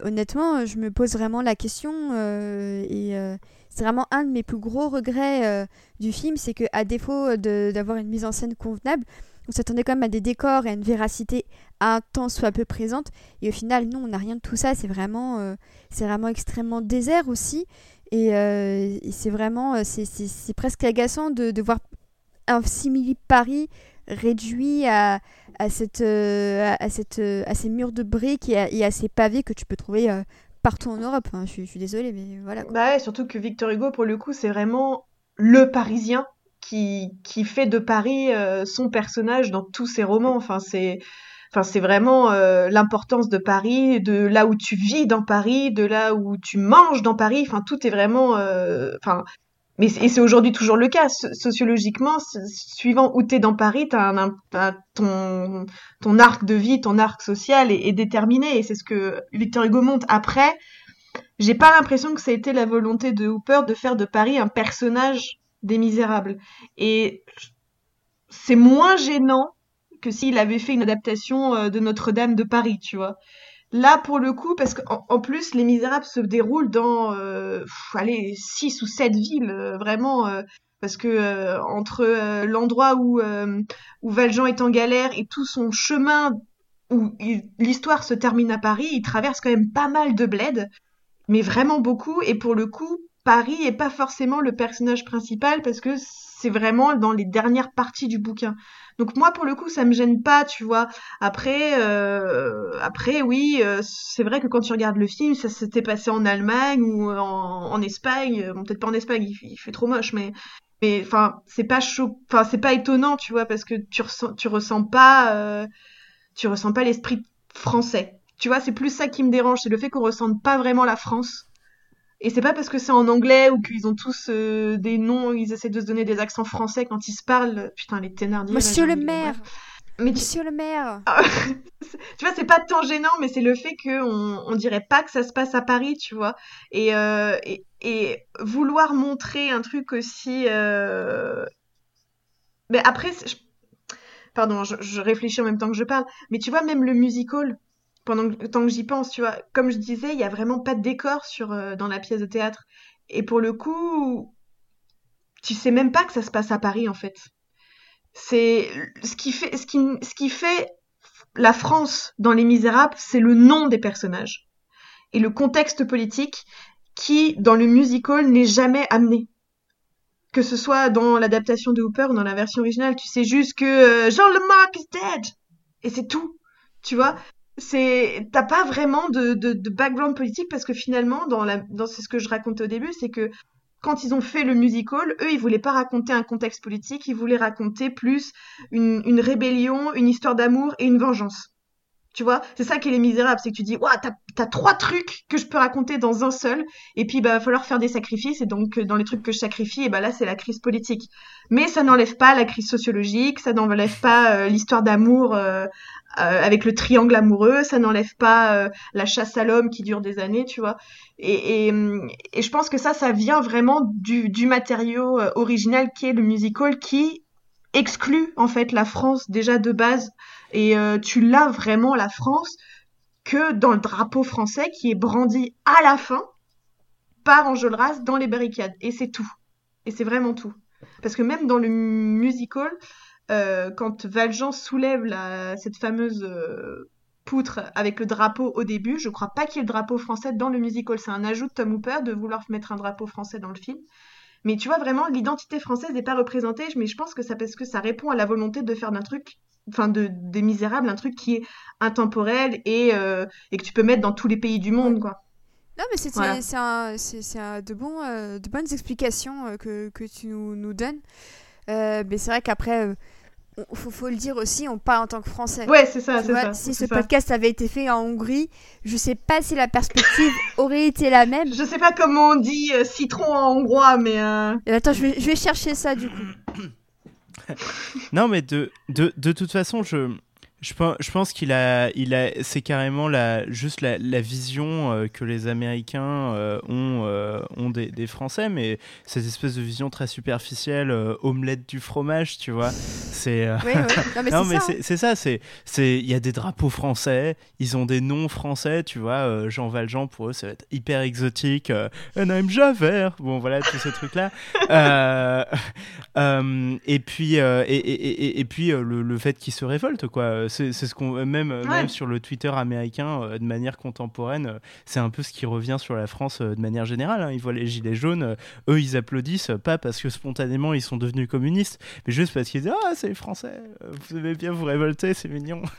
Honnêtement, je me pose vraiment la question et c'est vraiment un de mes plus gros regrets du film, c'est que défaut d'avoir une mise en scène convenable, on s'attendait quand même à des décors et à une véracité un temps soit peu présente. Et au final, non, on n'a rien de tout ça. C'est vraiment, euh, vraiment extrêmement désert aussi. Et, euh, c'est vraiment, euh, c'est presque agaçant de, de, voir un simili Paris réduit à, à, cette, à, cette, à ces murs de briques et à, ces pavés que tu peux trouver partout en Europe. je, suis, je, suis désolée, mais voilà. Bah surtout que Victor Hugo, pour le coup, c'est vraiment le Parisien qui, fait de Paris son personnage dans tous ses romans. Enfin, c'est vraiment euh, l'importance de Paris, de là où tu vis dans Paris, de là où tu manges dans Paris. Enfin, tout est vraiment. Euh, enfin, mais et c'est aujourd'hui toujours le cas. Sociologiquement, suivant où tu es dans Paris, ton, arc de vie, ton arc social est, est déterminé. Et c'est ce que Victor Hugo montre. Après, j'ai pas l'impression que ça a été la volonté de Hooper de faire de Paris un personnage des Misérables. Et c'est moins gênant que s'il avait fait une adaptation euh, de Notre-Dame de Paris, tu vois. Là, pour le coup, parce qu'en en plus, Les Misérables se déroulent dans, euh, allez, six ou sept villes, euh, vraiment, parce que entre l'endroit où, où Valjean est en galère et tout son chemin où l'histoire se termine à Paris, il traverse quand même pas mal de bleds, mais vraiment beaucoup, et pour le coup, Paris est pas forcément le personnage principal parce que c'est vraiment dans les dernières parties du bouquin. Donc moi pour le coup ça me gêne pas, tu vois. Après euh, après oui, euh, c'est vrai que quand tu regardes le film, ça s'était passé en Allemagne ou en, Espagne, bon peut-être pas en Espagne, il, fait trop moche mais mais enfin c'est pas chaud enfin c'est pas étonnant, tu vois parce que tu ressens tu ressens pas euh, tu ressens pas l'esprit français. Tu vois, c'est plus ça qui me dérange, c'est le fait qu'on ressente pas vraiment la France et c'est pas parce que c'est en anglais ou qu'ils ont tous euh, des noms, ils essaient de se donner des accents français quand ils se parlent. Putain, les Thénardier. Monsieur le maire mais Monsieur le maire Tu vois, c'est pas tant gênant, mais c'est le fait qu'on on dirait pas que ça se passe à Paris, tu vois. Et, euh, et, et, vouloir montrer un truc aussi. Euh... Mais après, pardon, je, je réfléchis en même temps que je parle, mais tu vois, même le musical, pendant le temps que j'y pense, tu vois. Comme je disais, il y a vraiment pas de décor sur, euh, dans la pièce de théâtre. Et pour le coup, tu sais même pas que ça se passe à Paris, en fait. C'est ce qui fait, ce qui, ce qui fait la France dans Les Misérables, c'est le nom des personnages et le contexte politique qui, dans le musical, n'est jamais amené. Que ce soit dans l'adaptation de Hooper ou dans la version originale, tu sais juste que euh, Jean Lemarque is dead et c'est tout. Tu vois, c'est t'as pas vraiment de, de, de, background politique parce que finalement dans la dans ce que je racontais au début c'est que quand ils ont fait le musical eux ils voulaient pas raconter un contexte politique ils voulaient raconter plus une, une rébellion une histoire d'amour et une vengeance. Tu vois? C'est ça qui est les misérables c'est que tu dis waouh t'as as trois trucs que je peux raconter dans un seul et puis bah va falloir faire des sacrifices et donc dans les trucs que je sacrifie et bah là c'est la crise politique. Mais ça n'enlève pas la crise sociologique ça n'enlève pas euh, l'histoire d'amour euh, euh, avec le triangle amoureux, ça n'enlève pas euh, la chasse à l'homme qui dure des années, tu vois. Et, et, je pense que ça, ça vient vraiment du, du matériau euh, original qui est le musical, qui exclut en fait la France déjà de base. Et tu l'as vraiment la France que dans le drapeau français qui est brandi à la fin par Enjolras dans les barricades. Et c'est tout. Et c'est vraiment tout. Parce que même dans le musical, euh, quand Valjean soulève la, cette fameuse euh, poutre avec le drapeau au début, je crois pas qu'il y ait le drapeau français dans le musical. C'est un ajout de Tom Hooper de vouloir mettre un drapeau français dans le film. Mais tu vois, vraiment, l'identité française n'est pas représentée, mais je pense que ça parce que ça répond à la volonté de faire d'un truc, enfin, de, des Misérables, un truc qui est intemporel et, euh, et que tu peux mettre dans tous les pays du monde, quoi. Non, mais c'est voilà. de, bon, de bonnes explications que, que, tu nous, nous donnes. mais c'est vrai qu'après faut, faut le dire aussi, on parle en tant que Français. Ouais, c'est ça, c'est ça. Si ce podcast avait été fait en Hongrie, je sais pas si la perspective aurait été la même. Je sais pas comment on dit euh, citron en hongrois, mais. Euh... Attends, je vais, je vais chercher ça du coup. non, mais de, de, de toute façon, je, je pense, je pense qu'il a, il a, c'est carrément la, juste la, la vision euh, que les Américains euh, ont, euh, ont des, des, Français, mais cette espèce de vision très superficielle, omelette du fromage, tu vois. C'est. Oui, oui. Non, mais c'est ça. c'est c'est il y a des drapeaux français, ils ont des noms français, tu vois. Jean Valjean pour eux, ça va être hyper exotique. Euh, I'm Javert. Bon, voilà tous ces trucs là. Euh, et puis et, et, et, puis le, le fait qu'ils se révoltent, quoi. C'est ce qu'on même même sur le Twitter américain de manière contemporaine, c'est un peu ce qui revient sur la France de manière générale. Hein. Ils voient les gilets jaunes, eux ils applaudissent pas parce que spontanément ils sont devenus communistes, mais juste parce qu'ils disent ah c'est les Français, vous aimez bien vous révolter, c'est mignon.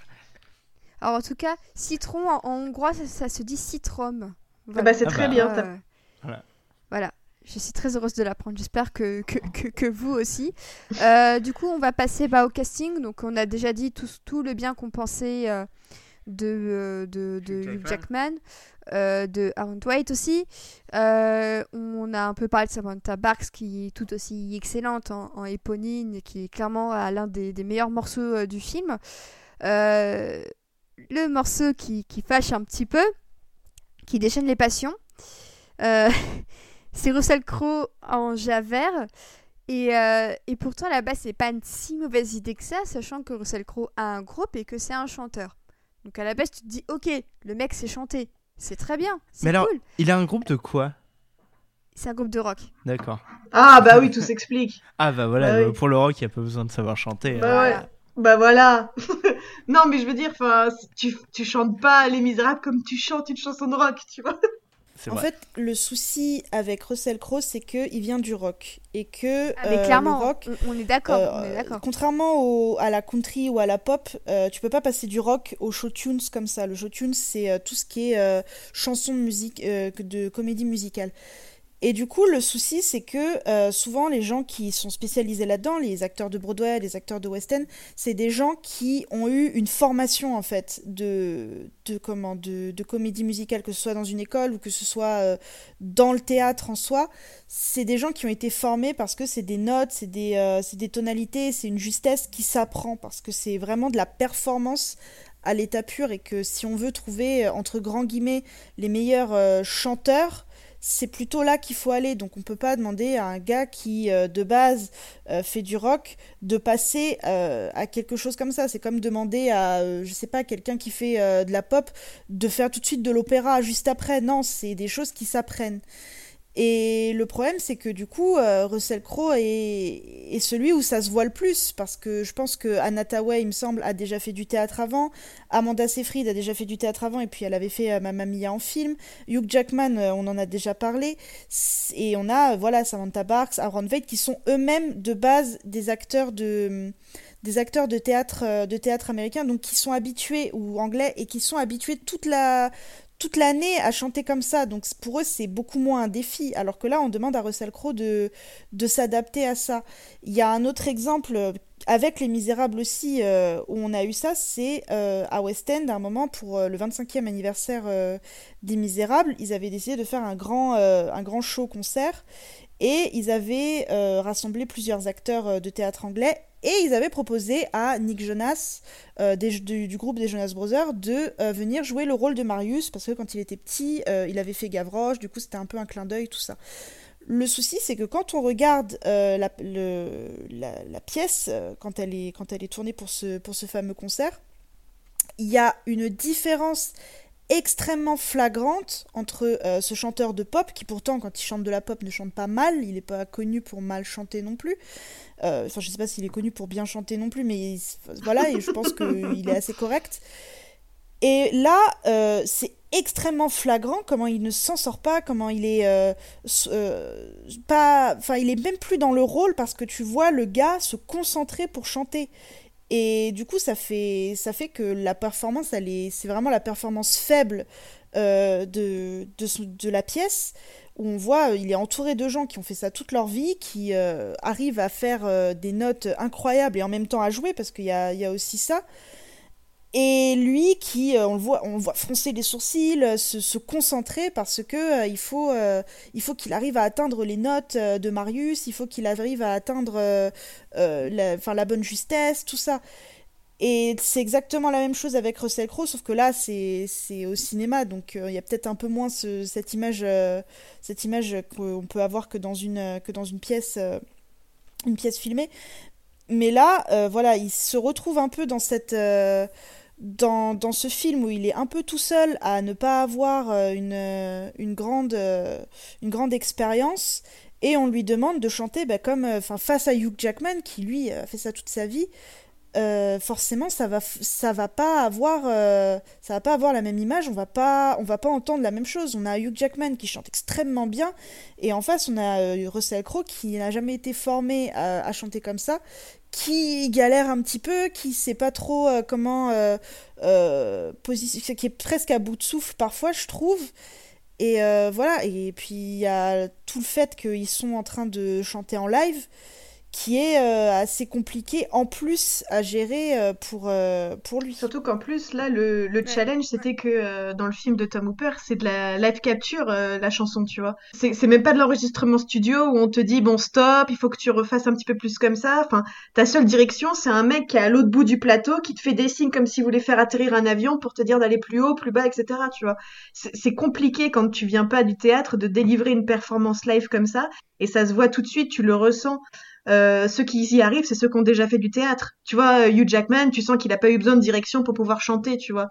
Alors en tout cas, citron en, hongrois, ça, se dit citrom. Ah bah, c'est ah très bah. bien. voilà. voilà. Je suis très heureuse de l'apprendre. J'espère que, que, que, vous aussi. Euh, du coup, on va passer bah, au casting. Donc, on a déjà dit tout, tout le bien qu'on pensait euh, de, euh, de, de Hugh Jackman, de Aaron Dwight aussi. on a un peu parlé de Samantha Barks qui est tout aussi excellente en, en éponine, qui est clairement l'un des, des, meilleurs morceaux du film. Le morceau qui, qui, fâche un petit peu, qui déchaîne les passions. Euh, c'est Russell Crowe en Javert. Et, euh, et pourtant, à la base, c'est pas une si mauvaise idée que ça, sachant que Russell Crowe a un groupe et que c'est un chanteur. Donc à la base, tu te dis, ok, le mec sait chanter. C'est très bien. Mais alors, il a un groupe de quoi? C'est un groupe de rock. D'accord. Ah, bah oui, tout s'explique. ah, bah voilà, bah pour le rock, il n'y a pas besoin de savoir chanter. Bah ouais. Bah voilà. non, mais je veux dire, tu, tu chantes pas Les Misérables comme tu chantes une chanson de rock, tu vois. En fait, le souci avec Russell Crowe, c'est qu'il vient du rock. Et que. Ah, mais euh, clairement, rock, on, est d'accord. Euh, contrairement au, à la country ou à la pop, euh, tu peux pas passer du rock au show tunes comme ça. Le show tunes, c'est tout ce qui est chanson de musique, de comédie musicale. Et du coup, le souci, c'est que euh, souvent, les gens qui sont spécialisés là-dedans, les acteurs de Broadway, les acteurs de West End, c'est des gens qui ont eu une formation, en fait, de, comment, de comédie musicale, que ce soit dans une école ou que ce soit euh, dans le théâtre en soi. C'est des gens qui ont été formés parce que c'est des notes, c'est des, euh, des tonalités, c'est une justesse qui s'apprend, parce que c'est vraiment de la performance à l'état pur et que si on veut trouver, entre grands guillemets, les meilleurs chanteurs, c'est plutôt là qu'il faut aller. Donc on peut pas demander à un gars qui euh, de base euh, fait du rock de passer euh, à quelque chose comme ça. C'est comme demander à je sais pas quelqu'un qui fait de la pop de faire tout de suite de l'opéra juste après. Non, c'est des choses qui s'apprennent. Et le problème, c'est que du coup, euh, Russell Crowe est, celui où ça se voit le plus, parce que je pense que Anna il me semble, a déjà fait du théâtre avant, Amanda Seyfried a déjà fait du théâtre avant, et puis elle avait fait euh, Mamma Mia en film, Hugh Jackman, euh, on en a déjà parlé, et on a, voilà, Samantha Barks, Aaron Veit, qui sont eux-mêmes de base des acteurs de des acteurs de théâtre de théâtre américain donc qui sont habitués ou anglais et qui sont habitués toute la toute l'année à chanter comme ça. Donc pour eux, c'est beaucoup moins un défi. Alors que là, on demande à Russell Crowe de, de s'adapter à ça. Il y a un autre exemple euh, avec Les Misérables aussi, euh, où on a eu ça, c'est euh, à West End, à un moment, pour le 25e anniversaire des Misérables, ils avaient décidé de faire un grand, un grand show-concert. Et ils avaient rassemblé plusieurs acteurs de théâtre anglais et ils avaient proposé à Nick Jonas, euh, du, groupe des Jonas Brothers, de euh, venir jouer le rôle de Marius, parce que quand il était petit, euh, il avait fait Gavroche, du coup c'était un peu un clin d'œil, tout ça. Le souci, c'est que quand on regarde la, la, pièce, quand elle, est, quand elle est tournée pour ce, pour ce fameux concert, il y a une différence extrêmement flagrante entre ce chanteur de pop, qui pourtant, quand il chante de la pop, ne chante pas mal, il n'est pas connu pour mal chanter non plus, euh, enfin, je sais pas s'il est connu pour bien chanter non plus, mais voilà, et je pense qu'il est assez correct. Et là, euh, c'est extrêmement flagrant comment il ne s'en sort pas, comment il est euh, pas, enfin, il est même plus dans le rôle parce que tu vois le gars se concentrer pour chanter. Et du coup, ça fait, ça fait que la performance, c'est vraiment la performance faible de, de, de, la pièce où on voit, euh, il est entouré de gens qui ont fait ça toute leur vie, qui euh, arrivent à faire euh, des notes incroyables et en même temps à jouer, parce qu'il y a, aussi ça. Et lui qui, on le voit, on voit froncer les sourcils, se, se concentrer parce que il faut, il faut qu'il arrive à atteindre les notes de Marius, il faut qu'il arrive à atteindre la, la bonne justesse, tout ça. Et c'est exactement la même chose avec Russell Crowe, sauf que là, c'est au cinéma, donc euh, il y a peut-être un peu moins cette image, euh, cette image qu'on peut avoir que dans une, que dans une pièce, euh, une pièce filmée. mais là, euh, voilà, il se retrouve un peu dans cette. Dans, ce film où il est un peu tout seul à ne pas avoir euh, une, euh, une grande, euh, une grande expérience et on lui demande de chanter bah, comme enfin face à Hugh Jackman qui lui a fait ça toute sa vie forcément ça va ça va pas avoir ça va pas avoir la même image on va pas on va pas entendre la même chose. On a Hugh Jackman qui chante extrêmement bien et en face on a Russell Crowe qui n'a jamais été formé à chanter comme ça qui galère un petit peu qui sait pas trop euh, comment euh, euh, position qui est presque à bout de souffle parfois je trouve. Et voilà, et puis il y a tout le fait qu'ils sont en train de chanter en live, qui est euh, assez compliqué en plus à gérer euh, pour, euh, pour lui. Surtout qu'en plus, là, le, le challenge, c'était que euh, dans le film de Tom Hooper, c'est de la live capture, euh, la chanson, tu vois. C'est c'est même pas de l'enregistrement studio où on te dit, bon, stop, il faut que tu refasses un petit peu plus comme ça. Enfin, ta seule direction, c'est un mec qui est à l'autre bout du plateau, qui te fait des signes comme s'il voulait faire atterrir un avion pour te dire d'aller plus haut, plus bas, etc., tu vois. C'est c'est compliqué quand tu viens pas du théâtre de délivrer une performance live comme ça, et ça se voit tout de suite, tu le ressens. Euh, ceux qui y arrivent, c'est ceux qui ont déjà fait du théâtre. Tu vois, Hugh Jackman, tu sens qu'il a pas eu besoin de direction pour pouvoir chanter, tu vois.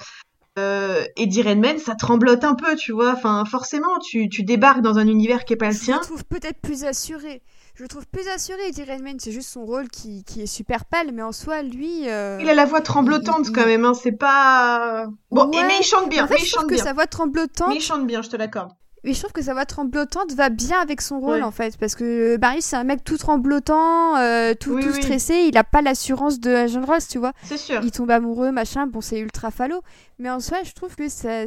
Euh, Eddie Redmayne, ça tremblote un peu, tu vois. Enfin, forcément, tu, tu débarques dans un univers qui est pas le Je le tien. trouve peut-être plus assuré. Je le trouve plus assuré, Eddie Redmayne. C'est juste son rôle qui, qui est super pâle, mais en soi, lui. euh, Il a la voix tremblotante il- quand même, hein. C'est pas. Bon, et mais il chante bien, En fait, mais il je trouve chante que bien. sa voix tremblotante. Mais il chante bien, je te l'accorde. Mais je trouve que sa voix tremblotante va bien avec son rôle Ouais. en fait, parce que Barry c'est un mec tout tremblotant, euh, tout, Oui, tout oui. stressé, il a pas l'assurance de Agent Ross, tu vois. C'est sûr. Il tombe amoureux, machin, bon c'est ultra falot, mais en soi je trouve que ça,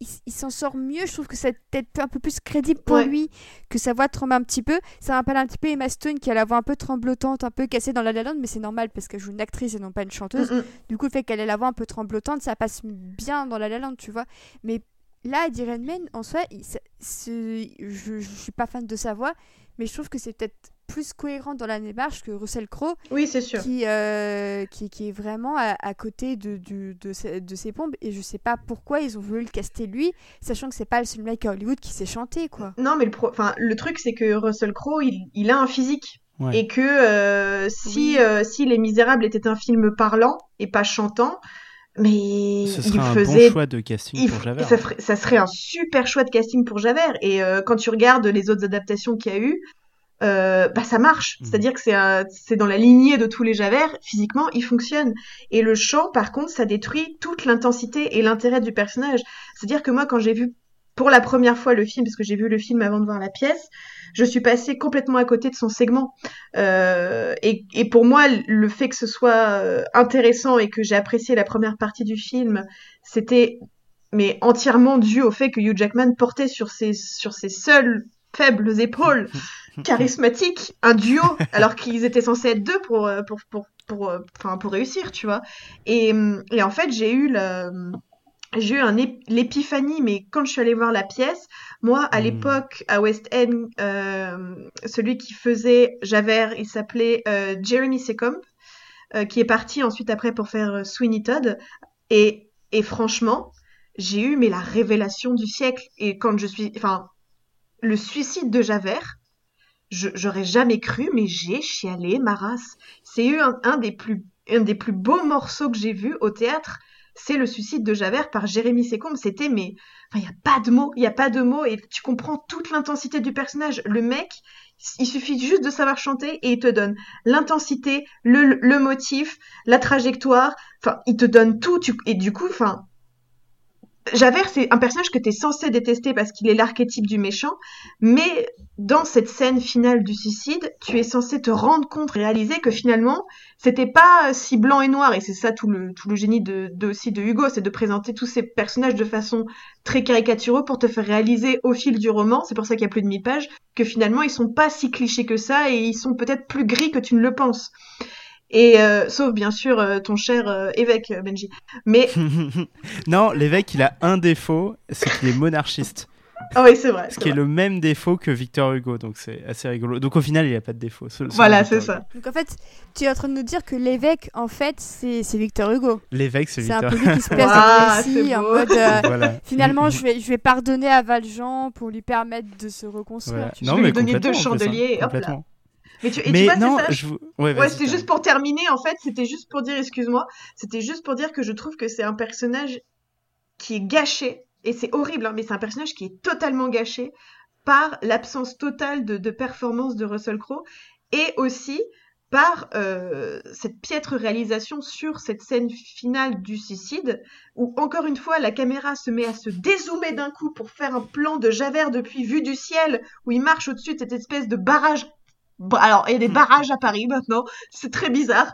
il, il s'en sort mieux, je trouve que c'est peut-être un peu plus crédible pour Ouais. lui, que sa voix tremble un petit peu. Ça rappelle un petit peu Emma Stone qui a la voix un peu tremblotante, un peu cassée dans La La Land, mais c'est normal parce qu'elle joue une actrice et non pas une chanteuse. Mm, mm. Du coup, le fait qu'elle ait la voix un peu tremblotante, ça passe bien dans La La Land, tu vois. Mais là, Eddie Redmayne, en soi, il- je, je suis pas fan de sa voix, mais je trouve que c'est peut-être plus cohérent dans la démarche que Russell Crowe, Oui, c'est sûr. qui, euh, qui, qui est vraiment à, à côté de, ses, de ses pompes. Et je sais pas pourquoi ils ont voulu le caster lui, sachant que c'est pas le seul mec à Hollywood qui sait chanter, quoi. Non, mais le, pro... enfin, le truc, c'est que Russell Crowe, il, il a un physique. Ouais. Et que euh, si, Oui. euh, si Les Misérables était un film parlant et pas chantant, mais Ce il serait un faisait bon choix de casting pour Javert. ça, ferait- ça serait un super choix de casting pour Javert. Et euh, quand tu regardes les autres adaptations qu'il y a eu, euh, bah ça marche. Mhm. C'est-à-dire que c'est un- c'est dans la lignée de tous les Javert. Physiquement, il fonctionne. Et le chant, par contre, ça détruit toute l'intensité et l'intérêt du personnage. C'est-à-dire que moi, quand j'ai vu pour la première fois le film, parce que j'ai vu le film avant de voir la pièce, je suis passée complètement à côté de son segment. Euh, et, et pour moi, le fait que ce soit euh, intéressant et que j'ai apprécié la première partie du film, c'était mais entièrement dû au fait que Hugh Jackman portait sur ses, sur ses seules faibles épaules charismatiques un duo, alors qu'ils étaient censés être deux pour, euh, pour, pour, pour, euh, enfin, pour réussir, tu vois. Et, et en fait, j'ai eu le, j'ai eu un l'épiphanie, mais quand je suis allée voir la pièce, moi, à Mm. l'époque, à West End, euh, celui qui faisait Javert, il s'appelait euh, Jeremy Secombe, euh, qui est parti ensuite après pour faire Sweeney Todd. Et, et franchement, j'ai eu mais la révélation du siècle. Et quand je suis, enfin, le suicide de Javert, j'aurais jamais cru, mais j'ai chialé ma race. C'est eu un, un des plus, un des plus beaux morceaux que j'ai vus au théâtre. C'est le suicide de Javert par Jérémy Secombe. C'était, mais, il y a pas de mots, il y a pas de mots, et tu comprends toute l'intensité du personnage. Le mec, il suffit juste de savoir chanter et il te donne l'intensité, le, le motif, la trajectoire. Enfin, il te donne tout. Tu, et du coup, enfin, Javert, c'est un personnage que tu es censé détester parce qu'il est l'archétype du méchant, mais dans cette scène finale du suicide, tu es censé te rendre compte, réaliser que finalement, c'était pas si blanc et noir, et c'est ça tout le, tout le génie de, de aussi de Hugo, c'est de présenter tous ces personnages de façon très caricatureux pour te faire réaliser au fil du roman, c'est pour ça qu'il y a plus de 1000 pages, que finalement ils sont pas si clichés que ça, et ils sont peut-être plus gris que tu ne le penses. Et euh, sauf bien sûr euh, ton cher euh, évêque Benji. Mais non, l'évêque, il a un défaut, c'est qu'il est monarchiste. ah oui, c'est vrai. Ce qui est le même défaut que Victor Hugo, donc c'est assez rigolo. Donc au final, il a pas de défaut. seul- seul Voilà, Victor c'est ça. Donc en fait, tu es en train de nous dire que l'évêque, en fait, c'est c'est Victor Hugo. L'évêque, c'est C'est un Victor peu lui qui se place Ouah, dans le c'est récit en mode. euh, Voilà. Finalement, je vais, je vais pardonner à Valjean pour lui permettre de se reconstruire. Voilà. tu Je Non, vais mais lui donner deux chandeliers hop là. Mais, tu, et Mais tu vois, non, ça. je... ouais, Ouais, c'était juste pour terminer, en fait, c'était juste pour dire, excuse-moi, c'était juste pour dire que je trouve que c'est un personnage qui est gâché, et c'est horrible, hein, mais c'est un personnage qui est totalement gâché par l'absence totale de, de performance de Russell Crowe, et aussi par euh, cette piètre réalisation sur cette scène finale du suicide, où encore une fois la caméra se met à se dézoomer d'un coup pour faire un plan de Javert depuis vue du ciel, où il marche au-dessus de cette espèce de barrage. Bah, Alors, il y a des barrages à Paris maintenant, c'est très bizarre,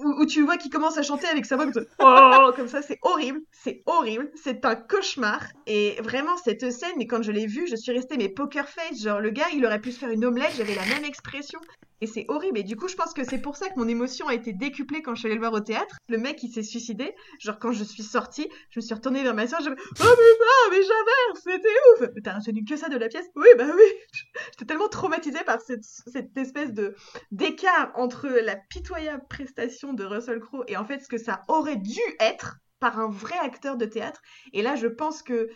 où, où tu vois qu'il commence à chanter avec sa voix comme ça, Oh comme ça, c'est horrible, c'est horrible, c'est un cauchemar. Et vraiment, cette scène, mais quand je l'ai vue, je suis restée mais poker face, genre le gars, il aurait pu se faire une omelette, j'avais la même expression. Et c'est horrible. Et du coup, je pense que c'est pour ça que mon émotion a été décuplée quand je suis allée le voir au théâtre. Le mec, il s'est suicidé. Genre, quand je suis sortie, je me suis retournée vers ma soeur. Je me Oh putain, mais Javert, c'était ouf. T'as retenu que ça de la pièce? Oui, bah oui. J'étais tellement traumatisée par cette, cette espèce de d'écart entre la pitoyable prestation de Russell Crowe et en fait ce que ça aurait dû être par un vrai acteur de théâtre. Et là, je pense que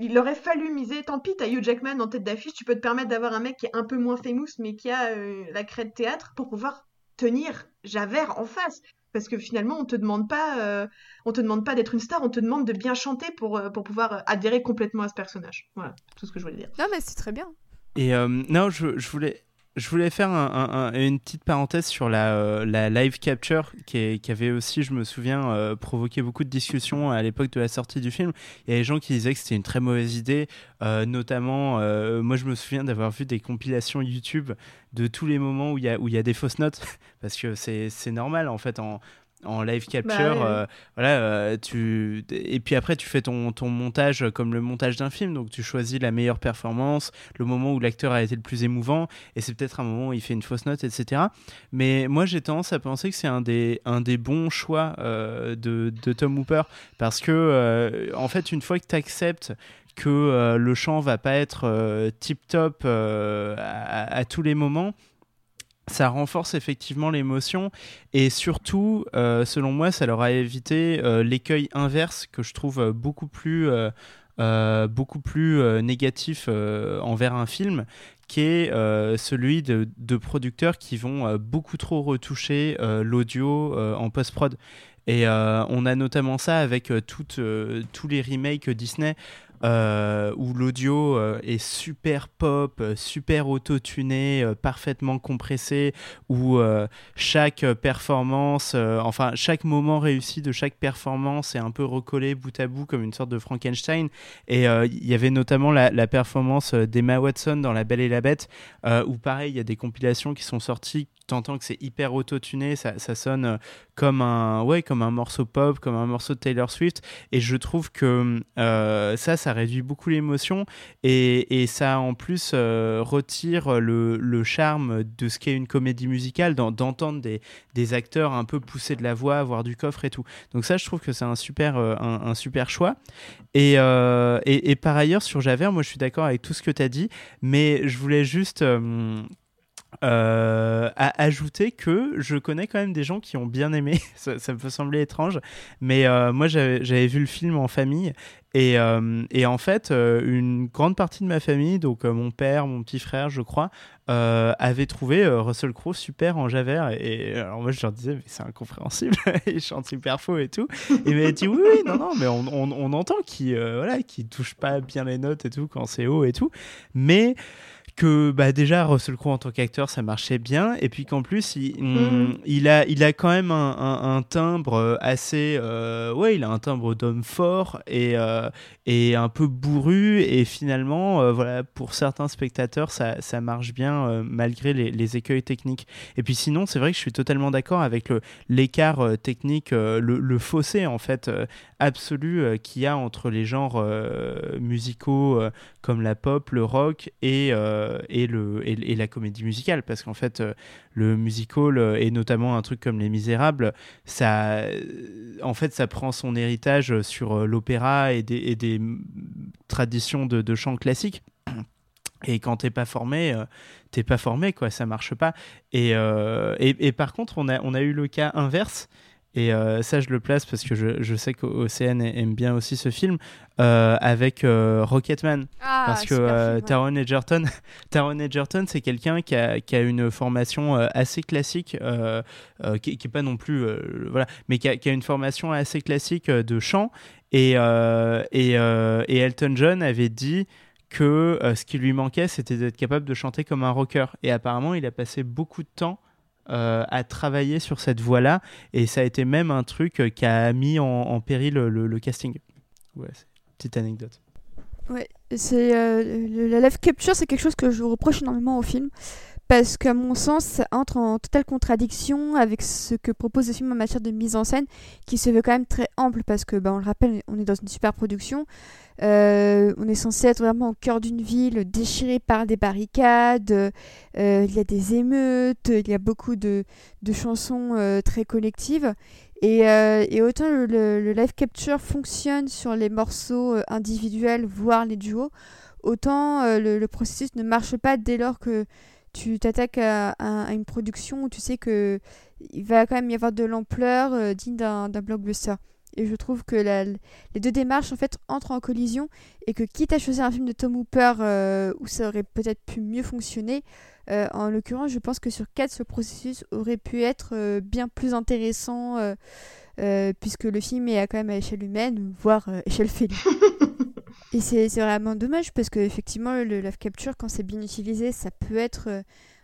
il aurait fallu miser, tant pis, t'as Hugh Jackman en tête d'affiche, tu peux te permettre d'avoir un mec qui est un peu moins famous, mais qui a euh, la crête théâtre pour pouvoir tenir Javert en face. Parce que finalement, on te demande pas, euh, on te demande pas d'être une star, on te demande de bien chanter pour, euh, pour pouvoir adhérer complètement à ce personnage. Voilà, tout ce que je voulais dire. Non, mais c'est très bien. Et euh, non, je, je voulais. Je voulais faire un- un- un- une petite parenthèse sur la, euh, live capture qui, avait aussi, je me souviens, euh, provoqué beaucoup de discussions à l'époque de la sortie du film. Il y a des gens qui disaient que c'était une très mauvaise idée, euh, notamment, moi je me souviens d'avoir vu des compilations YouTube de tous les moments où il y a, des fausses notes, parce que c'est normal en fait en live capture. Bah ouais. euh, voilà, euh, tu... Et puis après, tu fais ton, ton montage comme le montage d'un film, donc tu choisis la meilleure performance, le moment où l'acteur a été le plus émouvant, et c'est peut-être un moment où il fait une fausse note, etc. Mais moi, j'ai tendance à penser que c'est un des, un des bons choix euh, de, de Tom Hooper, parce que, en fait, une fois que tu acceptes que le chant va pas être tip-top euh, à, à tous les moments, ça renforce effectivement l'émotion et surtout, euh, selon moi, ça leur a évité euh, l'écueil inverse que je trouve euh, beaucoup plus, beaucoup plus négatif envers un film, qui est celui de, producteurs qui vont beaucoup trop retoucher l'audio en post-prod. Et on a notamment ça avec tous les remakes Disney euh, où l'audio euh, est super pop, euh, super auto-tuné, parfaitement compressé, où chaque performance, enfin chaque moment réussi de chaque performance est un peu recollé bout à bout comme une sorte de Frankenstein. Et il y avait notamment la, la performance d'Emma Watson dans La Belle et la Bête, où pareil, il y a des compilations qui sont sorties. T'entends que c'est hyper auto-tuné, ça, ça sonne euh, comme un, ouais, comme un morceau pop, comme un morceau de Taylor Swift. Et je trouve que euh, ça, ça réduit beaucoup l'émotion et, et ça en plus euh, retire le, le charme de ce qu'est une comédie musicale, d'en- d'entendre des, des acteurs un peu pousser de la voix, avoir du coffre et tout. Donc ça, je trouve que c'est un super, un, super choix. Et, et, et par ailleurs, sur Javert, moi je suis d'accord avec tout ce que tu as dit, mais je voulais juste... euh, à ajouter que je connais quand même des gens qui ont bien aimé. ça, ça peut sembler étrange, mais euh, moi j'avais vu le film en famille et, euh, et en fait euh, une grande partie de ma famille, donc mon père, mon petit frère, je crois, avait trouvé Russell Crowe super en Javert. Et alors moi je leur disais mais c'est incompréhensible, il chante super faux et tout. Et il m'a dit oui, oui non non mais on, entend qu'il voilà qu'il touche pas bien les notes et tout quand c'est haut et tout, mais que bah déjà Russell Crowe en tant qu'acteur ça marchait bien. Et puis qu'en plus il, Mm. il a il a quand même un, un- un timbre euh, assez euh, ouais il a un timbre d'homme fort et euh, et un peu bourru. Et finalement euh, voilà pour certains spectateurs ça, ça marche bien malgré les, les écueils techniques. Et puis sinon c'est vrai que je suis totalement d'accord avec le l'écart technique le, le fossé en fait absolu qu'il y a entre les genres musicaux comme la pop, le rock et, et, le, et, la comédie musicale. Parce qu'en fait, euh, le musical, euh, et notamment un truc comme Les Misérables, ça, euh, en fait, ça prend son héritage sur euh, l'opéra et des, et des traditions de, de chant classique. Et quand t'es pas formé, euh, t'es pas formé, quoi, ça marche pas. Et, euh, et, et par contre, on a, on a eu le cas inverse. Et euh, ça je le place parce que je, je sais qu'Océane aime bien aussi ce film, euh, avec euh, Rocketman. Ah, parce que. Taron Egerton, Taron Egerton c'est quelqu'un qui a, qui a une formation assez classique, qui, qui est pas non plus, voilà, mais qui a, qui a une formation assez classique de chant. Et, et, et Elton John avait dit que ce qui lui manquait, c'était d'être capable de chanter comme un rocker. Et apparemment, il a passé beaucoup de temps euh, à travailler sur cette voie-là, et ça a été même un truc euh, qui a mis en, péril le, casting. Ouais, petite anecdote. Ouais, c'est euh, la live capture, c'est quelque chose que je reproche énormément au film parce qu'à mon sens, ça entre en totale contradiction avec ce que propose le film en matière de mise en scène, qui se veut quand même très ample parce que, bah, on le rappelle, on est dans une super production. Euh, on est censé être vraiment au cœur d'une ville déchirée par des barricades. euh, il y a des émeutes, il y a beaucoup de, de chansons euh, très collectives. Et, et autant le, live capture fonctionne sur les morceaux individuels, voire les duos, autant le processus ne marche pas dès lors que tu t'attaques à, une production où tu sais que il va quand même y avoir de l'ampleur euh, digne d'un blockbuster. Et je trouve que la- les deux démarches en fait entrent en collision et que quitte à choisir un film de Tom Hooper euh, où ça aurait peut-être pu mieux fonctionner, euh, en l'occurrence je pense que sur 4 ce processus aurait pu être bien plus intéressant puisque le film est à quand même à échelle humaine, voire échelle féline. Et c'est vraiment dommage parce que effectivement le live capture quand c'est bien utilisé ça peut être euh,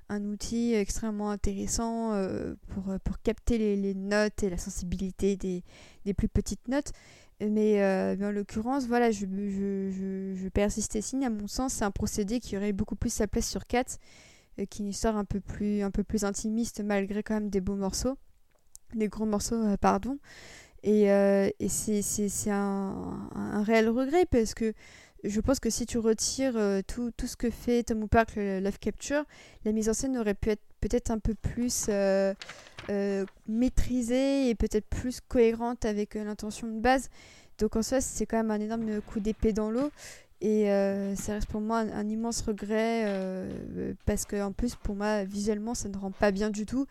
un outil extrêmement intéressant euh, pour, euh, pour capter les, notes et la sensibilité des, des plus petites notes. Mais, en l'occurrence, voilà, je, je, je, persiste et signe. À mon sens, c'est un procédé qui aurait beaucoup plus sa place sur 4, euh, qui une histoire un peu plus, un peu plus intimiste malgré quand même des beaux morceaux, des gros morceaux, pardon. Et, euh, et c'est un, réel regret parce que je pense que si tu retires euh, tout, ce que fait Tom Hooper Live Capture, la mise en scène aurait pu être peut-être un peu plus euh, maîtrisée et peut-être plus cohérente avec l'intention de base. Donc en soi, c'est quand même un énorme coup d'épée dans l'eau. Et ça reste pour moi un, immense regret parce que en plus pour moi visuellement ça ne rend pas bien du tout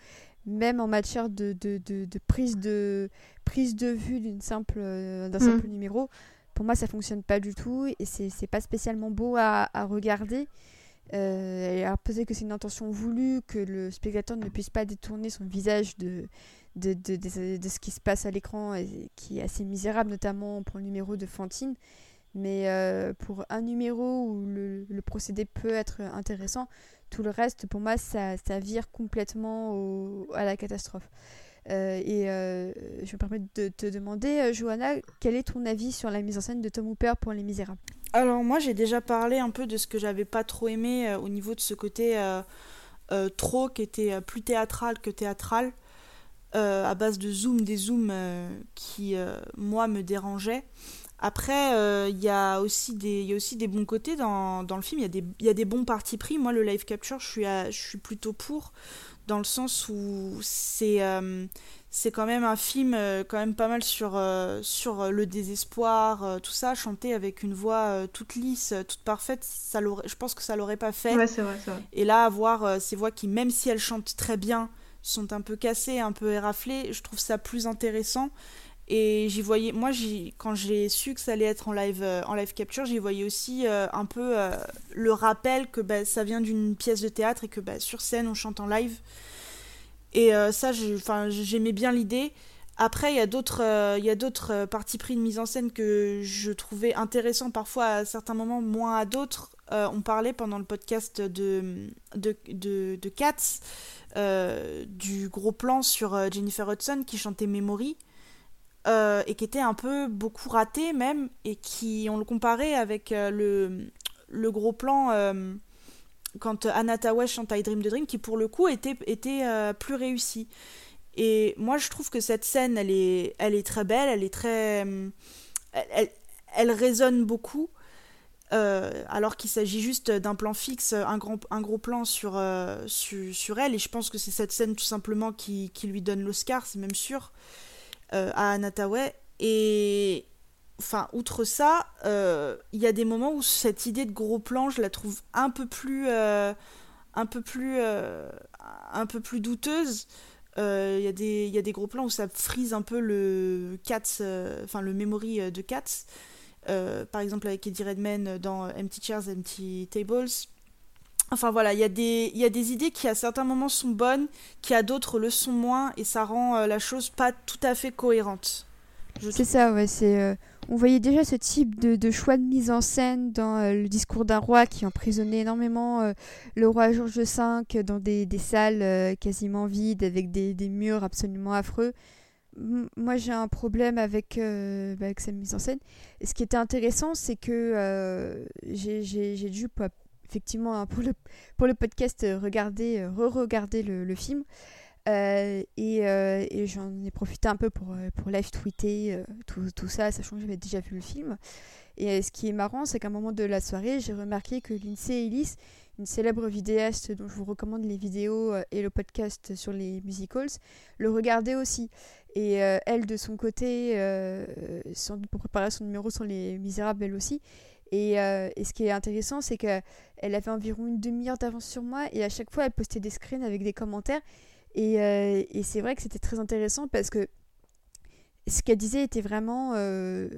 même en matière de, de, de, de prise de prise de vue d'une simple euh, d'un Mm. simple numéro pour moi ça fonctionne pas du tout et c'est pas spécialement beau à, à regarder euh, et alors peut-être que c'est une intention voulue que le spectateur ne puisse pas détourner son visage de de, de, de- de ce qui se passe à l'écran qui est assez misérable notamment pour le numéro de Fantine mais euh, pour un numéro où le, le procédé peut être intéressant tout le reste pour moi ça, ça vire complètement à la catastrophe euh, et euh, je me permets de te demander, euh, Johanna, quel est ton avis sur la mise en scène de Tom Hooper pour Les Misérables? Alors moi j'ai déjà parlé un peu de ce que j'avais pas trop aimé au niveau de ce côté trop qui était plus théâtral que théâtral à base de zoom des zooms qui moi me dérangeaient. Après euh, il y a aussi des il y a aussi des bons côtés dans, dans le film, il y a des il y a des bons partis pris. Moi le live capture, je suis à- je suis plutôt pour dans le sens où c'est euh, quand même un film euh, quand même pas mal sur, euh, sur le désespoir, tout ça, chanté avec une voix toute lisse, toute parfaite, ça je pense que ça l'aurait pas fait. Ouais, vrai, vrai. Et là, avoir ces voix qui, même si elles chantent très bien, sont un peu cassées, un peu éraflées, je trouve ça plus intéressant. Et j'y voyais, moi, quand j'ai su que ça allait être en live, euh, en live capture, j'y voyais aussi euh, un peu euh, le rappel que bah, ça vient d'une pièce de théâtre et que bah, sur scène, on chante en live. Et ça, j'aimais bien l'idée. Après, il y a d'autres partis pris de mise en scène que je trouvais intéressants parfois à certains moments, moins à d'autres. On parlait pendant le podcast de, de, de, de euh, du gros plan sur Jennifer Hudson qui chantait Memory. Euh, et qui était un peu beaucoup raté même, et qui, on le comparait avec euh, le, le gros plan euh, quand Anna chante I Dream the Dream, qui pour le coup était, était euh, plus réussi. Et moi, je trouve que cette scène, elle est, elle est très belle, elle est très. Elle, elle, résonne beaucoup. alors qu'il s'agit juste d'un plan fixe, un, grand, un gros plan sur, sur, sur elle. Et je pense que c'est cette scène tout simplement qui, qui lui donne l'Oscar, c'est même sûr, euh, à Anna Tawai. Et. Enfin, outre ça, euh, il y a des moments où cette idée de gros plan, je la trouve un peu plus. euh, un peu plus. un peu plus douteuse. Il y, a des, y a des gros plans où ça frise un peu le Cats, enfin le memory de Cats. par exemple avec Eddie Redmayne dans Empty Chairs, Empty Tables. Enfin voilà, il y, a des, y a des idées qui à certains moments sont bonnes, qui à d'autres le sont moins, et ça rend la chose pas tout à fait cohérente. C'est ça, ouais. C'est, on voyait déjà ce type de, choix de mise en scène dans euh, le discours d'un roi qui emprisonnait énormément euh, le roi George V dans des, salles euh, quasiment vides avec des, murs absolument affreux. moi j'ai un problème avec, bah, avec cette mise en scène. Et ce qui était intéressant, c'est que j'ai dû, effectivement, hein, pour, le, pour le podcast, regarder, re-regarder le, film. Euh, euh, et, j'en ai profité un peu pour, euh, pour live tweeter tout, tout, ça, sachant que j'avais déjà vu le film. Et ce qui est marrant, c'est qu'à un moment de la soirée, j'ai remarqué que Lindsay Ellis, une célèbre vidéaste dont je vous recommande les vidéos et le podcast sur les musicals, le regardait aussi. Et elle, de son côté, sans pour préparer son numéro sur les Misérables, elle aussi. Et, et, ce qui est intéressant, c'est qu'elle avait environ une demi-heure d'avance sur moi et à chaque fois, elle postait des screens avec des commentaires. Euh, et, c'est vrai que c'était très intéressant parce que ce qu'elle disait était vraiment euh,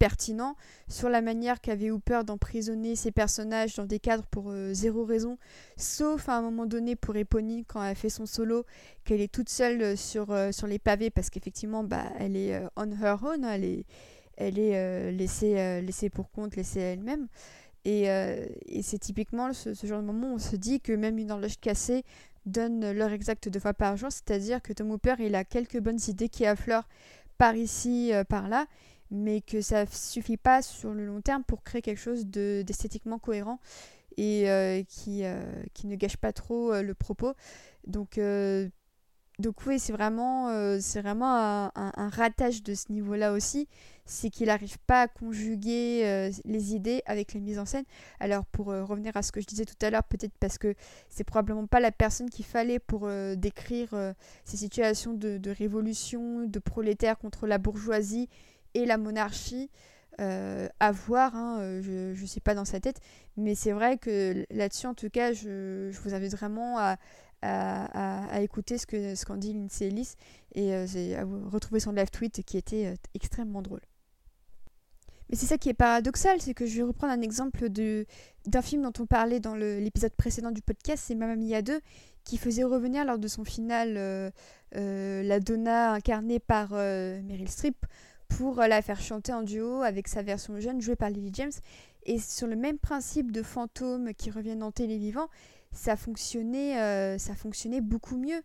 pertinent sur la manière qu'avait Hooper d'emprisonner ses personnages dans des cadres pour euh, zéro raison, sauf à un moment donné pour Epony quand elle fait son solo, qu'elle est toute seule sur, sur les pavés parce qu'effectivement bah, elle est on her own, elle est, elle est laissée, laissée pour compte, laissée à elle-même. Et, et c'est typiquement ce, genre de moment où on se dit que même une horloge cassée donne l'heure exacte deux fois par jour, c'est-à-dire que Tom Hooper, il a quelques bonnes idées qui affleurent par ici, euh, par là, mais que ça suffit pas sur le long terme pour créer quelque chose d'esthétiquement cohérent et euh, qui, euh, ne gâche pas trop le propos. Donc donc oui, c'est vraiment, euh, c'est vraiment un, ratage de ce niveau-là aussi. C'est qu'il n'arrive pas à conjuguer euh, les idées avec les mises en scène. Alors pour euh, revenir à ce que je disais tout à l'heure, peut-être parce que c'est probablement pas la personne qu'il fallait pour décrire ces situations de, révolution, de prolétaires contre la bourgeoisie et la monarchie. à voir, hein, je ne suis pas dans sa tête, mais c'est vrai que là-dessus, en tout cas, je, vous invite vraiment à, écouter ce qu'en ce qu'en dit Lindsay Ellis et euh, à retrouver son live tweet qui était euh, extrêmement drôle. Mais c'est ça qui est paradoxal, c'est que je vais reprendre un exemple d'un film dont on parlait dans l'épisode précédent du podcast, c'est Mamma Mia 2, qui faisait revenir lors de son final euh, la Donna incarnée par Meryl Streep pour la faire chanter en duo avec sa version jeune jouée par Lily James. Et sur le même principe de fantômes qui reviennent hanter les vivants, ça fonctionnait, euh, ça fonctionnait beaucoup mieux.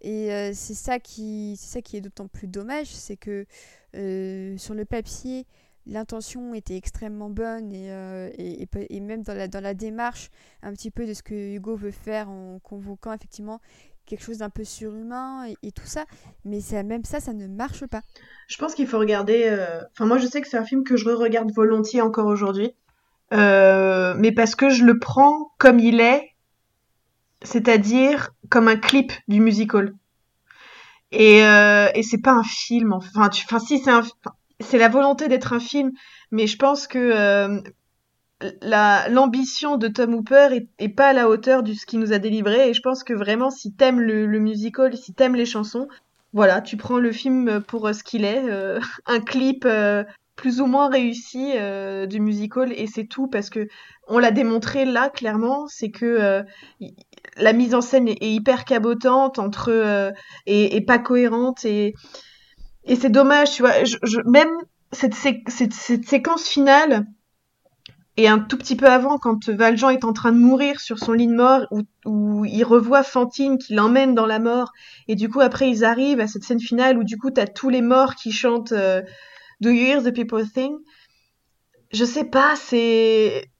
Et euh, c'est ça qui, c'est ça qui est d'autant plus dommage, c'est que euh, sur le papier, l'intention était extrêmement bonne et, et, même dans la, démarche un petit peu de ce que Hugo veut faire en convoquant effectivement quelque chose d'un peu surhumain et, tout ça, mais même ça, ça ne marche pas. Je pense qu'il faut regarder. Enfin, moi, je sais que c'est un film que je re-regarde volontiers encore aujourd'hui, mais parce que je le prends comme il est c'est-à-dire comme un clip du musical. Et, euh, et c'est pas un film, enfin, tu, enfin si c'est un, c'est la volonté d'être un film, mais je pense que euh, la l'ambition de Tom Hooper est, pas à la hauteur de ce qu'il nous a délivré. Et je pense que vraiment, si t'aimes le, le musical, si t'aimes les chansons, voilà, tu prends le film pour ce qu'il est, euh, un clip euh, plus ou moins réussi euh, du musical et c'est tout parce que on l'a démontré là clairement c'est que euh, la mise en scène est, hyper cabotante entre euh, et, pas cohérente et et c'est dommage tu vois je, même cette, séquence finale et un tout petit peu avant quand Valjean est en train de mourir sur son lit de mort où, où il revoit Fantine qui l'emmène dans la mort et du coup après ils arrivent à cette scène finale où du coup t'as tous les morts qui chantent Do you hear the people think? Je sais pas, c'est.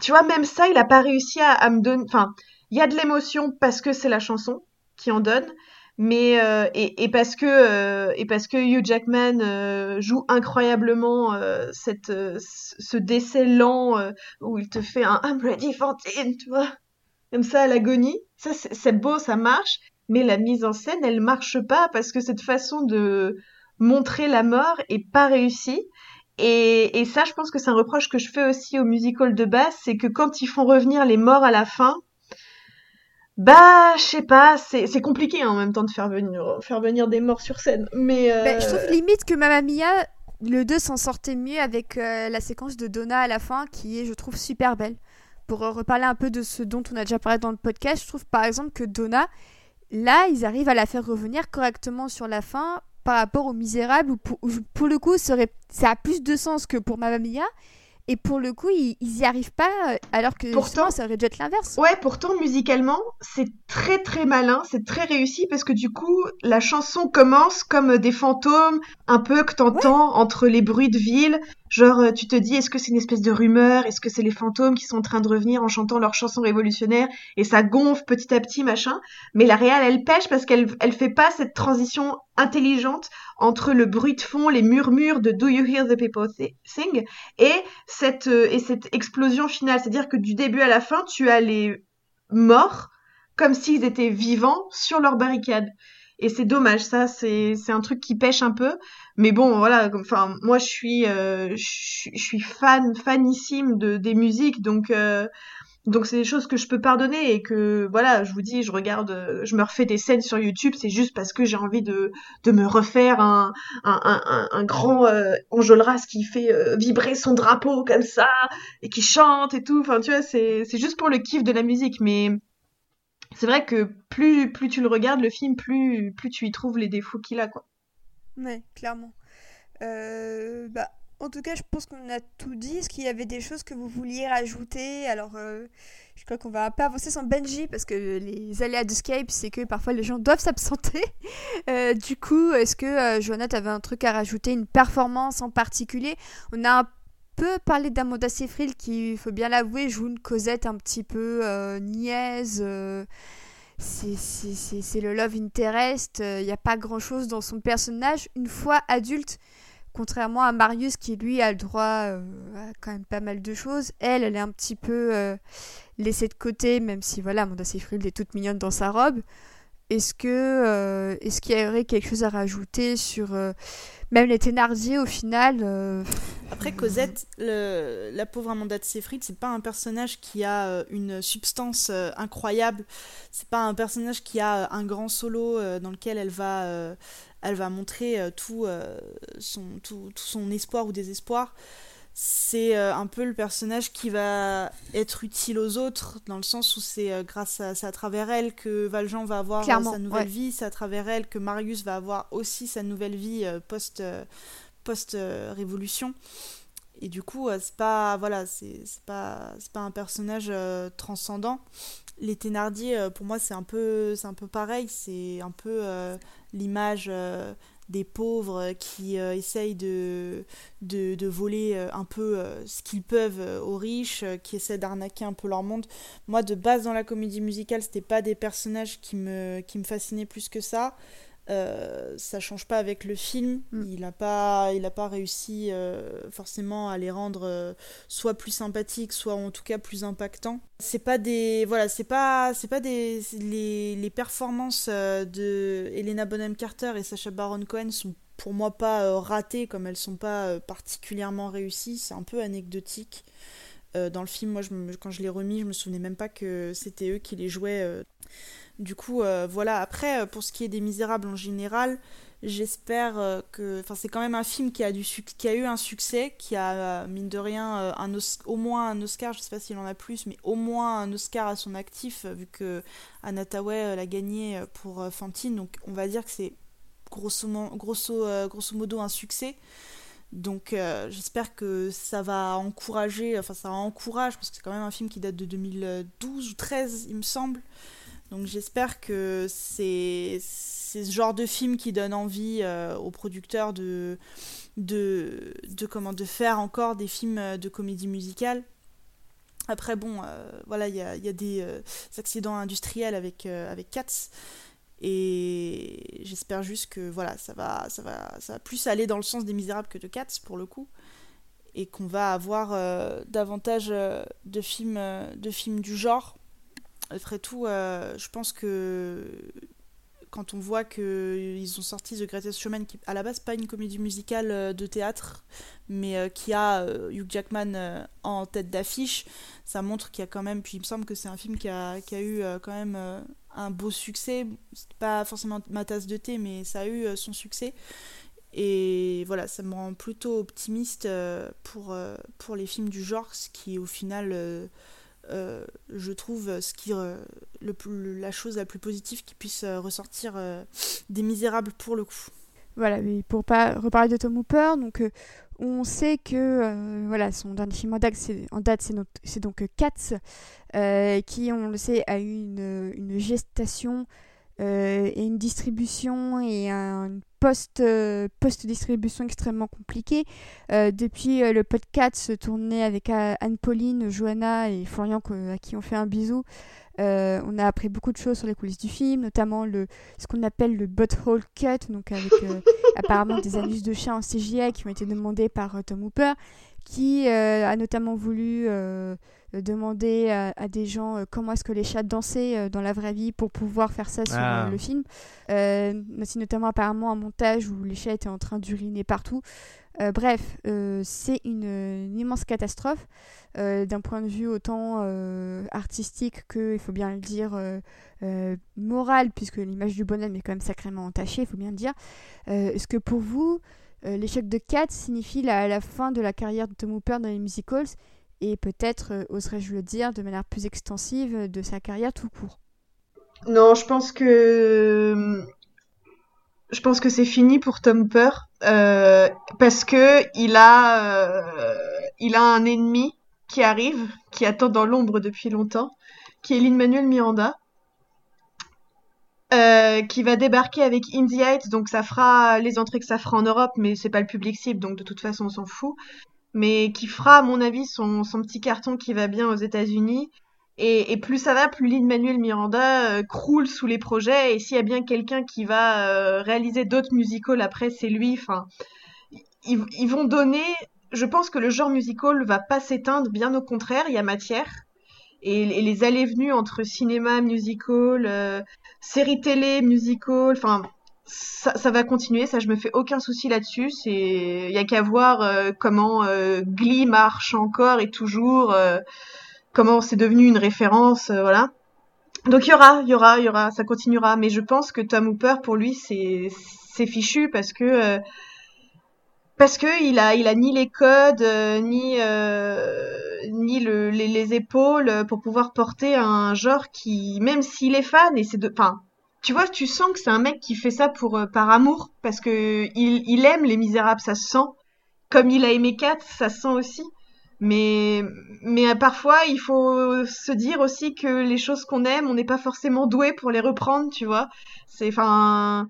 Tu vois, même ça, il a pas réussi à, me donner. Enfin, il y a de l'émotion parce que c'est la chanson qui en donne, mais euh, et, parce que euh, et parce que Hugh Jackman euh, joue incroyablement cette ce décès lent où il te fait un I'm ready Fantine, tu vois, comme ça à l'agonie. Ça c'est beau, ça marche, mais la mise en scène elle marche pas parce que cette façon de montrer la mort est pas réussi. Et, et ça, je pense que c'est un reproche que je fais aussi au musical de base, c'est que quand ils font revenir les morts à la fin, Bah, je sais pas, c'est compliqué hein, en même temps de faire venir, faire venir des morts sur scène. Mais bah, je trouve limite que Mamma Mia, le 2 s'en sortait mieux avec la séquence de Donna à la fin qui est, je trouve, super belle. Pour reparler un peu de ce dont on a déjà parlé dans le podcast, je trouve par exemple que Donna, là, ils arrivent à la faire revenir correctement sur la fin par rapport aux Misérables, où pour, le coup, ça a plus de sens que pour Mamma Mia. Et pour le coup, ils, ils y arrivent pas, euh, alors que pourtant, ça aurait dû être l'inverse. Ouais, pourtant, musicalement, c'est très très malin, c'est très réussi, parce que du coup, la chanson commence comme des fantômes, un peu que t'entends entre les bruits de ville. Genre, euh, tu te dis, est-ce que c'est une espèce de rumeur? Est-ce que c'est les fantômes qui sont en train de revenir en chantant leur chanson révolutionnaire? Et ça gonfle petit à petit, machin. Mais la réelle, elle pêche parce qu'elle elle fait pas cette transition intelligente entre le bruit de fond, les murmures de Do You Hear the People Sing et cette, euh, et cette explosion finale. C'est-à-dire que du début à la fin, tu as les morts comme s'ils étaient vivants sur leur barricade. Et c'est dommage, ça, c'est, un truc qui pêche un peu. Mais bon, voilà, enfin, moi, je suis, euh, je, suis fan, fanissime de, des musiques, donc, euh, donc c'est des choses que je peux pardonner et que, voilà, je vous dis, je regarde, je me refais des scènes sur YouTube, c'est juste parce que j'ai envie de, de me refaire un, un, un, grand euh, Enjolras qui fait euh, vibrer son drapeau comme ça et qui chante et tout. Enfin, tu vois, c'est, c'est juste pour le kiff de la musique, mais c'est vrai que plus, plus tu le regardes, le film, plus, plus tu y trouves les défauts qu'il a, quoi. Ouais, clairement. Euh, bah, en tout cas, je pense qu'on a tout dit. Est-ce qu'il y avait des choses que vous vouliez rajouter? Alors, euh, je crois qu'on va pas avancer sans Benji parce que les aléas de Skype, c'est que parfois les gens doivent s'absenter. Euh, du coup, est-ce que euh, Johanna, avait un truc à rajouter, une performance en particulier? On a un peu parler d'Amanda Seyfried qui, il faut bien l'avouer, joue une Cosette un petit peu euh, niaise. C'est le love interest. Il n'y a pas grand chose dans son personnage. Une fois adulte, contrairement à Marius qui lui a le droit à quand même pas mal de choses, elle, elle est un petit peu laissée de côté, même si voilà, Amanda Seyfried est toute mignonne dans sa robe. Est-ce que est-ce qu'il y aurait quelque chose à rajouter sur même les Thénardier au final. Euh, Après Cosette, la pauvre Amanda de Seyfried, c'est pas un personnage qui a euh, une substance euh, incroyable. C'est pas un personnage qui a un grand solo dans lequel elle va, elle va montrer tout, son, tout, tout, son espoir ou désespoir c'est euh, un peu le personnage qui va être utile aux autres, dans le sens où c'est euh, grâce à, à travers elle que Valjean va avoir euh, sa nouvelle vie, c'est à travers elle que Marius va avoir aussi sa nouvelle vie post, post révolution. Et du coup, c'est pas voilà, c'est pas c'est pas un personnage transcendant. Les Thénardier, pour moi, c'est un peu c'est un peu pareil, c'est un peu l'image des pauvres qui euh, essayent de, de, voler euh, un peu euh, ce qu'ils peuvent aux riches, qui essaient d'arnaquer un peu leur monde. Moi, de base, dans la comédie musicale, c'était pas des personnages qui me, qui me fascinaient plus que ça. Euh, ça change pas avec le film. Mm. Il n'a pas, il a pas réussi euh, forcément à les rendre euh, soit plus sympathiques, soit en tout cas plus impactants. C'est pas des, voilà, c'est pas, c'est pas des, les, les performances de Helena Bonham Carter et Sacha Baron Cohen sont pour moi pas ratées comme elles sont pas particulièrement réussies. C'est un peu anecdotique. dans le film, moi, je quand je l'ai remis, je me souvenais même pas que c'était eux qui les jouaient. Du coup, euh, voilà. Après, euh, pour ce qui est des Misérables en général, j'espère euh, que. Enfin, c'est quand même un film qui a, eu un succès, qui a, mine de rien, un au moins un Oscar, je sais pas s'il en a plus, mais au moins un Oscar à son actif, vu que Anna l'a gagné pour Fantine. Donc, on va dire que c'est grosso modo un succès. Donc j'espère que ça va encourager, enfin ça encourage, parce que c'est quand même un film qui date de 2012 ou 13 il me semble, donc j'espère que c'est ce genre de film qui donne envie euh, aux producteurs de, de, comment, de faire encore des films euh, de comédie musicale. Après, bon, euh, voilà, il y a, des accidents industriels avec, avec Cats. Et j'espère juste que voilà, ça va, ça, va, ça va plus aller dans le sens des Misérables que de Cats, pour le coup. Et qu'on va avoir davantage de, films, de films du genre après tout, euh, je pense que quand on voit qu'ils ont sorti The Greatest Showman, qui à la base pas une comédie musicale de théâtre, mais qui a Hugh Jackman en tête d'affiche, ça montre qu'il y a quand même, puis il me semble que c'est un film qui a, qui a eu quand même un beau succès. C'est pas forcément ma tasse de thé, mais ça a eu son succès. Et voilà, ça me rend plutôt optimiste pour, pour les films du genre, ce qui au final euh, je trouve ce qui, euh, le, la chose la plus positive qui puisse euh, ressortir des Misérables pour le coup. Voilà, mais pour pas reparler de Tom Hooper, donc on sait que voilà, son dernier film en date, c'est donc Cats, qui, on le sait, a eu une, une gestation et une distribution et un post, euh, post-distribution extrêmement compliquée. Euh, depuis euh, le podcast tourné avec Anne-Pauline, Johanna et Florian, à qui on fait un bisou, on a appris beaucoup de choses sur les coulisses du film, notamment le, ce qu'on appelle le butthole cut, donc avec apparemment des anus de chien en CGI qui ont été demandés par Tom Hooper, qui a notamment voulu euh, demander à, des gens euh, comment est-ce que les chats dansaient euh, dans la vraie vie pour pouvoir faire ça sur ah. le film. c'est notamment apparemment un montage où les chats étaient en train d'uriner partout. bref, c'est une, immense catastrophe d'un point de vue autant artistique que, il faut bien le dire, moral, puisque l'image du bonhomme est quand même sacrément entachée, il faut bien le dire. Est-ce que pour vous, l'échec de Cat signifie la, la, fin de la carrière de Tom Hooper dans les musicals? Et peut-être, euh, oserais-je le dire, de manière plus extensive euh, de sa carrière tout court. Non, je pense que je pense que c'est fini pour Tom euh, parce que il a il a un ennemi qui arrive, qui attend dans l'ombre depuis longtemps, qui est Lin-Manuel Miranda. qui va débarquer avec Indie Heights, donc ça fera les entrées que ça fera en Europe, mais c'est pas le public cible, donc de toute façon on s'en fout mais qui fera, à mon avis, son, petit carton qui va bien aux États-Unis. Et, plus ça va, plus Lin-Manuel Miranda euh, croule sous les projets. Et s'il y a bien quelqu'un qui va euh, réaliser d'autres musicals après, c'est lui. Enfin, ils, vont donner. Je pense que le genre musical va pas s'éteindre, bien au contraire, il y a matière. Et, et les allées-venues entre cinéma, musical, euh, série télé, musical, enfin, ça, va continuer, ça je me fais aucun souci là-dessus. C'est, y a qu'à voir euh, comment euh, Glee marche encore et toujours, euh, comment c'est devenu une référence, voilà. Donc il y aura, il y aura, y aura, ça continuera. Mais je pense que Tom Hooper pour lui c'est c'est fichu parce que parce que il a il a ni les codes ni ni le, les, les, épaules pour pouvoir porter un genre qui même s'il est fan et c'est de enfin tu vois, tu sens que c'est un mec qui fait ça pour euh, par amour parce que il, aime Les Misérables, ça se sent. Comme il a aimé Kat, ça se sent aussi. Mais mais euh, parfois, il faut se dire aussi que les choses qu'on aime, on n'est pas forcément doué pour les reprendre, tu vois. C'est enfin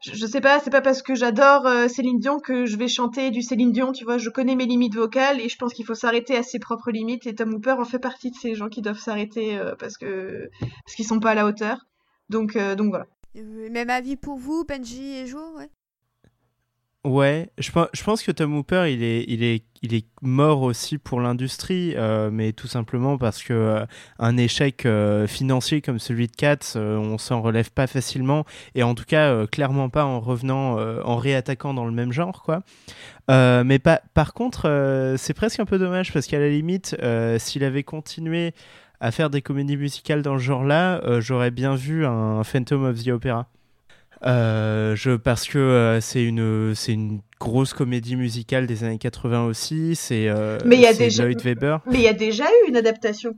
je, sais pas, c'est pas parce que j'adore euh, Céline Dion que je vais chanter du Céline Dion, tu vois, je connais mes limites vocales et je pense qu'il faut s'arrêter à ses propres limites et Tom Hooper en fait partie de ces gens qui doivent s'arrêter parce que parce qu'ils sont pas à la hauteur. Donc, euh, donc voilà. Même avis pour vous, Benji et Jo, ouais? Ouais, je, je, pense que Tom Hooper, il est, il est, il est mort aussi pour l'industrie, euh, mais tout simplement parce que euh, un échec financier comme celui de Katz, on s'en relève pas facilement, et en tout cas, clairement pas en revenant, en réattaquant dans le même genre, quoi. mais par contre, c'est presque un peu dommage parce qu'à la limite, s'il avait continué à faire des comédies musicales dans ce genre-là, euh, j'aurais bien vu un Phantom of the Opera. Euh, je, parce que euh, c'est une, c'est une grosse comédie musicale des années 80 aussi. C'est mais il y a déjà, Weber. Mais il y a déjà eu une adaptation.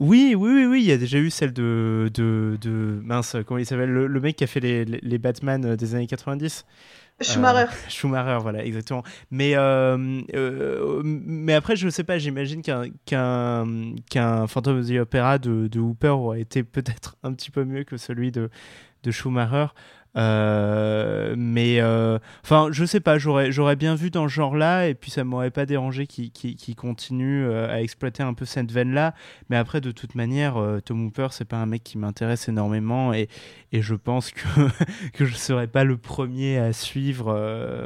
Oui, oui, oui, oui, il y a déjà eu celle de, de, de mince, comment il s'appelle, le, mec qui a fait les, les Batman des années 90. Schumacher. Euh, Schumacher, voilà, exactement. Mais, euh, euh, mais après, je ne sais pas, j'imagine qu'un qu'un qu'un Phantom of the Opera de, de Hooper aurait été peut-être un petit peu mieux que celui de, de Schumacher. Euh, mais euh, enfin, je sais pas, j'aurais, bien vu dans ce genre-là, et puis ça m'aurait pas dérangé qu'il qui, continue euh, à exploiter un peu cette veine-là. Mais après, de toute manière, Tom Hooper, c'est pas un mec qui m'intéresse énormément, et, et je pense que, que je serais pas le premier à suivre,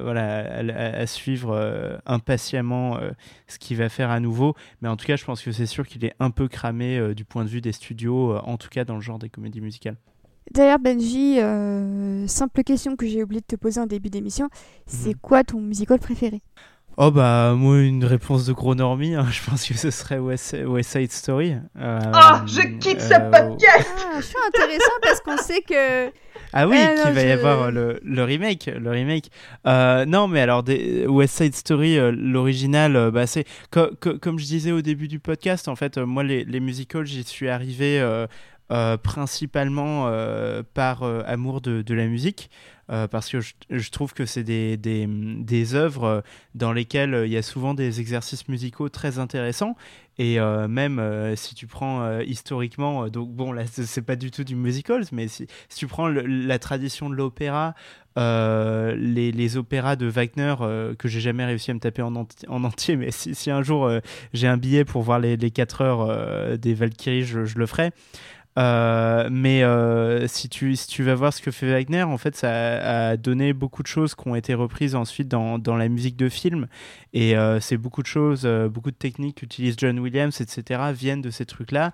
voilà, à, suivre impatiemment ce qu'il va faire à nouveau. Mais en tout cas, je pense que c'est sûr qu'il est un peu cramé du point de vue des studios, en tout cas dans le genre des comédies musicales. D'ailleurs, Benji, euh, simple question que j'ai oublié de te poser en début d'émission, c'est Mhm. quoi ton musical préféré? Oh bah moi une réponse de gros normie, hein. je pense que ce serait West, West Side Story. Euh, Ah, je quitte ce euh, podcast Ah, je suis intéressant parce qu'on sait que Ah oui, Eh qu'il va y avoir euh, le, le remake, le remake. Euh, non, mais alors des, West Side Story, euh, l'original, euh, bah c'est co- co- comme je disais au début du podcast. En fait, euh, moi les, les musicals, j'y suis arrivé euh, principalement euh, par euh, amour de, la musique. parce que je, trouve que c'est des, des, œuvres dans lesquelles il y a souvent des exercices musicaux très intéressants. Et même si tu prends historiquement, donc bon là c'est pas du tout du musical, mais si, tu prends la tradition de l'opéra, les, opéras de Wagner euh, que j'ai jamais réussi à me taper en, enti- en entier, mais si, un jour j'ai un billet pour voir les, les 4 heures des Valkyries, je le ferai. Euh, mais euh, si, tu, si tu vas voir ce que fait Wagner, en fait, ça a, donné beaucoup de choses qui ont été reprises ensuite dans, dans la musique de film. Et euh, c'est beaucoup de choses, beaucoup de techniques qu'utilise John Williams, etc., viennent de ces trucs-là.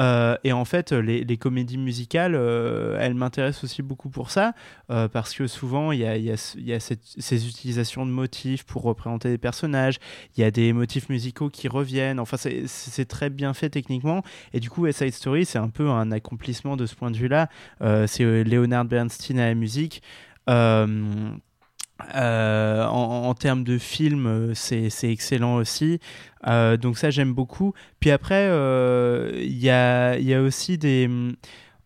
Euh, et en fait, les, comédies musicales, euh, elles m'intéressent aussi beaucoup pour ça, euh, parce que souvent, il y a, ces utilisations de motifs pour représenter des personnages, il y a des motifs musicaux qui reviennent, enfin, c'est- très bien fait techniquement. Et du coup, Side Story, c'est un peu un accomplissement de ce point de vue-là. C'est Leonard Bernstein à la musique. Euh, en, termes de film, euh, c'est excellent aussi. Euh, donc ça, j'aime beaucoup. Puis après, il y, a, aussi des...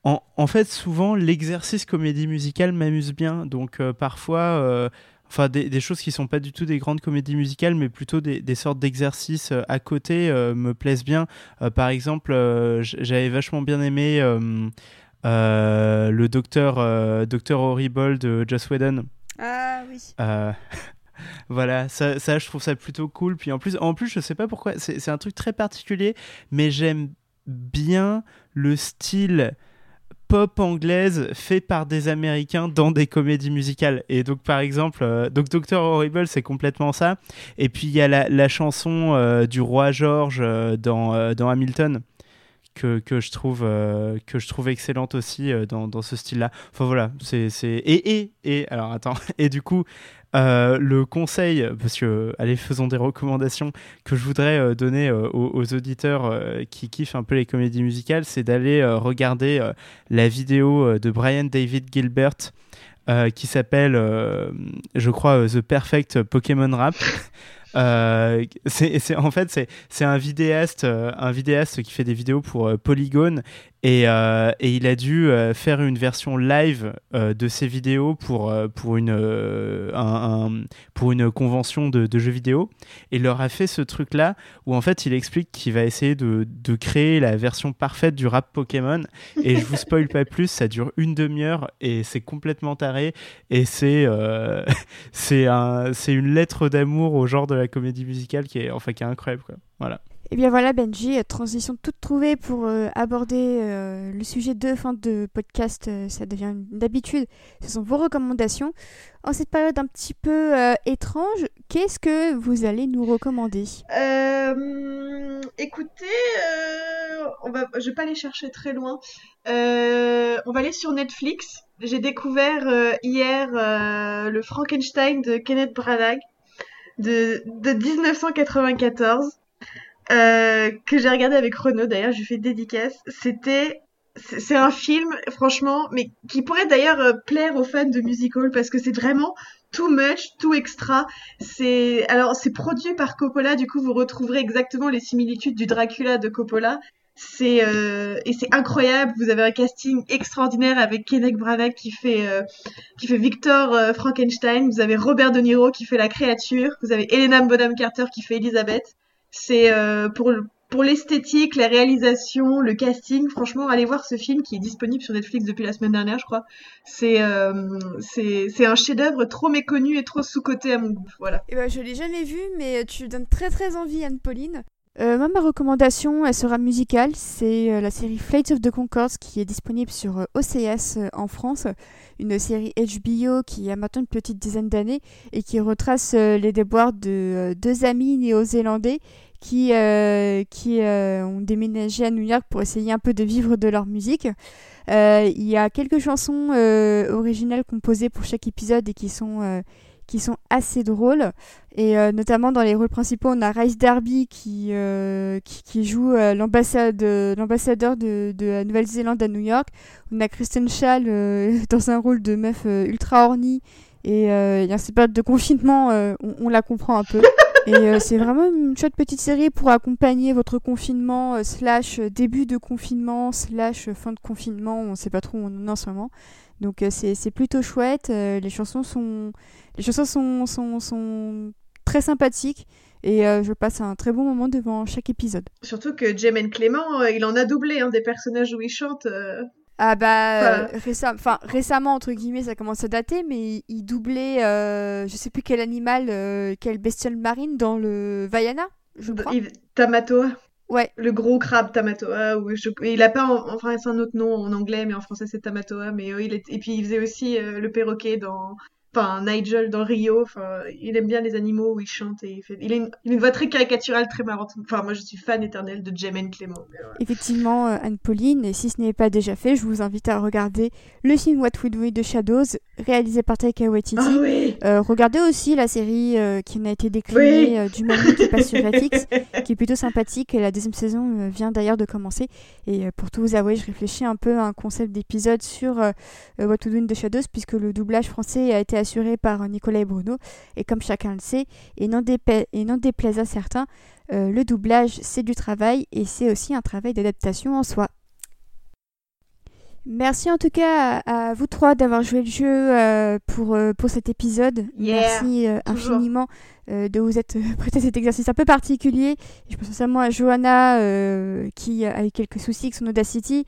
En, en fait, souvent, l'exercice comédie musicale m'amuse bien. Donc parfois... Enfin, des, choses qui sont pas du tout des grandes comédies musicales, mais plutôt des, sortes d'exercices à côté me plaisent bien. Par exemple, j'avais vachement bien aimé le docteur, docteur Horrible de Joss Whedon. Ah oui. Euh, voilà, ça, je trouve ça plutôt cool. Puis en plus, en plus je sais pas pourquoi, c'est un truc très particulier, mais j'aime bien le style pop anglaise fait par des Américains dans des comédies musicales. Et donc, par exemple, euh, donc Doctor Horrible, c'est complètement ça. Et puis, il y a la, chanson euh, du roi George dans, dans Hamilton. Que, que, je trouve, euh, que je trouve excellente aussi euh, dans, dans ce style-là. Enfin voilà, c'est. Et, et, et, alors attends, et du coup, euh, le conseil, parce que, allez, faisons des recommandations, que je voudrais donner aux, aux auditeurs qui kiffent un peu les comédies musicales, c'est d'aller regarder la vidéo de Brian David Gilbert qui s'appelle, je crois, The Perfect Pokémon Rap. Euh, c'est, en fait, c'est, c'est un vidéaste, euh, un vidéaste qui fait des vidéos pour euh, Polygon et, euh, et il a dû euh, faire une version live euh, de ses vidéos pour, pour, une, un- un- pour une convention de, jeux vidéo. Et il leur a fait ce truc-là où en fait il explique qu'il va essayer de, de créer la version parfaite du rap Pokémon. Et je vous spoil pas plus, ça dure une demi-heure et c'est complètement taré. Et c'est c'est un, une lettre d'amour au genre de la comédie musicale qui est, enfin, qui est incroyable. Quoi. Voilà. Et bien voilà Benji, euh, transition toute trouvée pour euh, aborder euh, le sujet de fin de podcast, ça devient une habitude, ce sont vos recommandations. En cette période un petit peu étrange, qu'est-ce que vous allez nous recommander? Écoutez, on va, je vais pas aller chercher très loin. On va aller sur Netflix. J'ai découvert hier le Frankenstein de Kenneth Branagh de, de 1994 euh, que j'ai regardé avec Renaud. D'ailleurs, je lui fais dédicace. C'était c'est un film, franchement, mais qui pourrait d'ailleurs euh, plaire aux fans de musical parce que c'est vraiment too much, too extra. C'est alors c'est produit par Coppola, du coup vous retrouverez exactement les similitudes du Dracula de Coppola. C'est euh, et c'est incroyable. Vous avez un casting extraordinaire avec Kenneth Branagh qui fait euh, qui fait Victor euh, Frankenstein. Vous avez Robert De Niro qui fait la créature. Vous avez Helena Bonham Carter qui fait Elizabeth. C'est euh, pour le- pour l'esthétique, la réalisation, le casting. Franchement, allez voir ce film qui est disponible sur Netflix depuis la semaine dernière, je crois. C'est euh, un chef-d'œuvre trop méconnu et trop sous-coté à mon goût. Voilà. Eh ben, je l'ai jamais vu, mais tu me donnes très très envie, Anne-Pauline. Euh, moi, ma recommandation, elle sera musicale. C'est euh, la série Flight of the Conchords qui est disponible sur euh, OCS euh, en France. Une série HBO qui a maintenant une petite dizaine d'années et qui retrace euh, les déboires de euh, deux amis néo-zélandais qui, qui ont déménagé à New York pour essayer un peu de vivre de leur musique. Il y a quelques chansons originales composées pour chaque épisode et qui sont qui sont assez drôles. Et euh, notamment dans les rôles principaux, on a Rice Darby qui, euh, qui, joue euh, l'ambassadeur de, la Nouvelle-Zélande à New York. On a Kristen Schall dans un rôle de meuf ultra horny. Et il y a cette période de confinement, on, on, la comprend un peu. Et c'est vraiment une chouette petite série pour accompagner votre confinement, slash début de confinement, slash fin de confinement. On ne sait pas trop où on est en ce moment. Donc c'est plutôt chouette. les chansons sont les chansons sont, sont, sont très sympathiques et euh, je passe un très bon moment devant chaque épisode. Surtout que Jamen Clément, euh, il en a doublé hein, des personnages où il chante. Euh. Ah bah enfin... récemment entre guillemets ça commence à dater mais il, doublait je sais plus quel animal quelle bestiole marine dans le Vaiana je crois. Tamatoa. Ouais. Le gros crabe Tamatoa. Il a pas en... enfin c'est un autre nom en anglais mais en français c'est Tamatoa mais il et puis il faisait aussi le perroquet dans enfin Nigel dans Rio, enfin il aime bien les animaux où il chante et il fait, il a une, voix très caricaturale, très marrante. Enfin moi je suis fan éternelle de Jamen Clément. Effectivement euh, Anne-Pauline, et si ce n'est pas déjà fait, je vous invite à regarder le film What We Do de Shadows, réalisé par Taika Waititi. Ah oui euh, regardez aussi la série euh, qui a été déclinée du même qui passe sur Netflix, qui est plutôt sympathique. Et la deuxième saison vient d'ailleurs de commencer. Et pour tout vous avouer, je réfléchis un peu à un concept d'épisode sur What We Do de Shadows, puisque le doublage français a été assuré par Nicolas et Bruno. Et comme chacun le sait, et n'en, déplaise à certains, euh, le doublage, c'est du travail et c'est aussi un travail d'adaptation en soi. Merci en tout cas à, vous trois d'avoir joué le jeu euh, pour, euh, pour cet épisode. Merci infiniment de vous être prêté à cet exercice un peu particulier. Je pense notamment à Johanna qui a eu quelques soucis avec son Audacity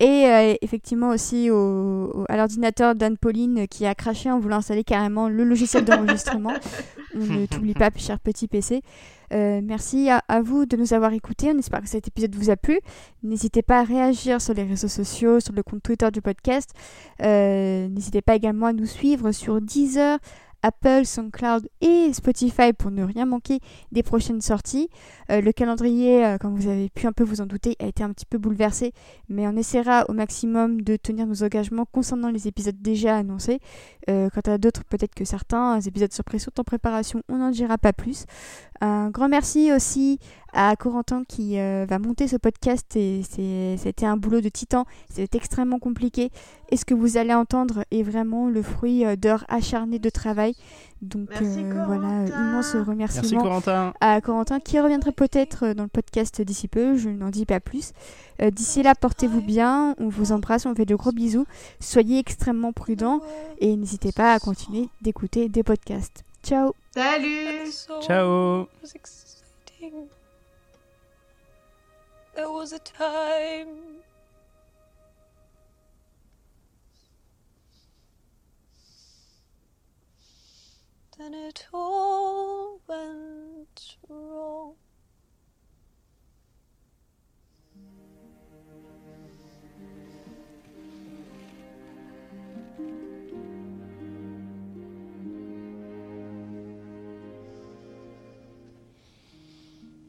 et euh, effectivement aussi au, à l'ordinateur d'Anne-Pauline qui a craché en voulant installer carrément le logiciel d'enregistrement. On ne t'oublie pas, cher petit PC. Euh, merci à, vous de nous avoir écoutés. On espère que cet épisode vous a plu. N'hésitez pas à réagir sur les réseaux sociaux, sur le compte Twitter du podcast. Euh, n'hésitez pas également à nous suivre sur Deezer, Apple, SoundCloud et Spotify pour ne rien manquer des prochaines sorties. Euh, le calendrier, euh, comme vous avez pu un peu vous en douter, a été un petit peu bouleversé, mais on essaiera au maximum de tenir nos engagements concernant les épisodes déjà annoncés. Euh, quant à d'autres, peut-être que certains épisodes surprises sont en préparation, on n'en dira pas plus. Un grand merci aussi à Corentin qui va monter ce podcast et c'était un boulot de titan, c'était extrêmement compliqué. Et ce que vous allez entendre est vraiment le fruit d'heures acharnées de travail? Donc euh, voilà, immense remerciement à Corentin qui reviendra peut-être euh, dans le podcast d'ici peu, je n'en dis pas plus. Euh, d'ici là, portez-vous bien, on vous embrasse, on fait de gros bisous, soyez extrêmement prudents et n'hésitez pas à continuer d'écouter des podcasts. Ciao. Salut. Ciao then it all went wrong.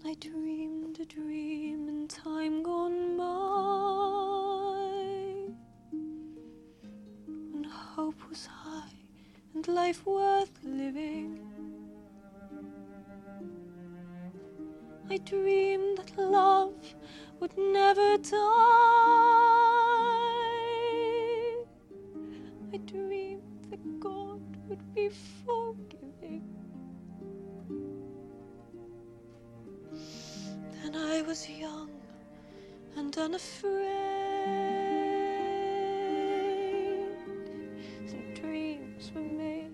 I dreamed a dream time gone by when hope was high and life worth living. I dreamed that love would never die. I dreamed that God would be forgiving. Then I was young and unafraid. And dreams were made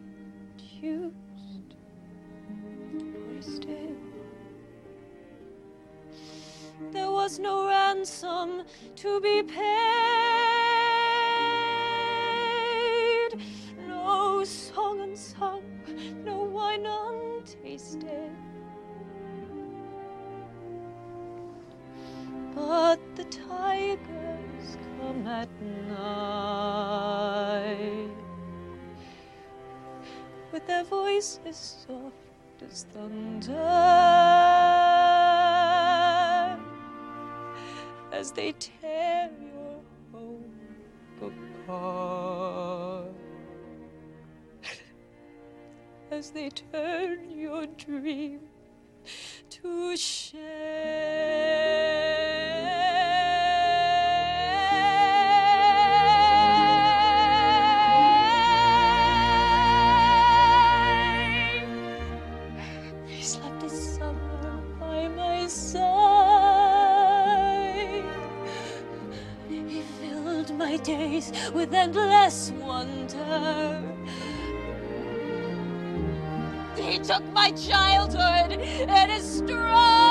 and used wasted. There was no ransom to be paid. soft as thunder as they tear your home apart, as they turn your dreams took my childhood and has destroyed.